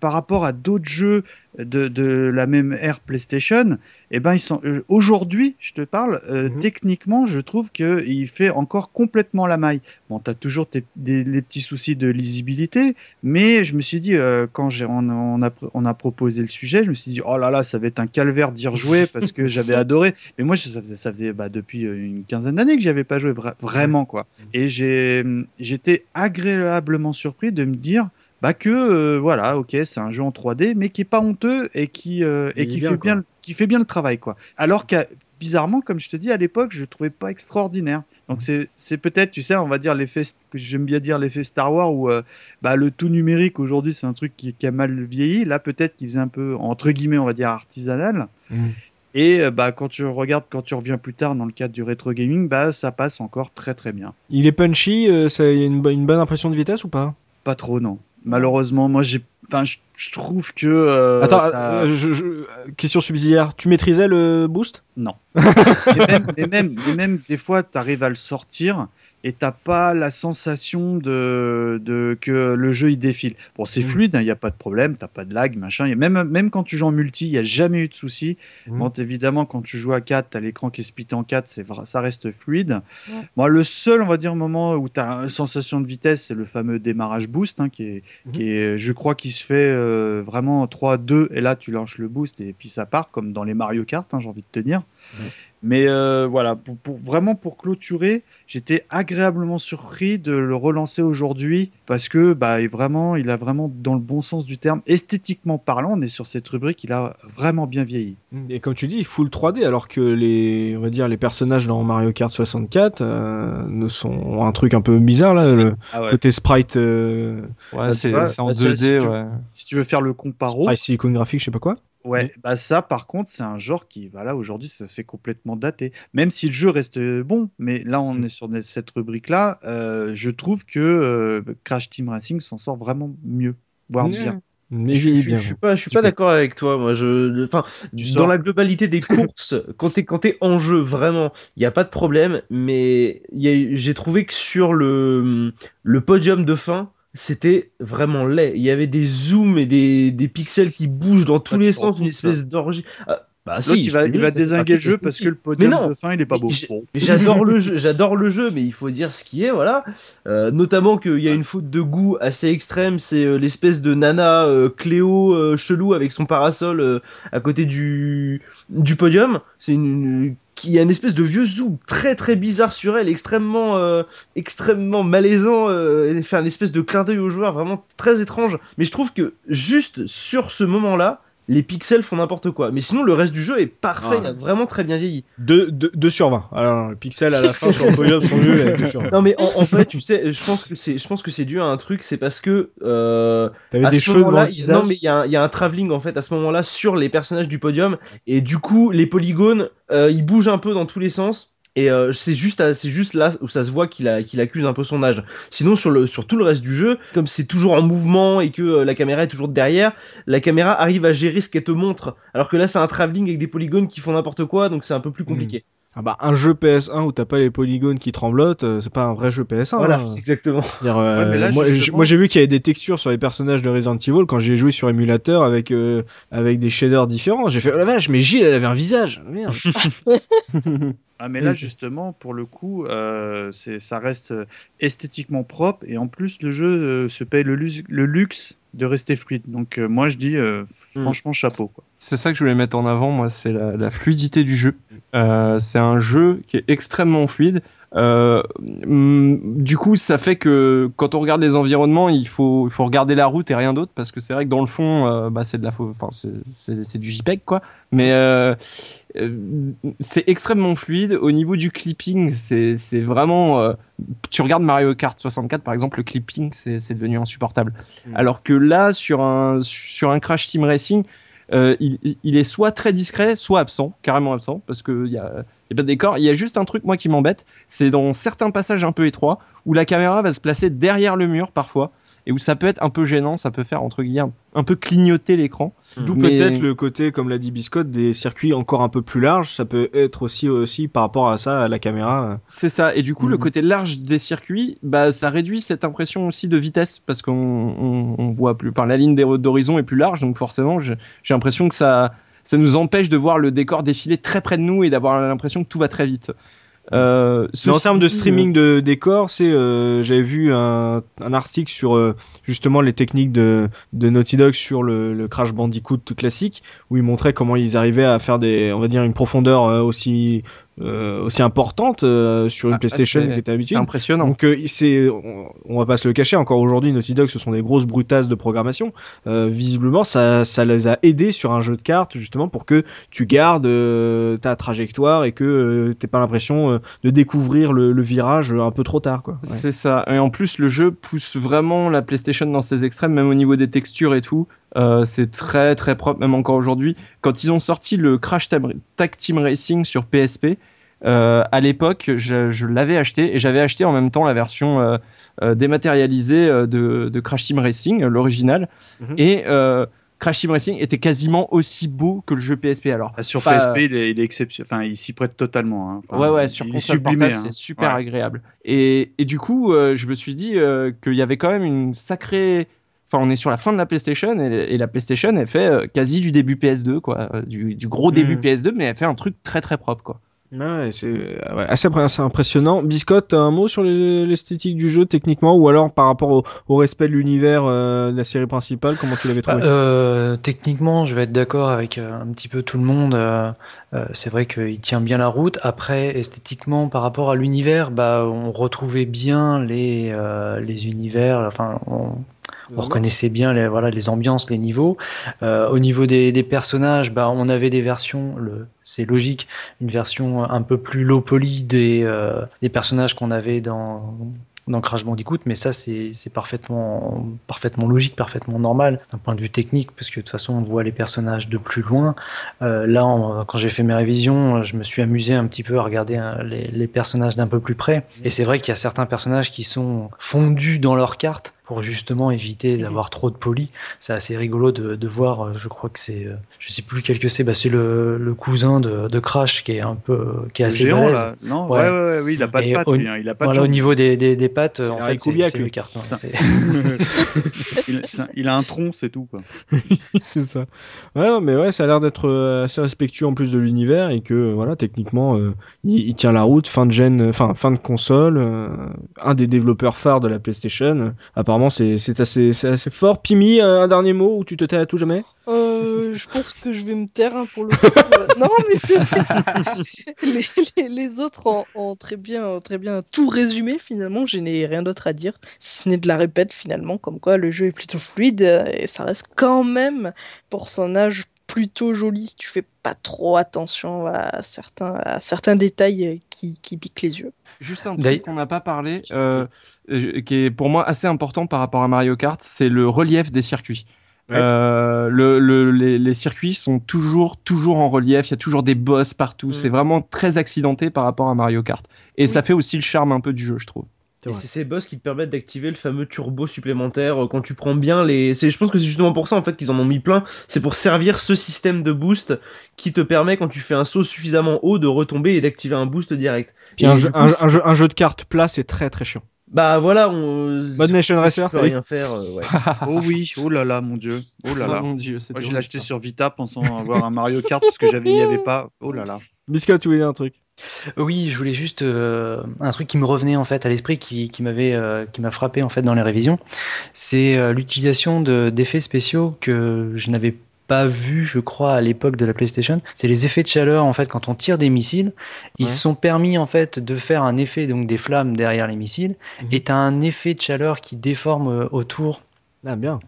par rapport à d'autres jeux de, de la même ère PlayStation, eh ben, ils sont euh, aujourd'hui, je te parle, euh, Mhm. techniquement, je trouve que il fait encore complètement la maille. Bon, t'as toujours tes- des, les petits soucis de lisibilité, mais je me suis dit, euh, quand j'ai, on, on a, on a proposé le sujet, je me suis dit, oh là là, ça va être un calvaire d'y rejouer parce que j'avais adoré. Mais moi, ça faisait, ça faisait bah, depuis une quinzaine d'années que j'y avais pas joué vra- vraiment, quoi. Et j'ai, j'étais agréablement surpris de me dire, bah que euh, voilà, ok, c'est un jeu en 3D, mais qui est pas honteux et qui euh, et Il qui bien, fait quoi. bien, le- qui fait bien le travail, quoi. Alors qu'à bizarrement, comme je te dis, à l'époque, je le trouvais pas extraordinaire. Donc c'est c'est peut-être, tu sais, on va dire l'effet que j'aime bien dire l'effet Star Wars où euh, bah, le tout numérique aujourd'hui c'est un truc qui, qui a mal vieilli. Là peut-être qu'il faisait un peu entre guillemets, on va dire artisanal. Mm. Et bah quand tu regardes, quand tu reviens plus tard dans le cadre du rétro gaming, bah ça passe encore très très bien. Il est punchy, euh, ça y a une bonne impression de vitesse ou pas? Pas trop non. Malheureusement, moi j'ai, enfin je je trouve que. euh, Attends, euh, je- je- question subsidiaire. Tu maîtrisais le boost? Même, mais, même, mais même des fois, tu arrives à le sortir et t'as pas la sensation de, de que le jeu il défile. Bon, c'est Mm. fluide, il n'y a pas de problème, t'as pas de lag, machin. Et même, même quand tu joues en multi, il n'y a jamais eu de souci. Mm. Bon, évidemment, quand tu joues à 4, t'as l'écran qui est splitté en 4, c'est ça reste fluide. Ouais. Moi, le seul, on va dire, moment où tu as une sensation de vitesse, c'est le fameux démarrage boost, hein, qui, est, Mhm. qui est, je crois, qui se fait euh, vraiment 3-2, et là, tu lâches le boost, et puis ça part, comme dans les Mario Kart, hein, j'ai envie de te dire. Mais euh, voilà, pour, pour- vraiment pour clôturer, j'étais agréablement surpris de le relancer aujourd'hui parce que bah, il, vraiment, il a vraiment, dans le bon sens du terme, esthétiquement parlant, on est sur cette rubrique, il a vraiment bien vieilli. Et comme tu dis, full 3D, alors que les, on va dire, les personnages dans Mario Kart 64 euh, ne sont ont un truc un peu bizarre là, le Ah côté sprite, euh, Ouais, Bah, c'est tu en bah, ça, 2D, si tu- ouais. Si tu veux faire le comparo, sprite silicone graphique, je sais pas quoi. Ouais, bah ça par contre, c'est un genre qui, voilà, aujourd'hui, ça se fait complètement daté. Même si le jeu reste bon, mais là, on est sur cette rubrique-là, euh, je trouve que euh, Crash Team Racing s'en sort vraiment mieux, voire Ouais. bien. Mais je, je- bien. je suis pas, je suis pas d'accord avec toi. Moi, je, enfin, dans la globalité des courses, quand t'es quand t'es en jeu vraiment, il y a pas de problème. Mais j'ai trouvé que sur le le podium de fin, c'était vraiment laid. Il y avait des zooms et des, des pixels qui bougent dans tous Ah, les sens, une espèce d'orgie. Ah, bah si, il va, il désinguer le jeu parce que le podium de fin, il est pas beau. J'adore le jeu, j'adore le jeu, mais il faut dire ce qui est, voilà. Euh, notamment qu'il y a une faute de goût assez extrême, c'est euh, l'espèce de nana euh, Cléo chelou avec son parasol à côté du du podium. C'est une qui a une espèce de vieux zoom très très bizarre sur elle, extrêmement euh, extrêmement malaisant, euh, et faire une espèce de clin d'œil au joueur, vraiment très étrange. Mais je trouve que juste sur ce moment-là, les pixels font n'importe quoi. Mais sinon, le reste du jeu est parfait, Ah. il a vraiment très bien vieilli. 2 sur 20. Alors, les pixels à la fin sur le podium sont nuls avec 2 sur 20. Non mais en, en fait, tu sais, je pense que c'est, je pense que c'est dû à un truc, c'est parce que euh, T'avais des cheveux visage. non mais il y, a un- il y a un travelling en fait à ce moment-là sur les personnages du podium et du coup les polygones, euh, ils bougent un peu dans tous les sens. Et euh, c'est juste, à- c'est juste là où ça se voit qu'il accuse un peu son âge. Sinon sur le, sur tout le reste du jeu, comme c'est toujours en mouvement et que euh, la caméra est toujours derrière, la caméra arrive à gérer ce qu'elle te montre. Alors que là c'est un travelling avec des polygones qui font n'importe quoi, donc c'est un peu plus compliqué. Ah bah, un jeu PS1 où t'as pas les polygones qui tremblotent, euh, c'est pas un vrai jeu PS1. Voilà, hein. exactement. Dire, euh, Ouais, mais là, moi, j'ai vu qu'il y avait des textures sur les personnages de Resident Evil quand j'ai joué sur émulateur avec euh, avec des shaders différents. J'ai fait oh la vache, mais Gilles elle avait un visage. Merde. Ah, mais là, Oui. justement, pour le coup, euh, ça reste euh, esthétiquement propre et en plus, le jeu euh, se paye le, luxe de rester fluide. Donc, euh, moi, je dis euh, franchement chapeau. C'est ça que je voulais mettre en avant, moi, c'est la, la fluidité du jeu. C'est un jeu qui est extrêmement fluide. Euh, hum, du coup, ça fait que quand on regarde les environnements, il faut, il faut regarder la route et rien d'autre, parce que c'est vrai que dans le fond, euh, bah, c'est de la, enfin, c'est, du JPEG, quoi. Mais euh, euh, c'est extrêmement fluide. Au niveau du clipping, c'est, c'est vraiment. euh, tu regardes Mario Kart 64, par exemple, le clipping, c'est, c'est devenu insupportable. Alors que là, sur un, sur un Crash Team Racing, euh, il, il est soit très discret, soit absent, carrément absent, parce qu'il y a, pas de décor. Il y a juste un truc, moi, qui m'embête, c'est dans certains passages un peu étroits, où la caméra va se placer derrière le mur, parfois, et où ça peut être un peu gênant, ça peut faire, entre guillemets, un peu clignoter l'écran. D'où Mais- peut-être le côté, comme l'a dit Biscotte, des circuits encore un peu plus larges. Ça peut être aussi aussi par rapport à ça, à la caméra. C'est ça. Et du coup, le Mhm. côté large des circuits, bah, ça réduit cette impression aussi de vitesse parce qu'on on, on voit plus. Enfin, la ligne d'hor- d'horizon est plus large, donc forcément, j'ai j'ai l'impression que ça, ça nous empêche de voir le décor défiler très près de nous et d'avoir l'impression que tout va très vite. Euh, Mais en termes de streaming de décors, c'est euh, j'avais vu un, un article sur euh, justement les techniques de, de Naughty Dog sur le, le Crash Bandicoot classique où ils montraient comment ils arrivaient à faire des on va dire une profondeur euh, aussi euh, aussi importante euh, sur une Ah, PlayStation c'est- qui était C'est habituée. impressionnant. Donc euh, c'est, on, on va pas se le cacher, encore aujourd'hui Naughty Dog ce sont des grosses brutasses de programmation. Euh, visiblement ça, ça les a aidés sur un jeu de cartes justement pour que tu gardes euh, ta trajectoire et que euh, t'aies pas l'impression de découvrir le, le virage un peu trop tard quoi. Ouais. C'est ça. Et en plus, le jeu pousse vraiment la PlayStation dans ses extrêmes, même au niveau des textures et tout. Euh, c'est très très propre, même encore aujourd'hui. Quand ils ont sorti le Crash Tag Team Racing sur PSP, euh, à l'époque, je, je l'avais acheté et j'avais acheté en même temps la version euh, euh, dématérialisée de, de Crash Team Racing, l'original. Mhm. Et Crash Team Racing était quasiment aussi beau que le jeu PSP. Alors, Ah, sur Pas- PSP, il est, il est exceptionnel. Enfin, il s'y prête totalement. hein. Enfin, ouais, ouais, sur console hein. c'est super Ouais. agréable. Et, et du coup, je me suis dit qu'il y avait quand même une sacrée. Enfin, on est sur la fin de la PlayStation et, et la PlayStation, elle fait euh, quasi du début PS2, quoi. euh, Du, du gros début Mm. PS2, mais elle fait un truc très très propre, quoi. Ouais, c'est euh, ouais, assez, assez impressionnant. Biscotte, un mot sur les- l'esthétique du jeu techniquement ou alors par rapport au, au respect de l'univers euh, de la série principale, comment tu l'avais Bah, trouvé euh, techniquement, je vais être d'accord avec euh, un petit peu tout le monde. c'est vrai qu'il tient bien la route. Après, esthétiquement, par rapport à l'univers, bah, on retrouvait bien les, euh, les univers. Enfin, on, on reconnaissait bien les, voilà, les ambiances, les niveaux. Euh, au niveau des, des personnages, bah, on avait des versions, le, c'est logique, une version un peu plus low poly des, euh, des personnages qu'on avait dans, dans Crash Bandicoot, mais ça c'est c'est parfaitement, parfaitement logique, parfaitement normal d'un point de vue technique, parce que de toute façon on voit les personnages de plus loin. Euh, là, quand j'ai fait mes révisions, je me suis amusé un petit peu à regarder hein, les, les personnages d'un peu plus près, et c'est vrai qu'il y a certains personnages qui sont fondus dans leur carte pour justement éviter d'avoir trop de poly. C'est assez rigolo de, de voir, euh, je crois que c'est, euh, je sais plus quel que c'est, bah, c'est le, le cousin de, de Crash qui est un peu, qui est Le assez géant, là. Non, Ouais. ouais, ouais, ouais, oui, il a pas de pattes, au- hein, il a pas de Voilà, au niveau des, des, des pattes, C'est en fait, c'est le carton. Ça. il, c'est- il a un tronc, c'est tout, quoi. C'est ça. Ouais, non, mais ouais, ça a l'air d'être euh, assez respectueux en plus de l'univers et que euh, voilà, techniquement, euh, il, il tient la route. Fin de gen, euh, enfin fin de console. euh, un des développeurs phares de la PlayStation. Euh, c'est assez, fort. Pimi, un, un dernier mot ou tu te tais à tout jamais? Euh, je pense que je vais me taire hein, pour le coup. Euh, non, mais les, les, autres ont, très bien, très bien tout résumé finalement. Je n'ai rien d'autre à dire, si ce n'est de la répète finalement, comme quoi le jeu est plutôt fluide euh, et ça reste quand même pour son âge plutôt joli. si Tu fais pas trop attention à certains, détails euh, qui piquent les yeux. Juste un truc qu'on n'a pas parlé, euh, euh, qui est pour moi assez important par rapport à Mario Kart, c'est le relief des circuits. Ouais. Euh, le, le- les, les circuits sont toujours, toujours en relief. Il y a toujours des boss partout. Mm. C'est vraiment très accidenté par rapport à Mario Kart. Et ça fait aussi le charme un peu du jeu, je trouve. C'est Et vrai. c'est ces boss qui te permettent d'activer le fameux turbo supplémentaire euh, quand tu prends bien les. Je pense que c'est justement pour ça en fait qu'ils en ont mis plein. C'est pour servir ce système de boost qui te permet quand tu fais un saut suffisamment haut de retomber et d'activer un boost direct. Puis Et un jeu, coup, un, c'est- un jeu, un jeu de cartes plat, c'est très très chiant. Bah voilà, on. Mode Nation Racer, ça rien faire. euh, ouais. Oh oui, oh là là, mon dieu. Oh là Oh là. mon dieu, Moi, je l'ai horrible, acheté ça. sur Vita pensant avoir un Mario Kart parce que j'avais, il y avait pas. Oh là là. Biscotte, tu voulais dire un truc? Oui, je voulais juste euh, un truc qui me revenait en fait à l'esprit, qui, qui m'avait, euh, qui m'a frappé en fait dans les révisions, c'est euh, l'utilisation de- d'effets spéciaux que je n'avais pas vu, je crois, à l'époque de la PlayStation. C'est les effets de chaleur en fait quand on tire des missiles. Ils Ouais. sont permis en fait de faire un effet donc des flammes derrière les missiles, Mhm. et t'as un effet de chaleur qui déforme autour. Ah bien.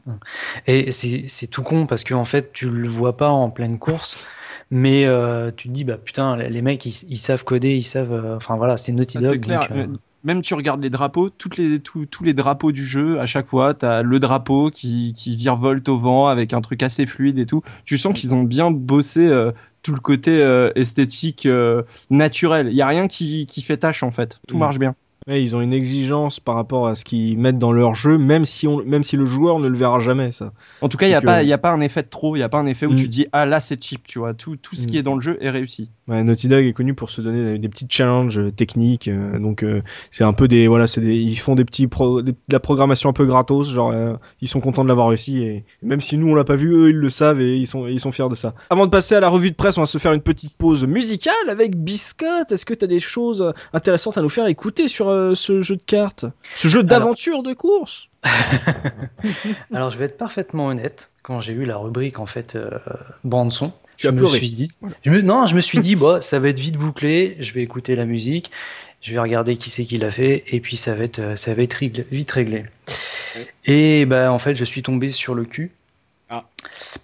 Et c'est c'est tout con parce que en fait tu le vois pas en pleine course. Mais euh, tu te dis bah putain les mecs ils, ils savent coder ils savent euh, enfin voilà c'est Naughty Ah, Dog clair. donc, euh, Même tu regardes les drapeaux, toutes les, tous, tous les drapeaux du jeu, à chaque fois, tu as le drapeau qui, qui virevolte au vent avec un truc assez fluide et tout. Tu sens qu'ils ont bien bossé euh, tout le côté euh, esthétique euh, naturel. Il y a rien qui, qui fait tâche en fait. Tout Mm. marche bien. Ouais, ils ont une exigence par rapport à ce qu'ils mettent dans leur jeu, même si, on, même si le joueur ne le verra jamais, ça. En tout cas, il n'y a, que- pas- il y a pas un effet de trop, il n'y a pas un effet où Mm. tu dis ah là c'est cheap, tu vois. Tout, tout ce qui Mm. est dans le jeu est réussi. Ouais, Naughty Dog est connu pour se donner des, petits challenges euh, techniques, euh, donc euh, c'est un peu des voilà, c'est ils font des petits pro, des- de la programmation un peu gratos, genre euh, ils sont contents de l'avoir réussi et même si nous on l'a pas vu, eux ils le savent et ils sont ils sont fiers de ça. Avant de passer à la revue de presse, on va se faire une petite pause musicale avec Biscotte. Est-ce que tu as des choses intéressantes à nous faire écouter sur ce jeu de cartes, ce jeu d'aventure de course? Alors je vais être parfaitement honnête, quand j'ai eu la rubrique en fait bande son, Tu as je me pleuré. suis dit, je me- non, je me suis dit, bon, ça va être vite bouclé, je vais écouter la musique, je vais regarder qui c'est qui l'a fait, et puis ça va être, euh, ça va être réglé- vite réglé. Et bah, en fait, je suis tombé sur le cul. Ah.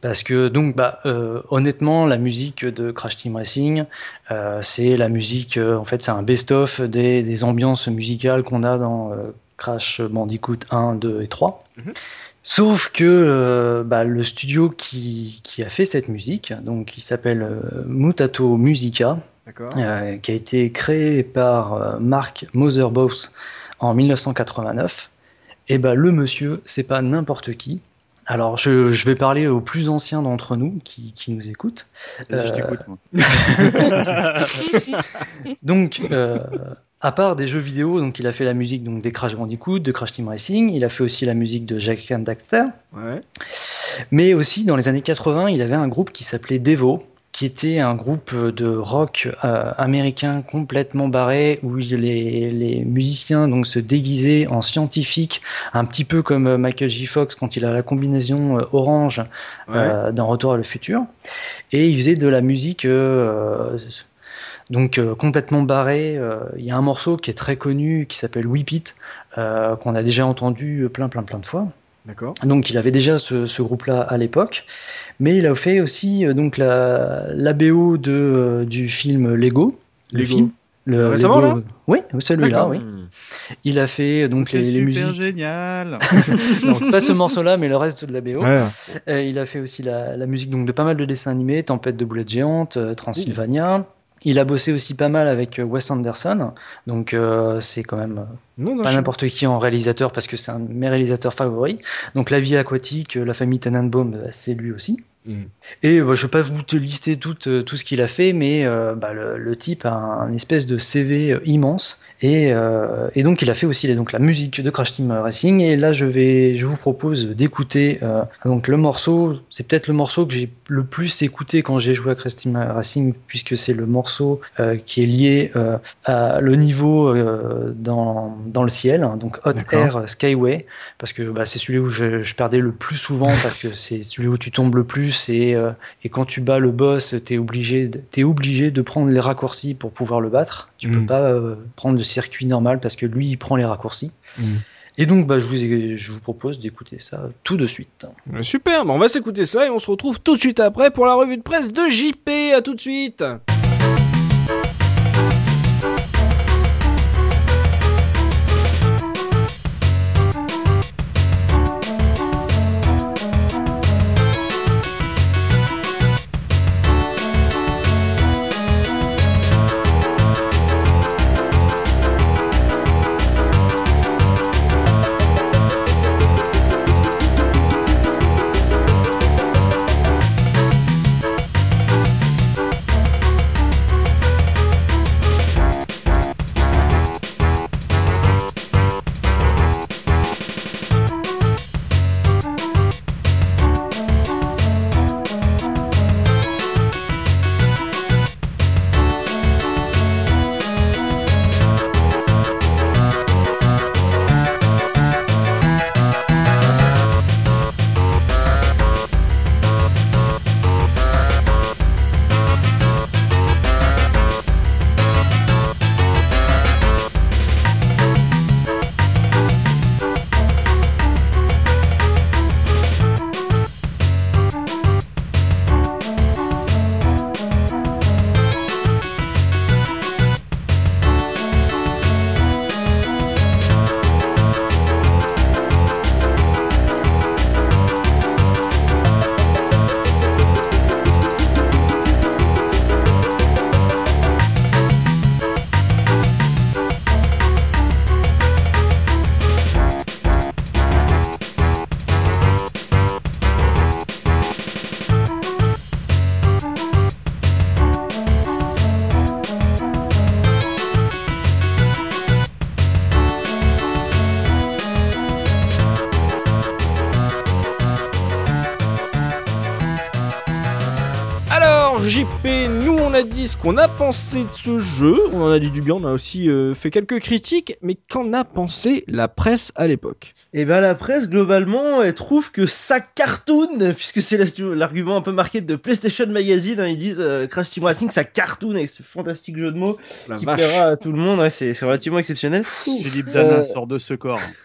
Parce que, donc, bah, euh, honnêtement, la musique de Crash Team Racing, euh, c'est la musique, euh, en fait, c'est un best-of des, des ambiances musicales qu'on a dans Crash Bandicoot 1, 2 et 3. Mhm. Sauf que euh, bah, le studio qui, qui a fait cette musique, donc il s'appelle euh, Mutato Musica, euh, qui a été créé par Mark Motherbos en 1989. Et bah, le monsieur, c'est pas n'importe qui. Alors, je, je vais parler aux plus anciens d'entre nous qui, qui nous écoutent. Je t'écoute, moi. Donc, à part des jeux vidéo, donc il a fait la musique donc, des Crash Bandicoot, de Crash Team Racing, il a fait aussi la musique de Jack and Daxter, Ouais. mais aussi dans les années 80, il avait un groupe qui s'appelait Devo, qui était un groupe de rock euh, américain complètement barré, où les, les musiciens donc, se déguisaient en scientifiques, un petit peu comme euh, Michael J. Fox quand il a la combinaison euh, orange Ouais. euh, dans Retour à le futur. Et il faisait de la musique donc euh, complètement barrée. Euh, Il y a un morceau qui est très connu qui s'appelle Whip It, euh, qu'on a déjà entendu plein plein plein de fois. D'accord. Donc il avait déjà ce, ce groupe-là à l'époque, mais il a fait aussi euh, donc la, la BO de, euh, du film Lego. Le Lego. film. Le Récemment, Lego- Oui, celui-là, oui. Il a fait donc C'est les, les super musiques. génial. Donc, pas ce morceau-là, mais le reste de la BO. Ouais. Euh, il a fait aussi la, la musique donc, de pas mal de dessins animés, Tempête de boulettes géantes, euh, Transylvania. Il a bossé aussi pas mal avec euh, Wes Anderson, donc euh, c'est quand même euh, Non, non, pas je- n'importe qui en réalisateur parce que c'est un de mes réalisateurs favoris. Donc La vie aquatique, La famille Tannenbaum, c'est lui aussi. Mhm. Et bah, je ne vais pas vous te lister tout, euh, tout ce qu'il a fait, mais euh, bah, le, le type a un, espèce de CV immense. Et, euh, et donc il a fait aussi les- donc, la musique de Crash Team Racing. Et là je, vais, je vous propose d'écouter euh, donc le morceau, c'est peut-être le morceau que j'ai le plus écouté quand j'ai joué à Crash Team Racing, puisque c'est le morceau euh, qui est lié euh, à le niveau euh, dans, dans le ciel, hein, donc Hot. Air Skyway, parce que bah, c'est celui où je, je perdais le plus souvent, parce que c'est celui où tu tombes le plus, et, euh, et quand tu bats le boss, tu es obligé, de- t'es obligé de prendre les raccourcis pour pouvoir le battre. Tu peux Mm. pas euh, prendre le circuit normal, parce que lui, il prend les raccourcis. Mm. Et donc, bah, je, vous, je vous propose d'écouter ça tout de suite. Euh, Super, bah, on va s'écouter ça et on se retrouve tout de suite après pour la revue de presse de JP. À tout de suite. Dit ce qu'on a pensé de ce jeu, on en a dit du bien, on a aussi euh, fait quelques critiques, mais qu'en a pensé la presse à l'époque? Et ben la presse globalement elle trouve que ça cartoon puisque c'est la- l'argument un peu marqué de PlayStation Magazine. hein, ils disent euh, Crash Team Racing ça cartoon avec ce fantastique jeu de mots La qui vache. plaira à tout le monde. Ouais, c'est relativement exceptionnel. Philippe Dana Euh, sort de ce corps,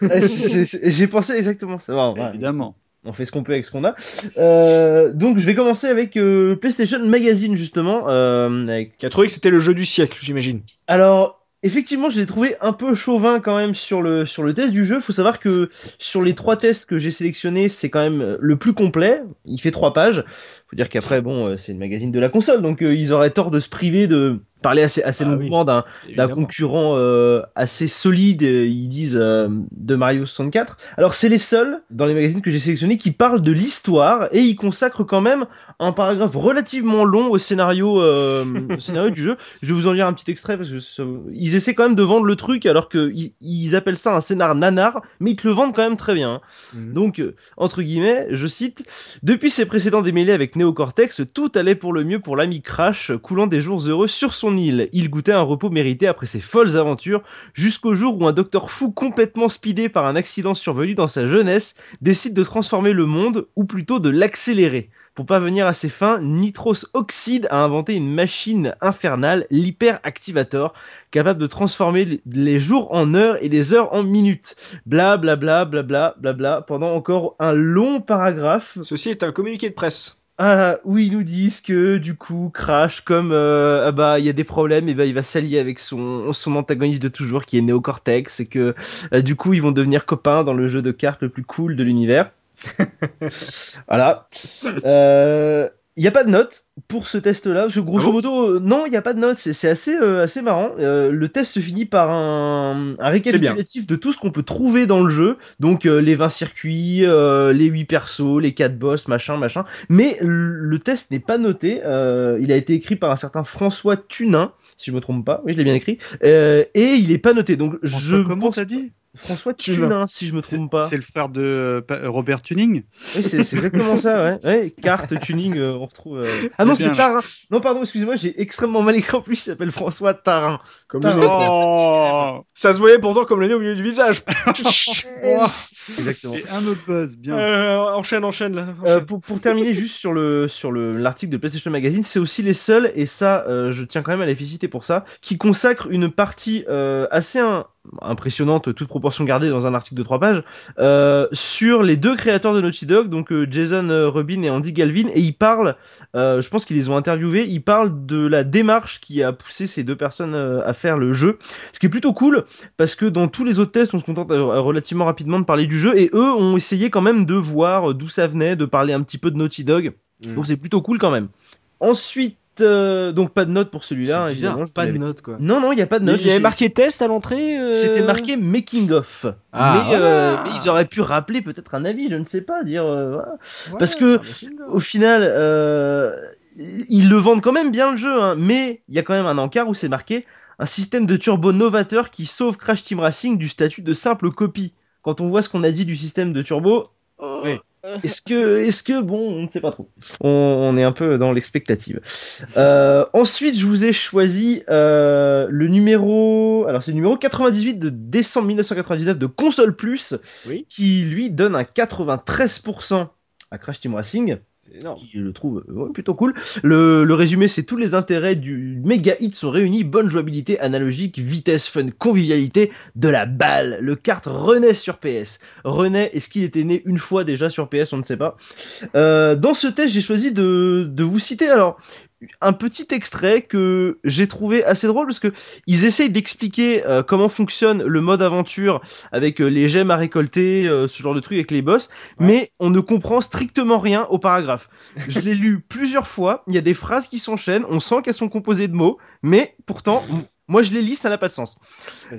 J'ai pensé exactement ça. Bon, ouais, évidemment. On fait ce qu'on peut avec ce qu'on a. Euh, donc je vais commencer avec euh, PlayStation Magazine justement. euh, avec Qui a trouvé que c'était le jeu du siècle, j'imagine. Alors, effectivement, je l'ai trouvé un peu chauvin quand même sur le, sur le test du jeu. Faut savoir que sur les trois tests que j'ai sélectionnés, c'est quand même le plus complet. Il fait trois pages. Faut dire qu'après, bon, euh, c'est le magazine de la console, donc euh, ils auraient tort de se priver de parler assez, assez Ah longuement d'un concurrent euh, assez solide, ils disent, euh, de Mario 64. Alors c'est les seuls dans les magazines que j'ai sélectionnés qui parlent de l'histoire et ils consacrent quand même un paragraphe relativement long au scénario, euh, au scénario du jeu. Je vais vous en lire un petit extrait parce que ça- ils essaient quand même de vendre le truc alors que ils, appellent ça un scénar nanar, mais ils te le vendent quand même très bien. hein. Mhm. Donc, euh, entre guillemets, je cite, Depuis ses précédents démêlés avec Neocortex, tout allait pour le mieux pour l'ami Crash, coulant des jours heureux sur son île. Il goûtait un repos mérité après ses folles aventures, jusqu'au jour où un docteur fou complètement speedé par un accident survenu dans sa jeunesse décide de transformer le monde, ou plutôt de l'accélérer. Pour parvenir à ses fins, Nitros Oxide a inventé une machine infernale, l'hyperactivator, capable de transformer les- jours en heures et les heures en minutes. Bla bla bla bla bla bla bla pendant encore un long paragraphe. Ceci est un communiqué de presse. Ah là, où ils nous disent que du coup Crash, comme euh, ah bah il y a des problèmes, et ben il va s'allier avec son son antagoniste de toujours qui est Neocortex et que euh, du coup ils vont devenir copains dans le jeu de cartes le plus cool de l'univers. voilà. Euh, Il n'y a pas de note pour ce test-là, parce que grosso Ah bon modo, euh, non, il n'y a pas de note, c'est assez, euh, assez marrant. Euh, le test se finit par un, un récapitulatif de tout ce qu'on peut trouver dans le jeu, donc euh, les 20 circuits, euh, les 8 persos, les 4 boss, machin, machin. Mais le test n'est pas noté, euh, il a été écrit par un certain François Tunin, si je me trompe pas, oui je l'ai bien écrit, euh, et il est pas noté, donc je comment pense- t'as dit? François Tunin. Si je me trompe pas. c'est le frère de euh, Robert Tuning Oui, c'est exactement ça, ouais. ouais carte, tuning, euh, on retrouve. euh, Ah non, C'est. Tarin. Non, pardon, excusez-moi, j'ai extrêmement mal écrit en plus, il s'appelle François Tarin. Comme le. Oh Ça se voyait pourtant comme le nez au milieu du visage. Exactement. Et un autre buzz, bien. Euh, enchaîne, enchaîne là. Euh, pour, pour terminer juste sur le sur le l'article de PlayStation Magazine, c'est aussi les seuls et ça euh, je tiens quand même à les féliciter pour ça, qui consacrent une partie euh, assez un- impressionnante, toute proportion gardée dans un article de trois pages, euh, sur les deux créateurs de Naughty Dog, donc euh, Jason Rubin et Andy Galvin, et ils parlent, euh, je pense qu'ils les ont interviewés, ils parlent de la démarche qui a poussé ces deux personnes euh, à faire le jeu, ce qui est plutôt cool parce que dans tous les autres tests, on se contente euh, relativement rapidement de parler du jeu et eux ont essayé quand même de voir d'où ça venait, de parler un petit peu de Naughty Dog. Mm. Donc c'est plutôt cool quand même. Ensuite, euh, donc pas de note pour celui-là. bizarre, pas de note quoi. Non, non, il n'y a pas de note. Il y avait marqué test à l'entrée. euh, C'était marqué making of. Ah, mais, euh, voilà. mais ils auraient pu rappeler peut-être un avis, je ne sais pas, dire. euh, voilà. Ouais, parce que-. Au final, euh, ils le vendent quand même bien le jeu, hein, mais il y a quand même un encart où c'est marqué un système de turbo novateur qui sauve Crash Team Racing du statut de simple copie. Quand on voit ce qu'on a dit du système de turbo, euh, Oui. est-ce que, est-ce que, bon, on ne sait pas trop. On, on est un peu dans l'expectative. Euh, ensuite, je vous ai choisi euh, le numéro, alors c'est le numéro 98 de décembre 1999 de Console Plus, Oui. qui lui donne un 93% à Crash Team Racing je le trouve euh, plutôt cool. Le, résumé, c'est tous les intérêts du méga hit sont réunis bonne jouabilité, analogique, vitesse, fun, convivialité, de la balle. Le kart renaît sur PS. Renaît, est-ce qu'il était né une fois déjà sur PS On ne sait pas. Euh, dans ce test, j'ai choisi de vous citer alors un petit extrait que j'ai trouvé assez drôle parce que ils essayent d'expliquer euh, comment fonctionne le mode aventure avec euh, les gemmes à récolter, euh, ce genre de truc avec les boss, mais on ne comprend strictement rien au paragraphe. Je l'ai lu plusieurs fois, il y a des phrases qui s'enchaînent, on sent qu'elles sont composées de mots, mais pourtant Moi, je les lis, ça n'a pas de sens.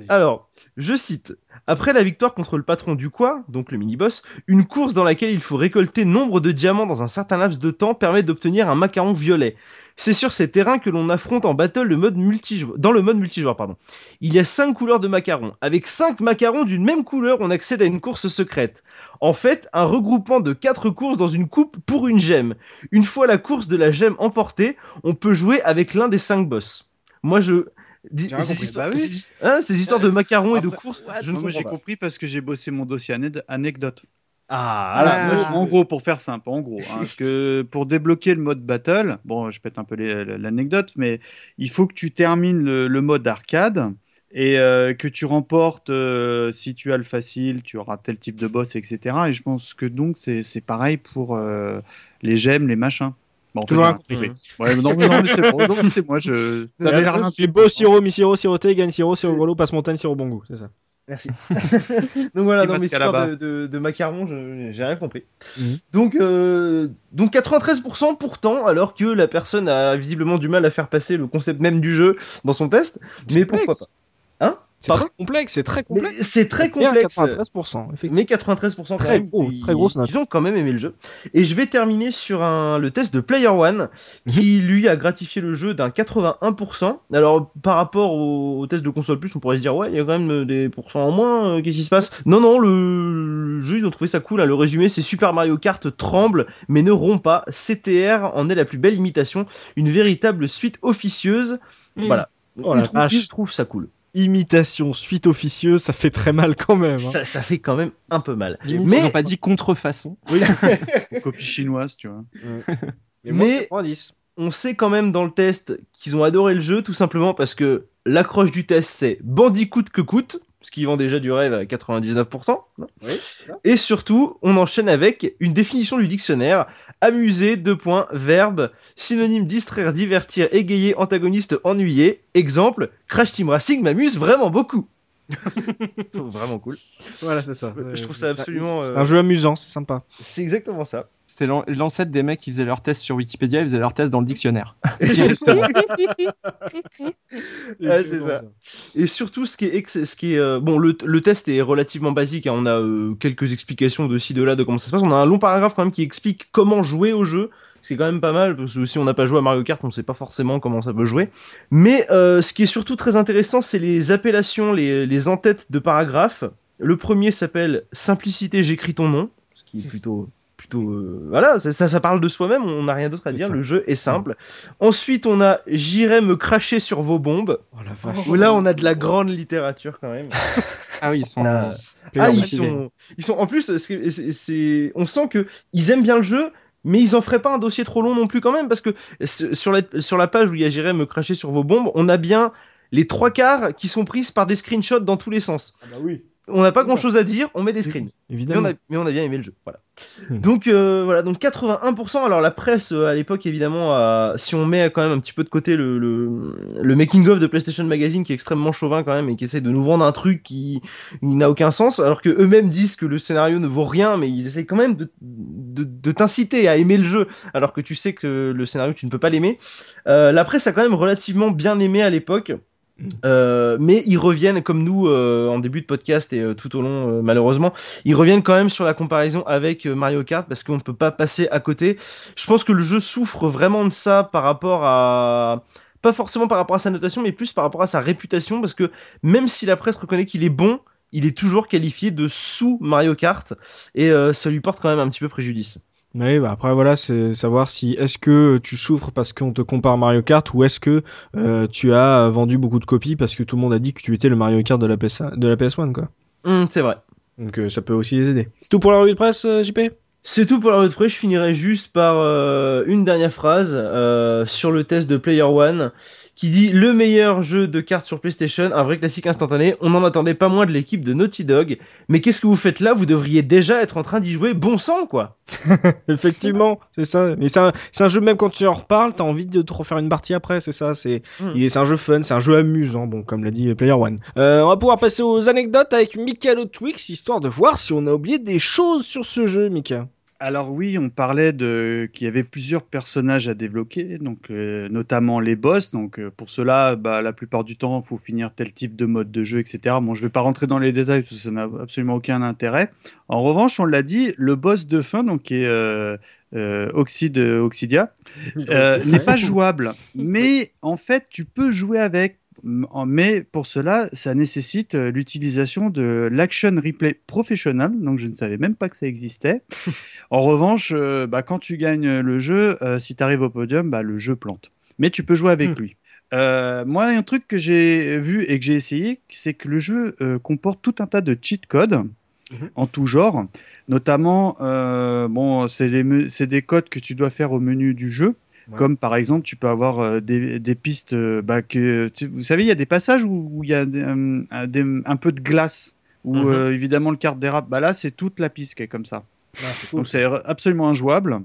Alors, je cite. Après la victoire contre le patron du quoi, donc le mini-boss, une course dans laquelle il faut récolter nombre de diamants dans un certain laps de temps permet d'obtenir un macaron violet. C'est sur ces terrains que l'on affronte en battle le mode multijoueur, dans le mode multijoueur. Pardon. Il y a 5 couleurs de macarons. Avec 5 macarons d'une même couleur, on accède à une course secrète. En fait, un regroupement de 4 courses dans une coupe pour une gemme. Une fois la course de la gemme emportée, on peut jouer avec l'un des 5 boss. Moi, je... J'ai rien ces histoires, Bah oui. hein, ces histoires de macarons et de courses, je ne Moi, j'ai compris parce que j'ai bossé mon dossier anecdote. Ah, Voilà, moi, je- en gros, pour faire simple, en gros, hein, que pour débloquer le mode battle, bon, je pète un peu l'anecdote, mais il faut que tu termines le, le mode arcade et euh, que tu remportes, euh, si tu as le facile, tu auras tel type de boss, etc. Et je pense que donc c'est c'est pareil pour euh, les gemmes, les machins. Bon, Toujours j'ai compris. Ouais, mais non, mais non, mais c'est bon, c'est moi, je. T'avais l'air C'est beau sirop, mi sirop, siroté, gagne sirop, sirop gros lot, passe montagne, sirop bon goût, c'est ça. Merci. donc voilà, dans mes histoires de, de, de macarons, j'ai rien compris. Mhm. Donc, euh, donc 93% pourtant, alors que la personne a visiblement du mal à faire passer le concept même du jeu dans son test. Mais pourquoi pas? C'est très complexe, c'est très complexe. c'est très complexe. 93%, effectivement. Mais 93% quand Très même, gros, qui- très grosse note. Ils ont quand même aimé le jeu. Et je vais terminer sur un, le test de Player One, qui lui a gratifié le jeu d'un 81%. Alors par rapport au, au test de console plus, on pourrait se dire ouais, il y a quand même des pourcents en moins. euh, Qu'est-ce qui se passe? Non, non, le, le jeu ils ont trouvé ça cool. hein. Le résumé, c'est Super Mario Kart tremble mais ne rompt pas. CTR en est la plus belle imitation, une véritable suite officieuse. Mm. Voilà. Oh ils, la trouvent, vache. ils trouvent ça cool. Imitation, suite officieuse, ça fait très mal quand même. hein. Ça, ça fait quand même un peu mal. Limite, Mais- ils ont pas dit contrefaçon. Copie chinoise, tu vois. Mais, moi, Mais- 90. on sait quand même dans le test qu'ils ont adoré le jeu, tout simplement parce que l'accroche du test c'est Bandicoot que coûte, ce qui vend déjà du rêve à 99%. non? Oui, c'est ça. Et surtout, on enchaîne avec une définition du dictionnaire amuser, deux points, verbe, synonyme distraire, divertir, égayer, antagoniste, ennuyer. Exemple, Crash Team Racing m'amuse vraiment beaucoup. vraiment cool. Voilà, c'est ça. Je trouve ça absolument, C'est euh, un jeu amusant, c'est sympa. C'est exactement ça. C'est l'an- l'ancêtre des mecs qui faisaient leurs tests sur Wikipédia, ils faisaient leurs tests dans le dictionnaire. Ouais, c'est ça. Et surtout, ce qui est, ce qui est euh, bon, le, le test est relativement basique. hein. On a euh, quelques explications de ci de là de comment ça se passe. On a un long paragraphe quand même qui explique comment jouer au jeu. Ce qui est quand même pas mal parce que si on n'a pas joué à Mario Kart, on sait pas forcément comment ça peut jouer. Mais euh, ce qui est surtout très intéressant, c'est les appellations, les, les en-têtes de paragraphes. Le premier s'appelle Simplicité, j'écris ton nom, ce qui est plutôt plutôt euh, voilà ça, ça, ça parle de soi-même on n'a rien d'autre à dire ça. le jeu est simple ensuite on a j'irai me cracher sur vos bombes Oh la vache. où là, on a de la grande littérature quand même. Ah oui, ils sont. Ah, Ah, ils sont, ils sont. En plus, c'est- on sent que ils aiment bien le jeu, mais ils en feraient pas un dossier trop long non plus quand même, parce que sur la, sur la page où il y a J'irai me cracher sur vos bombes, on a bien les trois quarts qui sont prises par des screenshots dans tous les sens. bah oui. On n'a pas grand chose à dire, on met des screens. Mais on, Évidemment. a, mais on a bien aimé le jeu. Voilà. Hmm. Donc euh, voilà, donc 81%. Alors la presse euh, à l'époque, évidemment, a- si on met quand même un petit peu de côté le, le, le making of de PlayStation Magazine qui est extrêmement chauvin quand même et qui essaie de nous vendre un truc qui, n'a aucun sens, alors que eux-mêmes disent que le scénario ne vaut rien, mais ils essayent quand même de, de, de t'inciter à aimer le jeu, alors que tu sais que le scénario tu ne peux pas l'aimer. Euh, la presse a quand même relativement bien aimé à l'époque. Euh, mais ils reviennent comme nous euh, en début de podcast et euh, tout au long euh, malheureusement ils reviennent quand même sur la comparaison avec euh, Mario Kart parce qu'on ne peut pas passer à côté. Je pense que le jeu souffre vraiment de ça par rapport à pas forcément par rapport à sa notation mais plus par rapport à sa réputation parce que même si la presse reconnaît qu'il est bon il est toujours qualifié de sous Mario Kart et ça lui porte quand même un petit peu préjudice Oui, bah après voilà, c'est savoir si est-ce que tu souffres parce qu'on te compare Mario Kart ou est-ce que euh, tu as vendu beaucoup de copies parce que tout le monde a dit que tu étais le Mario Kart de la PS de la PS1 quoi. Hum, c'est vrai Donc euh, ça peut aussi les aider. C'est tout pour la revue de presse, euh, JP C'est tout pour la revue de presse. Je finirai juste par euh, une dernière phrase euh, sur le test de Player One qui dit le meilleur jeu de cartes sur PlayStation, un vrai classique instantané. On n'en attendait pas moins de l'équipe de Naughty Dog. Mais qu'est-ce que vous faites là? Vous devriez déjà être en train d'y jouer. Bon sang, quoi. Effectivement, c'est ça. Mais c'est un, un jeu même quand tu en reparles, t'as envie de te refaire une partie après, c'est ça. C'est, Mm. c'est un jeu fun, c'est un jeu amusant, bon comme l'a dit Player One. Euh, on va pouvoir passer aux anecdotes avec Mikalo Twix, histoire de voir si on a oublié des choses sur ce jeu, Mika. Alors oui, on parlait de qu'il y avait plusieurs personnages à débloquer, donc euh, notamment les boss. Donc euh, pour cela, bah, la plupart du temps, il faut finir tel type de mode de jeu, etc. Bon, je vais pas rentrer dans les détails parce que ça n'a absolument aucun intérêt. En revanche, on l'a dit, le boss de fin, donc qui est euh, Oxide Oxidia, n'est pas jouable. Mais en fait, tu peux jouer avec. Mais pour cela, ça nécessite euh, l'utilisation de l'Action Replay Professional. Donc, je ne savais même pas que ça existait. En revanche, euh, bah, quand tu gagnes le jeu, euh, si tu arrives au podium, bah, le jeu plante. Mais tu peux jouer avec Hmm. lui. Euh, moi, un truc que j'ai vu et que j'ai essayé, c'est que le jeu comporte tout un tas de cheat codes Mhm. en tout genre. Notamment, euh, bon, c'est des codes que tu dois faire au menu du jeu. Ouais. Comme par exemple, tu peux avoir euh, des, des pistes. euh, bah, que, tu- vous savez, il y a des passages où il y a des, euh, des- un peu de glace, où Mhm. euh, évidemment le carte dérape. Bah là, c'est toute la piste qui est comme ça. Ah. Donc c'est absolument injouable.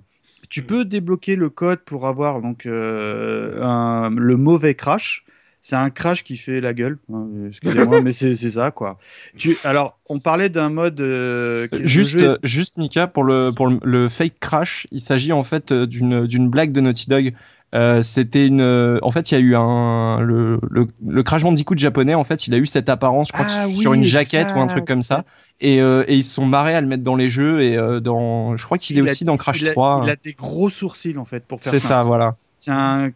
Tu peux débloquer le code pour avoir donc euh, un- le mauvais crash. C'est un crash qui fait la gueule. hein, Excusez-moi, mais c'est ça quoi. Tu alors on parlait d'un mode euh, Juste, jeu juste Mika, pour le, pour le, le fake crash, il s'agit en fait euh, d'une blague de Naughty Dog. Euh, c'était une, euh, en fait, il y a eu un le, le, le Crash Bandicoot japonais. En fait, il a eu cette apparence, je crois, Ah sur une jaquette ou un truc comme ça. Et, euh, et ils se sont marrés à le mettre dans les jeux et dans, je crois qu'il est a- aussi dans Crash il a, 3. il a des gros sourcils en fait pour faire C'est ça, voilà. C'est un,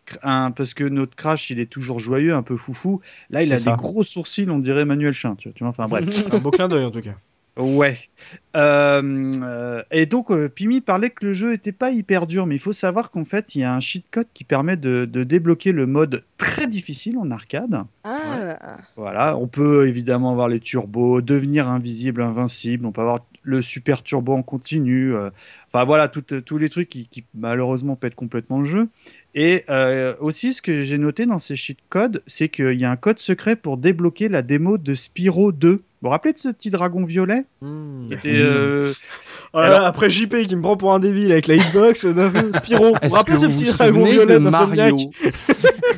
parce que notre crash il est toujours joyeux, un peu foufou. Là il a ça. des gros sourcils, on dirait Manuel Chin. Tu vois, tu vois, enfin bref. un beau clin d'œil en tout cas. Ouais. Euh, euh, et donc, euh, Pimi parlait que le jeu était pas hyper dur, mais il faut savoir qu'en fait, il y a un cheat code qui permet de, de débloquer le mode très difficile en arcade. Ah, Voilà, on peut évidemment avoir les turbos, devenir invisible, invincible, on peut avoir le super turbo en continu. euh, enfin voilà, tout- tous les trucs qui, qui, malheureusement pètent complètement le jeu. Et euh, aussi, ce que j'ai noté dans ces cheat codes, c'est qu'il y a un code secret pour débloquer la démo de Spyro 2. Vous vous rappelez de ce petit dragon violet qui était, euh, Oh là là, après JP qui me prend pour un débile avec la hitbox, Spyro. Vous vous rappelez ce vous petit dragon violet de Mario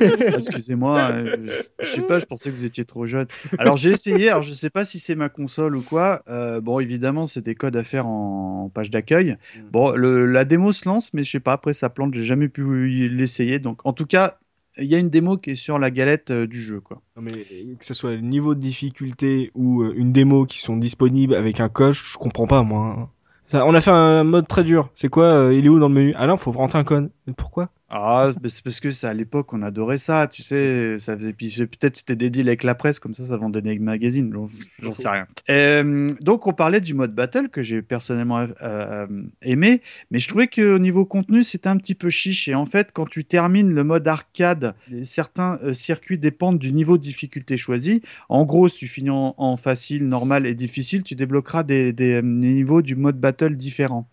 Excusez-moi, euh, je sais pas, je pensais que vous étiez trop jeune. Alors j'ai essayé, alors je sais pas si c'est ma console ou quoi. Euh, bon, évidemment, c'est des codes à faire en, en page d'accueil. Bon, le- la démo se lance, mais je sais pas, après ça plante, j'ai jamais pu y- l'essayer. Donc en tout cas, il y a une démo qui est sur la galette euh, du jeu, quoi. Non, mais que ce soit le niveau de difficulté ou euh, une démo qui sont disponibles avec un code, je comprends pas moi. hein. Ça, on a fait un mode très dur. C'est quoi euh, Il est où dans le menu? Ah non, faut rentrer un code. Mais pourquoi? Ah, c'est parce que c'est à l'époque, on adorait ça, tu sais. Ça faisait, puis peut-être c'était des deals avec la presse, comme ça, ça vendait des magazines. J'en- sais rien. Euh, donc, on parlait du mode battle que j'ai personnellement euh, euh, aimé, mais je trouvais qu'au niveau contenu, c'était un petit peu chiche. Et en fait, quand tu termines le mode arcade, certains circuits dépendent du niveau de difficulté choisi. En gros, si tu finis en, facile, normal et difficile, tu débloqueras des, niveaux du mode battle différents.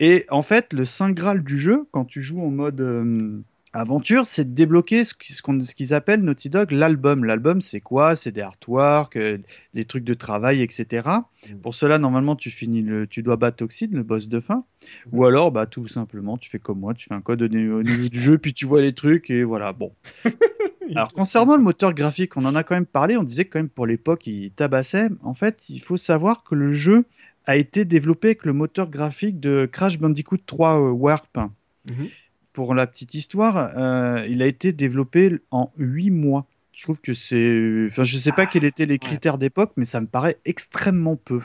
Et en fait, le saint graal du jeu, quand tu joues en mode euh, aventure, c'est de débloquer ce qu'ils ce qu'on- ce qu'ils appellent Naughty Dog l'album. L'album, c'est quoi? C'est des artworks, euh, des trucs de travail, etc. Pour cela, normalement, tu finis le, tu dois battre Toxide, le boss de fin, ou alors, bah, tout simplement, tu fais comme moi, tu fais un code au niveau, au niveau du jeu, puis tu vois les trucs et voilà. Bon. Alors concernant le moteur graphique, on en a quand même parlé, on disait que quand même pour l'époque il tabassait. En fait, il faut savoir que le jeu a été développé avec le moteur graphique de Crash Bandicoot 3 euh, Warp. Mhm. Pour la petite histoire, euh, il a été développé en 8 mois. Je trouve que c'est... Enfin, je sais pas quels étaient les critères d'époque, mais ça me paraît extrêmement peu.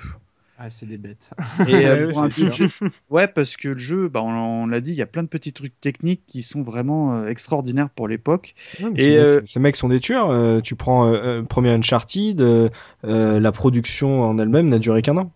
Ah, c'est des bêtes. Et euh, Ouais, pour un Ouais, parce que le jeu, bah, on, on l'a dit, il y a plein de petits trucs techniques qui sont vraiment euh, extraordinaires pour l'époque. Et, ces, mecs, euh, ces mecs sont des tueurs. Euh, tu prends euh, euh, premier Uncharted, euh, euh, la production en elle-même n'a duré qu'un an.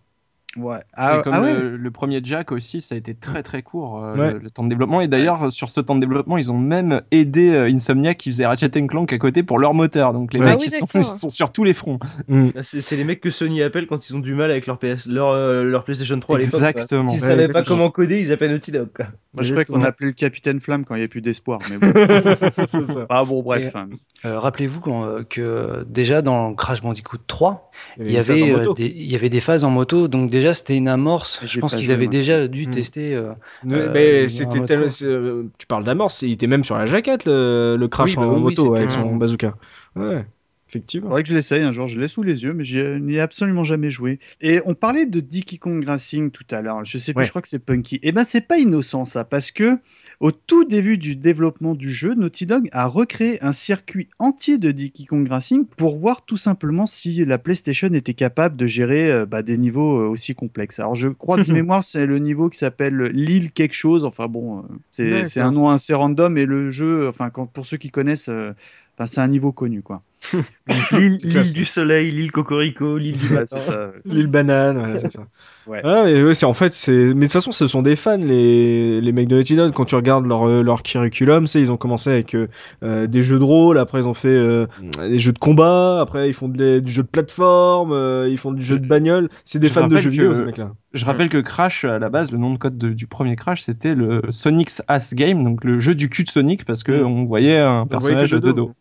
Ouais. Et Ah, comme ah ouais le, le premier Jack aussi, ça a été très très court euh, Ouais. le, le temps de développement. Et d'ailleurs, sur ce temps de développement, ils ont même aidé euh, Insomniac qui faisait Ratchet Clank à côté pour leur moteur. Donc les Ouais. mecs Ah oui, ils sont, ils sont sur tous les fronts. Mm. Là, C'est les mecs que Sony appelle quand ils ont du mal avec leur, PS, leur, euh, leur PlayStation 3 à l'époque. Exactement. S'ils Ouais, savaient pas comment coder, ils appellent Naughty Dog. quoi. Moi, je croyais qu'on appelait le Capitaine Flamme quand il n'y a plus d'espoir. Mais bon. C'est ça. ah bon, bref. Rappelez-vous que déjà dans Crash Bandicoot 3, il y avait, euh, des, il y avait des phases en moto, donc déjà c'était une amorce. Je pense qu'ils avaient déjà dû Hmm. tester. euh, Mais- Euh, c'était euh, Tu parles d'amorce, il était même sur la jaquette le, crash bah en moto avec son bazooka. Ouais. Effectivement. Faudrait que je l'essaye un jour, je l'ai sous les yeux, mais j'y n'y ai absolument jamais joué. Et on parlait de Diddy Kong Racing tout à l'heure, je sais plus, Ouais. je crois que c'est Punky. Et ben c'est pas innocent ça, parce que au tout début du développement du jeu, Naughty Dog a recréé un circuit entier de Diddy Kong Racing pour voir tout simplement si la PlayStation était capable de gérer euh, bah, des niveaux euh, aussi complexes. Alors je crois que de mémoire c'est le niveau qui s'appelle l'île quelque chose, enfin bon, euh, c'est un nom assez random et le jeu, enfin quand, pour ceux qui connaissent, enfin, c'est un niveau connu quoi. L'île du soleil, l'île Cocorico, l'île du Ouais, matin. c'est ça. L'île banane, ouais, c'est ça. Ouais. Ah, mais ouais, c'est en fait, c'est. Mais de toute façon, ce sont des fans, les, les mecs de Naughty Dog. Quand tu regardes leur, euh, leur curriculum, c'est ils ont commencé avec euh, euh, des jeux de rôle, après ils ont fait euh, des jeux de combat, après ils font de du jeu de plateforme, euh, ils font du jeu de bagnole. C'est des je fans de jeux vidéo, ces mecs-là. Je rappelle que Crash, à la base, le nom de code de- du premier Crash, c'était le Sonic's Ass Game, donc le jeu du cul de Sonic, parce que Mm. on voyait un On personnage de dos.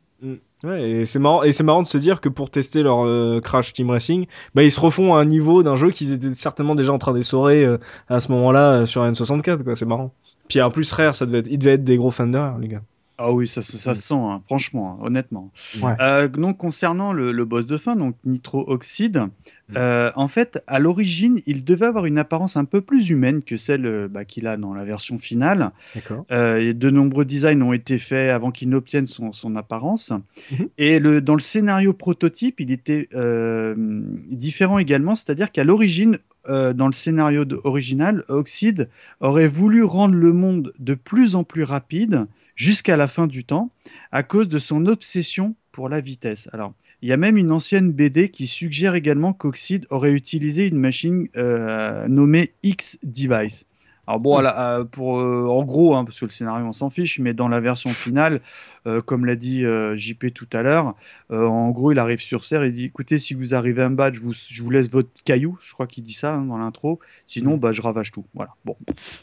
Ouais, et c'est marrant, et c'est marrant de se dire que pour tester leur euh, Crash Team Racing, bah ils se refont à un niveau d'un jeu qu'ils étaient certainement déjà en train d'essorer euh, à ce moment-là euh, sur N64, quoi. C'est marrant. Puis en plus, Rare, ça devait être, ils devaient être des gros fans de Rare, les gars. Ah oui, ça, ça, ça se sent, hein, franchement, hein, honnêtement. Ouais. Euh, donc, concernant le, le boss de fin, donc Nitro Oxide, Mm. euh, en fait, à l'origine, il devait avoir une apparence un peu plus humaine que celle euh, bah, qu'il a dans la version finale. Euh, et de nombreux designs ont été faits avant qu'il n'obtienne son, son apparence. Mhm. Et le, dans le scénario prototype, il était différent également, c'est-à-dire qu'à l'origine, euh, dans le scénario original, Oxide aurait voulu rendre le monde de plus en plus rapide jusqu'à la fin du temps à cause de son obsession pour la vitesse. Alors, il y a même une ancienne BD qui suggère également qu'Oxide aurait utilisé une machine euh, nommée X-Device. Alors bon, voilà, euh, pour, euh, en gros, hein, parce que le scénario on s'en fiche, mais dans la version finale, euh, comme l'a dit euh, JP tout à l'heure, en gros il arrive sur serre et il dit écoutez, si vous arrivez à me battre, je vous, je vous laisse votre caillou, je crois qu'il dit ça hein, dans l'intro, sinon bah, je ravage tout. Voilà, bon.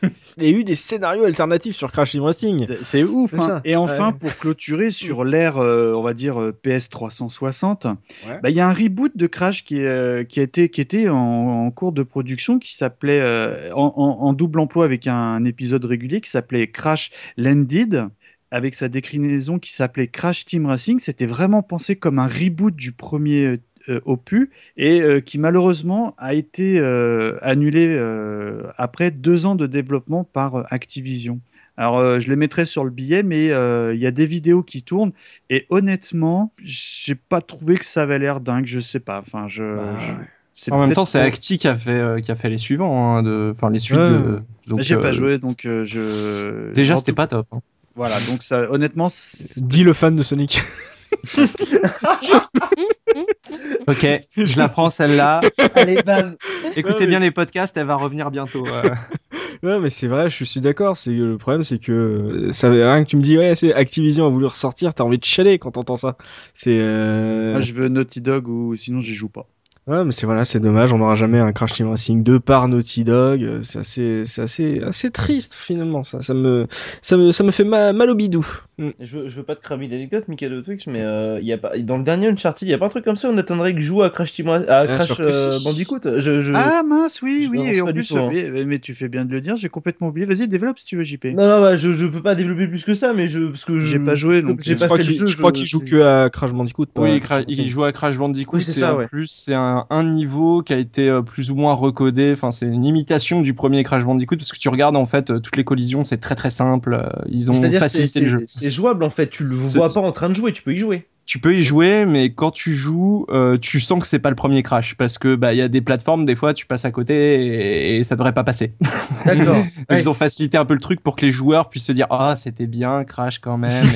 Il y a eu des scénarios alternatifs sur Crash Team Racing. C'est- ouf. Hein. Et enfin, Ouais. pour clôturer sur l'ère, on va dire euh, PS 360, Ouais. bah, il y a un reboot de Crash qui, a été qui était en, en cours de production, qui s'appelait en, en- en double emploi avec un, épisode régulier qui s'appelait Crash Landed avec sa déclinaison qui s'appelait Crash Team Racing. C'était vraiment pensé comme un reboot du premier euh, opus et euh, qui malheureusement a été euh, annulé euh, après deux ans de développement par Activision. Alors, je les mettrai sur le billet, mais il y a des vidéos qui tournent et honnêtement, j'ai pas trouvé que ça avait l'air dingue. Je sais pas. Enfin, je. Bah, je- En même temps, c'est Acti qui a fait, euh, qui a fait les suivants, hein, de, enfin les suites. Ouais. de- donc, J'ai euh, pas joué, donc euh, je. Déjà, c'était tout- pas top. hein. Voilà, donc ça, honnêtement, Dis le fan de Sonic. Ok, je la prends celle-là. Allez, bam Écoutez Ouais, mais- bien les podcasts, elle va revenir bientôt. euh. Ouais, mais c'est vrai, je suis d'accord. C'est le problème, c'est que euh, ça rien que tu me dis ouais, c'est Activision a voulu ressortir, t'as envie de chialer quand t'entends ça. C'est euh... moi, je veux Naughty Dog ou sinon j'y joue pas. Ouais, mais c'est voilà, c'est dommage, on n'aura jamais un Crash Team Racing 2 par Naughty Dog. Euh, C'est assez, c'est assez, assez triste finalement. Ça, ça me, ça me, ça me fait ma- mal au bidou. Mm. Je, veux- je veux pas te cramer d'anecdote, Michael Twix, mais euh, y a pas, dans le dernier Uncharted, il y a pas un truc comme ça on attendrait que je joue à Crash, Team, à Bien Crash euh. Bandicoot? Je, je... Ah mince, oui, je oui, et en plus, tout, hein. mais tu fais bien de le dire, j'ai complètement oublié. Vas-y, développe si tu veux, JP. Non, non, bah, je, je peux pas développer plus que ça, mais je. Parce que je... J'ai pas joué, donc j'ai euh, Je pas crois fait le qu'il, jeu. je crois qu'il joue que à Crash Bandicoot. Oui, il joue à Crash Bandicoot Oui, c'est en ouais. plus c'est un, un niveau qui a été euh, plus ou moins recodé. Enfin, c'est une imitation du premier Crash Bandicoot parce que tu regardes en fait toutes les collisions, c'est très très simple. Ils ont facilité le jeu. Jouable en fait, tu le vois pas en train de jouer, tu peux y jouer. Tu peux y jouer, mais quand tu joues, euh, tu sens que c'est pas le premier Crash parce que bah il y a des plateformes des fois tu passes à côté et, et ça devrait pas passer. D'accord. Donc, Ouais. Ils ont facilité un peu le truc pour que les joueurs puissent se dire ah c'était bien Crash quand même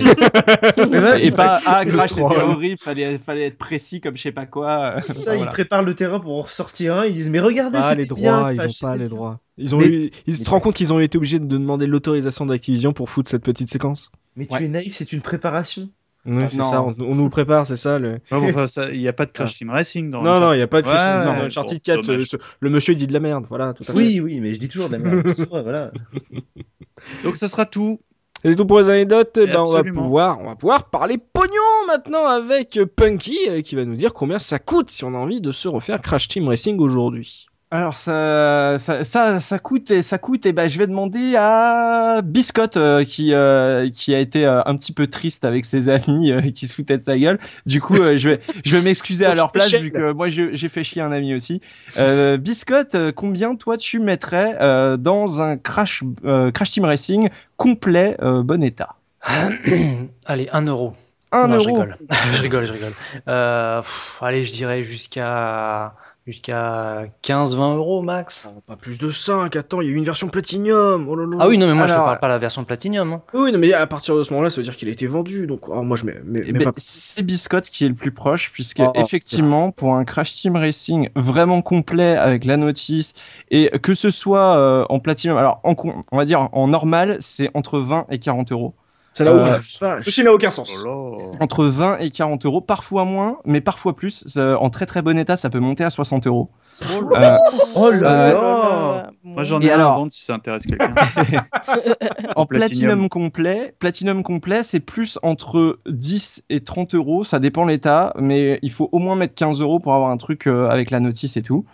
et, et pas ah Crash c'était horrible fallait fallait être précis comme je sais pas quoi. Ça, Enfin, ils voilà. préparent le terrain pour en ressortir un, ils disent mais regardez, Pas les c'était droits, bien, ils ont pas les bien. droits. Ils ont Mais- eu, ils se rendent compte qu'ils ont été obligés de demander l'autorisation d'Activision pour foutre cette petite séquence. Mais tu es naïf, c'est une préparation. Oui, c'est non. ça, on, on nous le prépare, c'est ça. Le... Bon, il n'y a pas de Crash Team Racing dans Non, non, Uncharted. il n'y a pas de Ouais, Crash ouais, dans ouais, Uncharted bon, 4. dommage. euh, ce- le monsieur dit de la merde, voilà, tout à fait. Oui, oui, mais je dis toujours de la merde. Voilà. Donc ça sera tout. Et c'est tout pour les anecdotes. Eh ben, on va pouvoir, on va pouvoir parler pognon maintenant avec Punky euh, qui va nous dire combien ça coûte si on a envie de se refaire Crash Team Racing aujourd'hui. Alors ça, ça, ça, ça coûte, et ça coûte. Et ben, je vais demander à Biscotte euh, qui, euh, qui a été euh, un petit peu triste avec ses amis qui se foutaient de sa gueule. Du coup, je vais, je vais m'excuser à leur place vu que moi j'ai fait chier un ami aussi. Biscotte, combien toi tu mettrais dans un Crash, Crash Team Racing complet, bon état? Allez, 1 euro. Un Non, je euro. rigole. je rigole, je rigole. Pff, allez, je dirais jusqu'à jusqu'à 15-20 euros max. Oh, Pas plus de 5, attends, il y a eu une version Platinum. Oh là là. Ah oui, non, mais moi je te Alors, parle pas de la version Platinum. hein. Oui, non, mais à partir de ce moment-là, ça veut dire qu'il a été vendu. Donc, oh, moi, je mets, mets- Eh mets ben, pas. c'est Biscotte qui est le plus proche, puisque Oh, effectivement, pour un Crash Team Racing vraiment complet avec la notice et que ce soit euh, en platinum, alors en, con- on va dire en normal, c'est entre 20 et 40 euros. Ça n'a Euh, aucun sens. Ceci n'a aucun sens. Oh. Entre 20 et 40 euros, parfois moins, mais parfois plus. Ça- en très très bon état, ça peut monter à 60 euros. Oh là. Euh, Oh là Euh, là Moi j'en Et ai un alors à vendre si ça intéresse quelqu'un. En Platinum. platinum complet, platinum complet, c'est plus entre 10 et 30 euros, ça dépend l'état, mais il faut au moins mettre 15 euros pour avoir un truc euh, avec la notice et tout.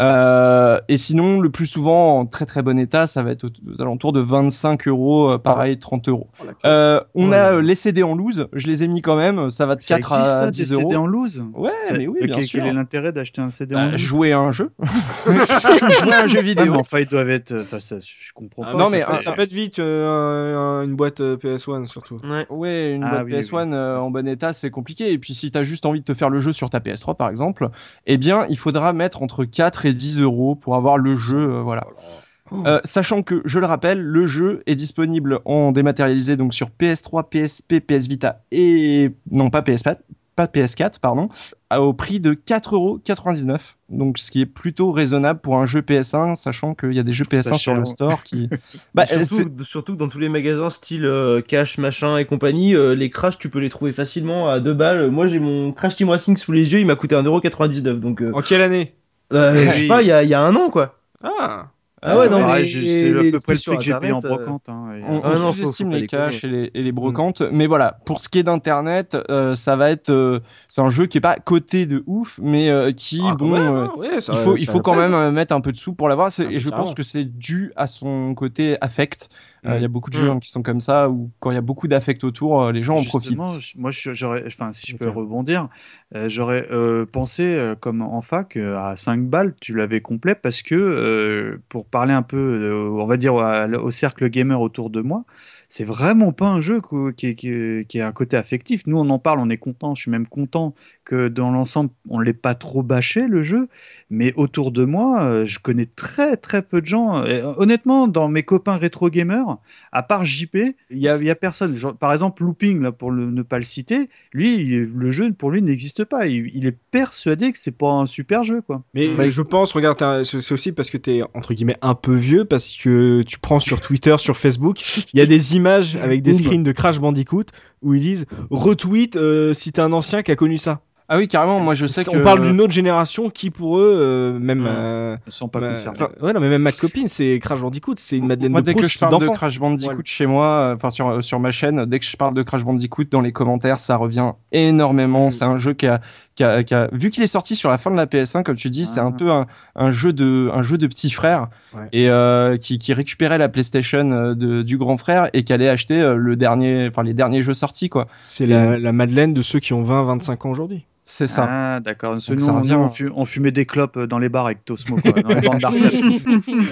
Euh, et sinon, le plus souvent, en très très bon état, ça va être aux, aux alentours de 25 euros, euh, pareil, 30 euros. Euh, on Oh a les CD en loose, je les ai mis quand même, ça va de Ça 4 existe, à ça, 10 des euros. CD en loose Ouais, Ça- mais oui, bien sûr. Quel est l'intérêt d'acheter un CD en Bah, loose jouer à un jeu. jouer à un jeu Ah, vidéo. mais enfin, ils doivent être. Enfin, ça, je comprends Ah, pas. non, ça, mais un- Ça pète vite euh, un- une boîte euh, PS1 surtout. Ouais. Ouais, une Ah boîte oui, oui, PS1 oui. euh, en bon état, c'est compliqué. Et puis, si t'as juste envie de te faire le jeu sur ta PS3, par exemple, eh bien, il faudra mettre entre 4 et 10 euros pour avoir le jeu, euh, voilà. Euh, sachant que, je le rappelle, le jeu est disponible en dématérialisé donc sur PS3, PSP, PS Vita et non pas PS4, pas PS4 pardon, au prix de 4,99€. Donc ce qui est plutôt raisonnable pour un jeu PS1, sachant qu'il y a des jeux trouve ça PS1 sur le store qui. Bah, surtout, surtout que dans tous les magasins style euh, cash, machin et compagnie, euh, les Crash, tu peux les trouver facilement à 2 balles. Moi, j'ai mon Crash Team Racing sous les yeux, il m'a coûté 1,99€. Donc, euh, En quelle année? Euh, je sais pas, il y a, il y a un an, quoi. Ah Ah ouais, non, Ouais, c'est à peu près le prix que j'ai payé en euh, brocante. hein, et- On, Ah on non, faut- sous-estime faut pas les caches et les, et les brocantes, mais voilà, pour ce qui est d'internet, euh, ça va être, euh, c'est un jeu qui est pas coté de ouf, mais euh, qui, Ah, bon, même, euh, hein, ouais, ça- il faut, il faut quand même euh, mettre un peu de sous pour l'avoir. Ah, Et je pense que c'est dû à son côté affect. Euh, Il Mm. y a beaucoup de jeux Mm. hein, qui sont comme ça, où quand il y a beaucoup d'affect autour, euh, les gens en profitent. Moi, j'aurais, enfin, si je peux rebondir, euh, j'aurais pensé, comme en fac, à 5 balles, tu l'avais complet, parce que, pour parler un peu, on va dire, au cercle gamer autour de moi, c'est vraiment pas un jeu qui, qui, qui a un côté affectif. Nous, on en parle, on est content. Je suis même content que dans l'ensemble, on l'ait pas trop bâché le jeu. Mais autour de moi, euh, je connais très très peu de gens. Et, euh, honnêtement, dans mes copains rétro gamers, à part JP, il y a, il y a personne. Genre, par exemple, Looping, là, pour le- ne pas le citer, lui, il- le jeu pour lui n'existe pas. Il, il est persuadé que c'est pas un super jeu, quoi. Mais Ouais. je pense, regarde, c'est c'est aussi parce que t'es entre guillemets un peu vieux, parce que tu prends sur Twitter, sur Facebook, il y a des images avec des screens de Crash Bandicoot où ils disent retweet euh, si t'es un ancien qui a connu ça. Ah oui, carrément. Moi, je sais on que parle d'une autre génération qui pour eux, euh, même. Mm. euh, sont pas concernés. enfin, ouais, non, mais même ma copine, c'est Crash Bandicoot, c'est une Madeleine Moi, de dès que je parle de. Crash Bandicoot Ouais. chez moi, euh, enfin sur, sur ma chaîne, dès que je parle de Crash Bandicoot dans les commentaires, ça revient énormément. Mm. C'est un jeu qui a, qui a, qui a- vu qu'il est sorti sur la fin de la PS1, comme tu dis, c'est un Ah. peu un, un jeu de, un jeu de petit frère Ouais. et euh, qui, qui récupérait la PlayStation euh, de, du grand frère et qui allait acheter euh, le dernier, enfin les derniers jeux sortis quoi. C'est la, la Madeleine de ceux qui ont 20-25 ans aujourd'hui. C'est ça. Ah, d'accord. Nous, ça on- revient. nous, on, fu- on fumait des clopes dans les bars avec Tosmo,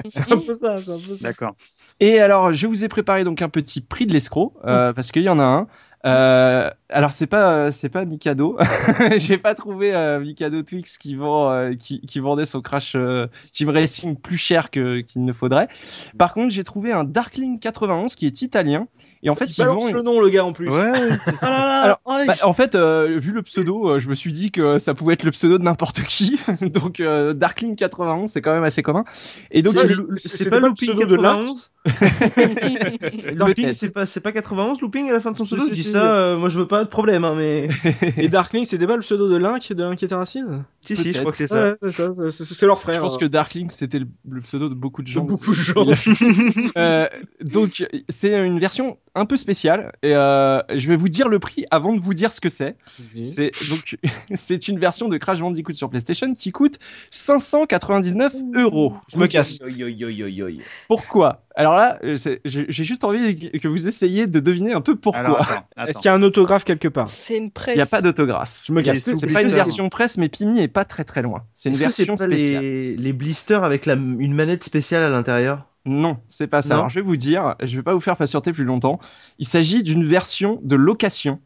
c'est un peu ça, c'est un peu ça. D'accord. Et alors, je vous ai préparé donc un petit prix de l'escroc euh, parce qu'il y en a un. Euh, alors c'est pas c'est pas Mikado. J'ai pas trouvé euh, Mikado Twix qui vend euh, qui, qui vendait son Crash euh, Team Racing plus cher que qu'il ne faudrait. Par contre, j'ai trouvé un Darkling 91 qui est italien et en fait, Il il vend le nom, le gars, en plus. Ouais, Ah ça. là là Alors, oh, bah, en fait, euh, vu le pseudo, euh, je me suis dit que ça pouvait être le pseudo de n'importe qui. donc euh, Darkling 91, c'est quand même assez commun. Et donc c'est- pas pas le pseudo de Lynx 91 Looping, Peut-être. c'est pas, c'est pas 91 Looping à la fin de son pseudo? si, Je dis si. ça, euh, moi je veux pas de problème, hein, mais. Et Darkling, c'était pas le pseudo de Link, de Link et Terracine Si, si, je crois que c'est ça. Ouais, c'est ça, c'est- c'est c'est leur frère. Je pense hein. que Darklink c'était le, le pseudo de beaucoup de gens. beaucoup de gens. Euh, donc c'est une version un peu spéciale et euh, je vais vous dire le prix avant de vous dire ce que c'est. C'est donc c'est une version de Crash Bandicoot sur PlayStation qui coûte 599 euros. Je me casse. Oi, oi, oi, oi, oi. Pourquoi? Alors là, euh, c'est- j'ai juste envie que vous essayiez de deviner un peu pourquoi. Alors, attends, attends. Est-ce qu'il y a un autographe quelque part? C'est une presse. Il n'y a pas d'autographe. Je me casse. C'est pas une version presse, mais Pimi est pas très très loin. C'est une que c'est version pas spéciale. les... les blisters avec la... une manette spéciale à l'intérieur? Non, c'est pas ça. Non Alors, je vais vous dire, je vais pas vous faire patienter plus longtemps. Il s'agit d'une version de location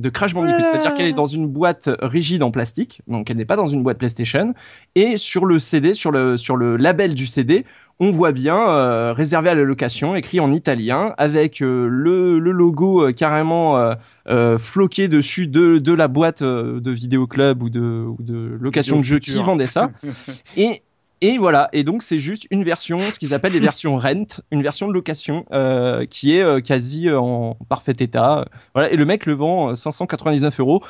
de Crash Bandicoot, c'est-à-dire qu'elle est dans une boîte rigide en plastique, donc elle n'est pas dans une boîte PlayStation. Et sur le CD, sur le, sur le label du CD, on voit bien euh, réservé à la location, écrit en italien, avec euh, le, le logo euh, carrément floqué dessus de, de la boîte de vidéoclub ou de, ou de location Vidéo de jeux qui vendait ça. Et et voilà, et donc c'est juste une version, ce qu'ils appellent les versions rent, une version de location euh, qui est euh, quasi euh, en parfait état. Voilà, et le mec le vend euh, 599 euros.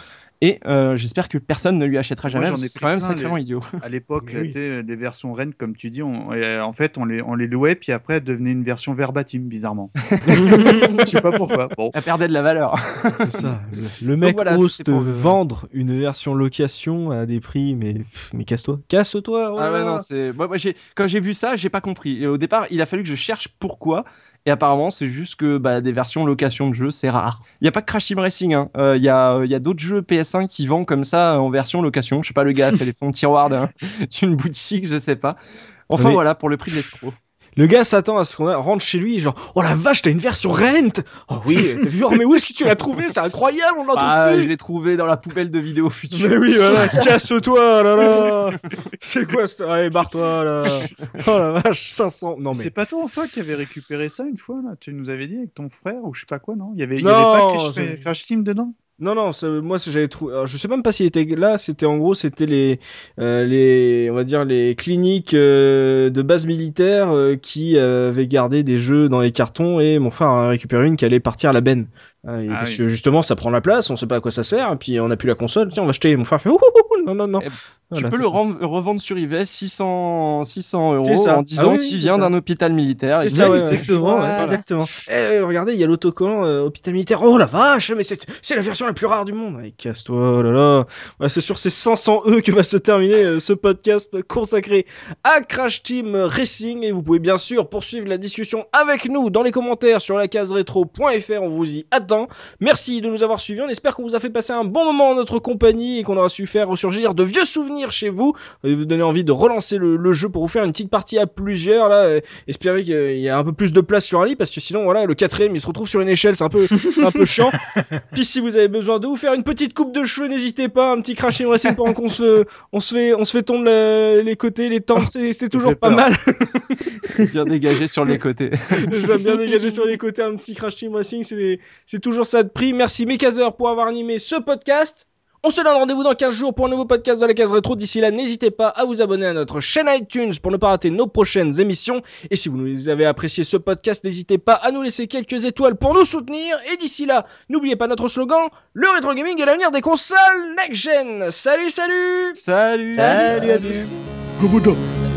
Et euh, j'espère que personne ne lui achètera jamais. c'est quand même sacrément les- idiot. À l'époque, Oui. tu sais, les versions Rennes, comme tu dis, on- euh, en fait, on les, on les louait, puis après, elles devenaient une version verbatim, bizarrement. Je sais pas pourquoi. Bon. Elle perdait de la valeur. C'est ça. Le, le mec voilà, ose te le- vendre une version location à des prix, mais, pff, mais casse-toi. Casse-toi. oh Ah ouais, non, c'est. Moi, moi, j'ai... Quand j'ai vu ça, j'ai pas compris. Et au départ, il a fallu que je cherche pourquoi. Et apparemment, c'est juste que bah, des versions location de jeux, c'est rare. Il y a pas que Crash Team Racing. hein. Euh, Il y a, il y a d'autres jeux PS1 qui vendent comme ça en version location. Je sais pas, le gars a fait les fonds de tiroir d'un- d'une boutique, je sais pas. Enfin voilà, pour le prix de l'escroc. Le gars s'attend à ce qu'on rentre chez lui, genre, oh la vache, t'as une version rent! Oh oui, t'as vu, oh, mais où est-ce que tu l'as trouvé? C'est incroyable, on l'entend Bah, je l'ai trouvé dans la poubelle de vidéos futures. Mais oui, voilà, casse-toi, là là. C'est quoi ça Allez, barre-toi, là. Oh la vache, 500 Non mais... C'est pas toi, enfin, qui avait récupéré ça une fois, là? Tu nous avais dit avec ton frère, ou je sais pas quoi, non? Il y avait, il y avait pas Crash Team dedans? Non, non, moi j'avais trouvé. je sais même pas s'il était là. C'était en gros, c'était les, euh, les, on va dire les cliniques euh, de base militaire euh, qui avaient gardé des jeux dans les cartons et mon frère a récupéré une qui allait partir à la benne. Ah, et Ah parce oui. que justement, ça prend la place, on sait pas à quoi ça sert, et puis on a plus la console. Tiens, on va acheter. Mon frère fait ouh, ouh, ouh, non, non, non. Eh, Voilà, tu peux le ça. revendre sur eBay 600, 600 euros ça. en disant Ah oui, qu'il vient d'un hôpital militaire. C'est Et ça, ouais, exactement, ouais. Voilà. Exactement. Eh, regardez, il y a l'autocollant euh, hôpital militaire. Oh la vache, mais c'est c'est la version la plus rare du monde. Casse-toi, oh là là. Ouais, c'est sur ces 500 E que va se terminer euh, ce podcast consacré à Crash Team Racing. Et vous pouvez bien sûr poursuivre la discussion avec nous dans les commentaires sur la case rétro.fr. On vous y attend. Merci de nous avoir suivis. On espère qu'on vous a fait passer un bon moment en notre compagnie et qu'on aura su faire ressurgir de vieux souvenirs chez vous. Et vous donner envie de relancer le, le jeu pour vous faire une petite partie à plusieurs là. euh, espérer qu'il y a un peu plus de place sur un lit parce que sinon voilà le quatrième il se retrouve sur une échelle c'est un peu c'est un peu chiant puis si vous avez besoin de vous faire une petite coupe de cheveux n'hésitez pas un petit crash Team racing pendant qu'on se on se fait on se fait le- les côtés les tempes c'est c'est toujours pas mal bien dégagé sur les côtés. ça bien dégagé sur les côtés un petit crash team racing c'est c'est toujours ça de prix merci Mekazer pour avoir animé ce podcast on se donne rendez-vous dans 15 jours pour un nouveau podcast de la case rétro. D'ici là, n'hésitez pas à vous abonner à notre chaîne iTunes pour ne pas rater nos prochaines émissions. Et si vous nous avez apprécié ce podcast, n'hésitez pas à nous laisser quelques étoiles pour nous soutenir. Et d'ici là, n'oubliez pas notre slogan, le rétro gaming est l'avenir des consoles next-gen. Salut, salut Salut Salut à tous